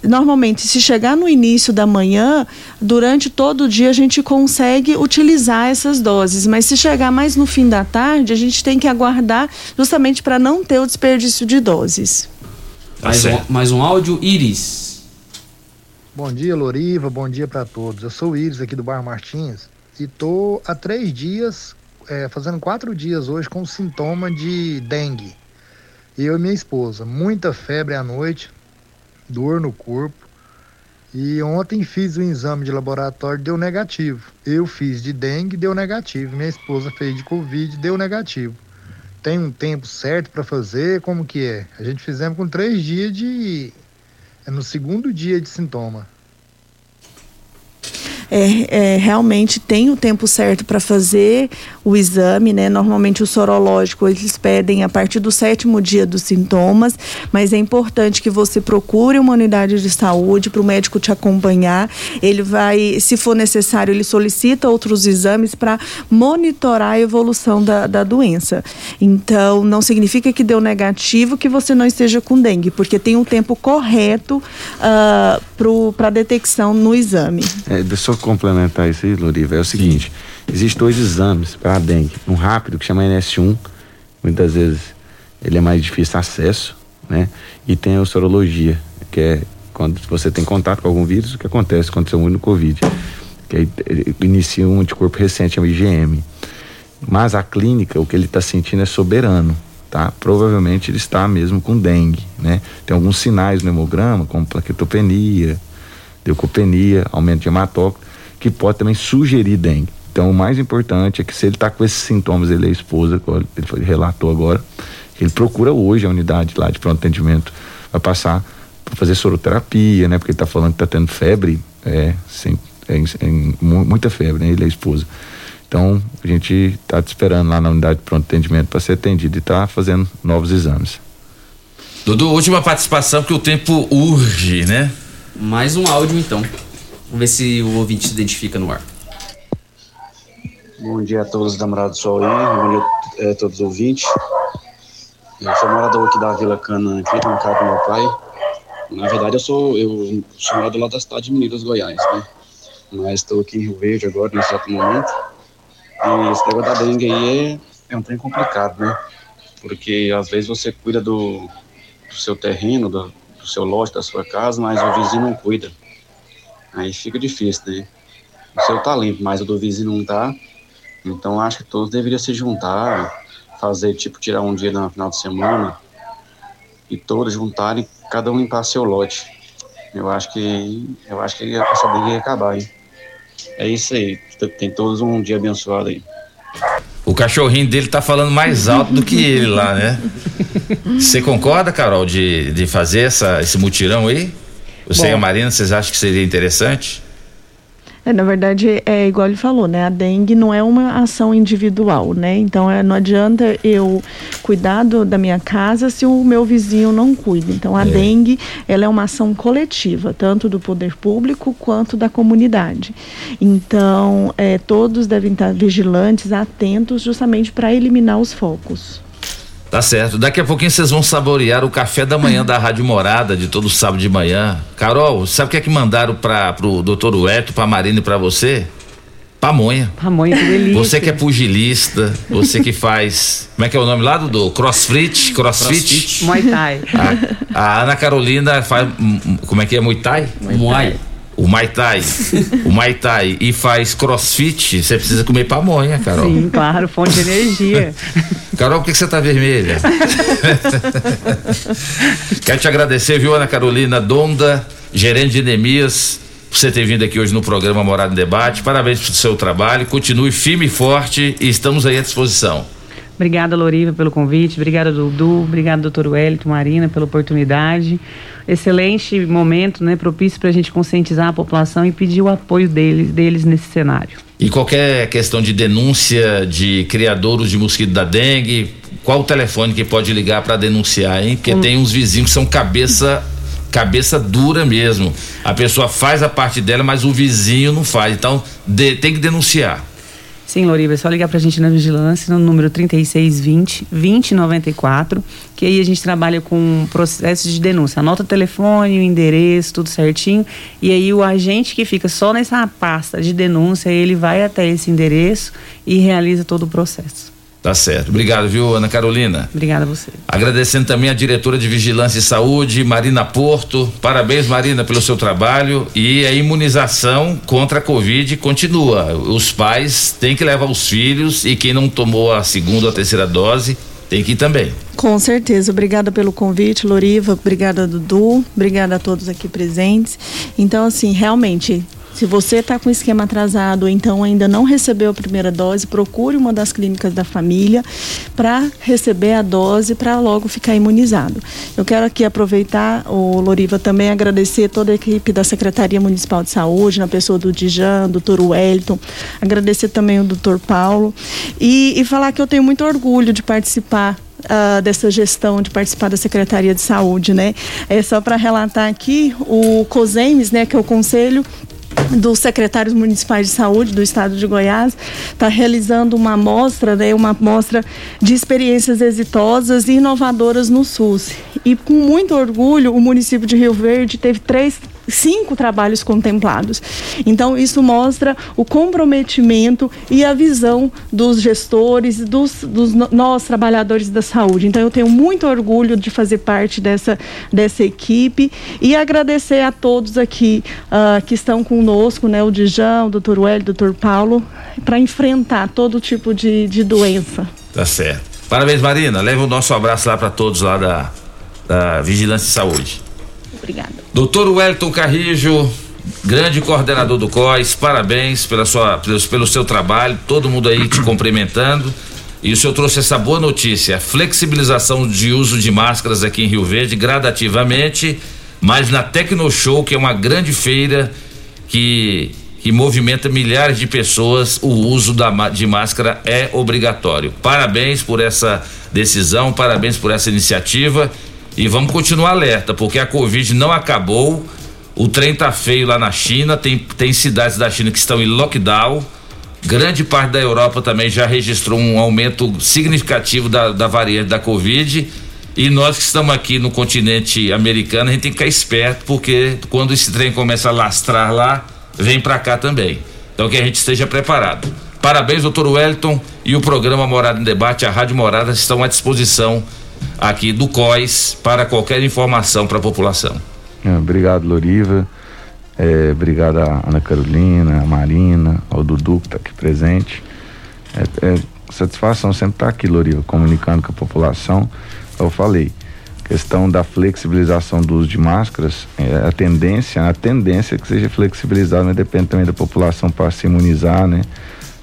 normalmente, se chegar no início da manhã, durante todo o dia a gente consegue utilizar essas doses, mas se chegar mais no fim da tarde, a gente tem que aguardar justamente para não ter o desperdício de doses.
mais, um, mais um áudio, Iris.
Bom dia, Loriva. Bom dia para todos. Eu sou o Iris aqui do Bar Martins e tô há três dias, é, fazendo quatro dias hoje com sintoma de dengue. Eu e minha esposa, muita febre à noite, dor no corpo. E ontem fiz o exame de laboratório, deu negativo. Eu fiz de dengue, deu negativo. Minha esposa fez de covid, deu negativo. Tem um tempo certo para fazer? Como que é? A gente fizemos com três dias de é no segundo dia de sintoma.
É, é, realmente tem o tempo certo para fazer o exame, né? Normalmente o sorológico eles pedem a partir do sétimo dia dos sintomas, mas é importante que você procure uma unidade de saúde para o médico te acompanhar. Ele vai, se for necessário, ele solicita outros exames para monitorar a evolução da, da doença. Então, não significa que deu negativo que você não esteja com dengue, porque tem um tempo correto uh, ah, para detecção no exame.
É, só complementar isso aí, Loriva, é o seguinte: existem dois exames para a dengue. Um rápido, que chama NS1, muitas vezes ele é mais difícil acesso, né? E tem a sorologia, que é quando você tem contato com algum vírus, o que acontece quando você muito no Covid. Que aí inicia um anticorpo recente, chama IgM. Mas a clínica, o que ele está sentindo é soberano, tá? Provavelmente ele está mesmo com dengue, né? Tem alguns sinais no hemograma, como plaquetopenia, leucopenia, aumento de hematócrito, que pode também sugerir dengue. Então, o mais importante é que se ele está com esses sintomas, ele é esposa, ele foi, relatou agora, ele procura hoje a unidade lá de pronto atendimento, vai passar para fazer soroterapia, né? Porque ele está falando que está tendo febre, é, sem, é, é, muita febre, né? Ele é esposa. Então, a gente está te esperando lá na unidade de pronto atendimento para ser atendido e está fazendo novos exames.
Dudu, última participação, porque o tempo urge, né?
Mais um áudio então. Vamos ver se o ouvinte se identifica no ar.
Bom dia a todos da Morada do Sol aí, bom dia a todos os ouvintes. Eu sou morador aqui da Vila Cana, aqui na casa do meu pai. Na verdade, eu sou, eu sou morador lá da cidade de Minas, Goiás, né? Mas estou aqui em Rio Verde agora, nesse exato momento. E esse negócio da dengue aí é é um trem complicado, né? Porque às vezes você cuida do, do seu terreno, do, do seu lote, da sua casa, mas o vizinho não cuida. Aí fica difícil, né? O seu tá limpo, mas o do vizinho não tá. Então acho que todos deveriam se juntar, fazer tipo tirar um dia no final de semana e todos juntarem, cada um limpar seu lote. Eu acho que eu acho que essa briga ia acabar, hein? É isso aí. Tem todos um dia abençoado aí.
O cachorrinho dele tá falando mais alto do que ele lá, né? Você concorda, Carol, de, de fazer essa, esse mutirão aí? Você
Bom.
e a Marina, vocês acham que seria interessante?
É, na verdade, é igual ele falou, né? A dengue não é uma ação individual, né? Então, é, não adianta eu cuidar do- da minha casa se o meu vizinho não cuida. Então, a
É.
dengue, ela é uma ação coletiva, tanto do poder público quanto da comunidade. Então, é, todos devem estar vigilantes, atentos, justamente para eliminar os focos.
Tá certo. Daqui a pouquinho vocês vão saborear o café da manhã da Rádio Morada, de todo sábado de manhã. Carol, sabe o que é que mandaram para pro doutor Ueto, pra Marina e pra você? Pamonha.
Pamonha, que delícia.
Você que é pugilista, você que faz. Como é que é o nome lá do, do crossfit? Crossfit?
Muay Thai.
A, a Ana Carolina faz. hum, hum, Como é que é? Muay Thai?
Muay.
O Muay Thai. o Muay Thai. E faz crossfit, você precisa comer pamonha, Carol.
Sim, claro, fonte de energia.
Carol, por que que você tá vermelha? Quero te agradecer, viu, Ana Carolina Donda, gerente de Enemias, por você ter vindo aqui hoje no programa Morada em Debate. Parabéns pelo seu trabalho, continue firme e forte e estamos aí à disposição.
Obrigada, Loriva, pelo convite. Obrigada, Dudu. Obrigada, doutor Wellington, Marina, pela oportunidade. Excelente momento, né? Propício para a gente conscientizar a população e pedir o apoio deles, deles nesse cenário.
E qualquer questão de denúncia de criadouros de mosquito da dengue, qual o telefone que pode ligar para denunciar, hein? Porque
Um-
tem uns vizinhos que são cabeça cabeça dura mesmo. A pessoa faz a parte dela, mas o vizinho não faz. Então, de- tem que denunciar.
Sim, Loriva, é só ligar pra gente na vigilância no número 3620 2094, que aí a gente trabalha com processo de denúncia. Anota o telefone, o endereço, tudo certinho. E aí o agente que fica só nessa pasta de denúncia, ele vai até esse endereço e realiza todo o processo.
Tá certo. Obrigado, viu, Ana Carolina?
Obrigada a você.
Agradecendo também a diretora de Vigilância e Saúde, Marina Porto. Parabéns, Marina, pelo seu trabalho. E a imunização contra a Covid continua. Os pais têm que levar os filhos e quem não tomou a segunda ou a terceira dose tem que ir também.
Com certeza. Obrigada pelo convite, Loriva. Obrigada, Dudu. Obrigada a todos aqui presentes. Então, assim, realmente, se você está com esquema atrasado então ainda não recebeu a primeira dose, procure uma das clínicas da família para receber a dose para logo ficar imunizado. Eu quero aqui aproveitar, o Loriva, também agradecer toda a equipe da Secretaria Municipal de Saúde, na pessoa do Dijan, doutor Wellington, agradecer também o doutor Paulo e, e falar que eu tenho muito orgulho de participar ah, dessa gestão de participar da Secretaria de Saúde, né? É só para relatar aqui o COSEMES, né, que é o Conselho dos secretários municipais de saúde do estado de Goiás está realizando uma amostra, né, uma amostra de experiências exitosas e inovadoras no SUS. E com muito orgulho, o município de Rio Verde teve três cinco trabalhos contemplados. Então, isso mostra o comprometimento e a visão dos gestores, dos, dos nós, trabalhadores da saúde. Então, eu tenho muito orgulho de fazer parte dessa, dessa equipe e agradecer a todos aqui ah, que estão conosco, né, o Dijão, o doutor Hélio, o doutor Paulo, para enfrentar todo tipo de, de doença.
Tá certo. Parabéns, Marina. Leva o nosso abraço lá para todos lá da, da Vigilância e Saúde.
Obrigada.
Doutor Wellington Carrijo, grande coordenador do COIS, parabéns pela sua, pelo, seu trabalho, todo mundo aí te cumprimentando. E o senhor trouxe essa boa notícia, flexibilização de uso de máscaras aqui em Rio Verde gradativamente, mas na Tecnoshow, que é uma grande feira que, que movimenta milhares de pessoas, o uso da, de máscara é obrigatório. Parabéns por essa decisão, parabéns por essa iniciativa e vamos continuar alerta, porque a Covid não acabou. O trem tá feio lá na China, tem, tem cidades da China que estão em lockdown. Grande parte da Europa também já registrou um aumento significativo da, da variante da Covid. E nós que estamos aqui no continente americano, a gente tem que ficar esperto, porque quando esse trem começa a lastrar lá, vem para cá também. Então que a gente esteja preparado. Parabéns, doutor Wellington, e o programa Morada em Debate, a Rádio Morada, estão à disposição aqui do COIS para qualquer informação para a população.
É, obrigado, Loriva. É, obrigado a Ana Carolina, a Marina, ao Dudu que está aqui presente. É, é satisfação sempre estar tá aqui, Loriva, comunicando com a população. Eu falei, questão da flexibilização do uso de máscaras, é, a tendência, a tendência é que seja flexibilizado, mas depende também da população para se imunizar, né?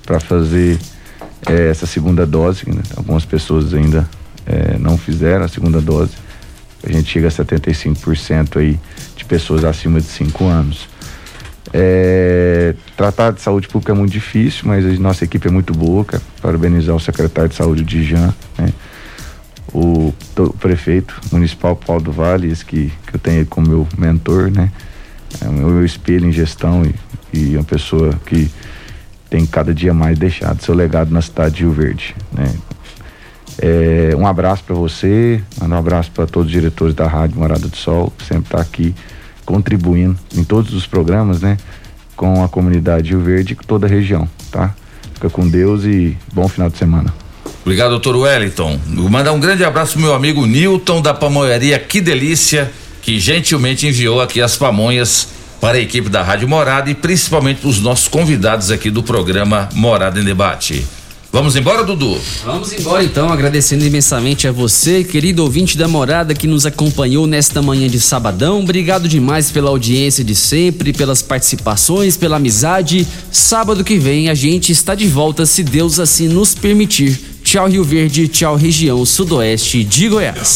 Para fazer é, essa segunda dose, né? algumas pessoas ainda é, não fizeram a segunda dose. A gente chega a 75% aí de pessoas acima de 5 anos. É, tratar de saúde pública é muito difícil, mas a nossa equipe é muito boa. Quero parabenizar o secretário de saúde de Jean, né? o, o, prefeito municipal Paulo do Vale, esse que, que eu tenho como meu mentor, né? É o meu espelho em gestão e, e uma pessoa que tem cada dia mais deixado seu legado na cidade de Rio Verde, né? É, um abraço para você, um abraço para todos os diretores da Rádio Morada do Sol, que sempre está aqui contribuindo em todos os programas, né? Com a comunidade Rio Verde e toda a região, tá? Fica com Deus e bom final de semana.
Obrigado, doutor Wellington. Vou mandar um grande abraço pro meu amigo Newton da Pamonharia Que Delícia, que gentilmente enviou aqui as pamonhas para a equipe da Rádio Morada e principalmente os nossos convidados aqui do programa Morada em Debate. Vamos embora, Dudu?
Vamos embora então, agradecendo imensamente a você, querido ouvinte da morada que nos acompanhou nesta manhã de sabadão. Obrigado demais pela audiência de sempre, pelas participações, pela amizade. Sábado que vem a gente está de volta, se Deus assim nos permitir. Tchau, Rio Verde, tchau, região sudoeste de Goiás.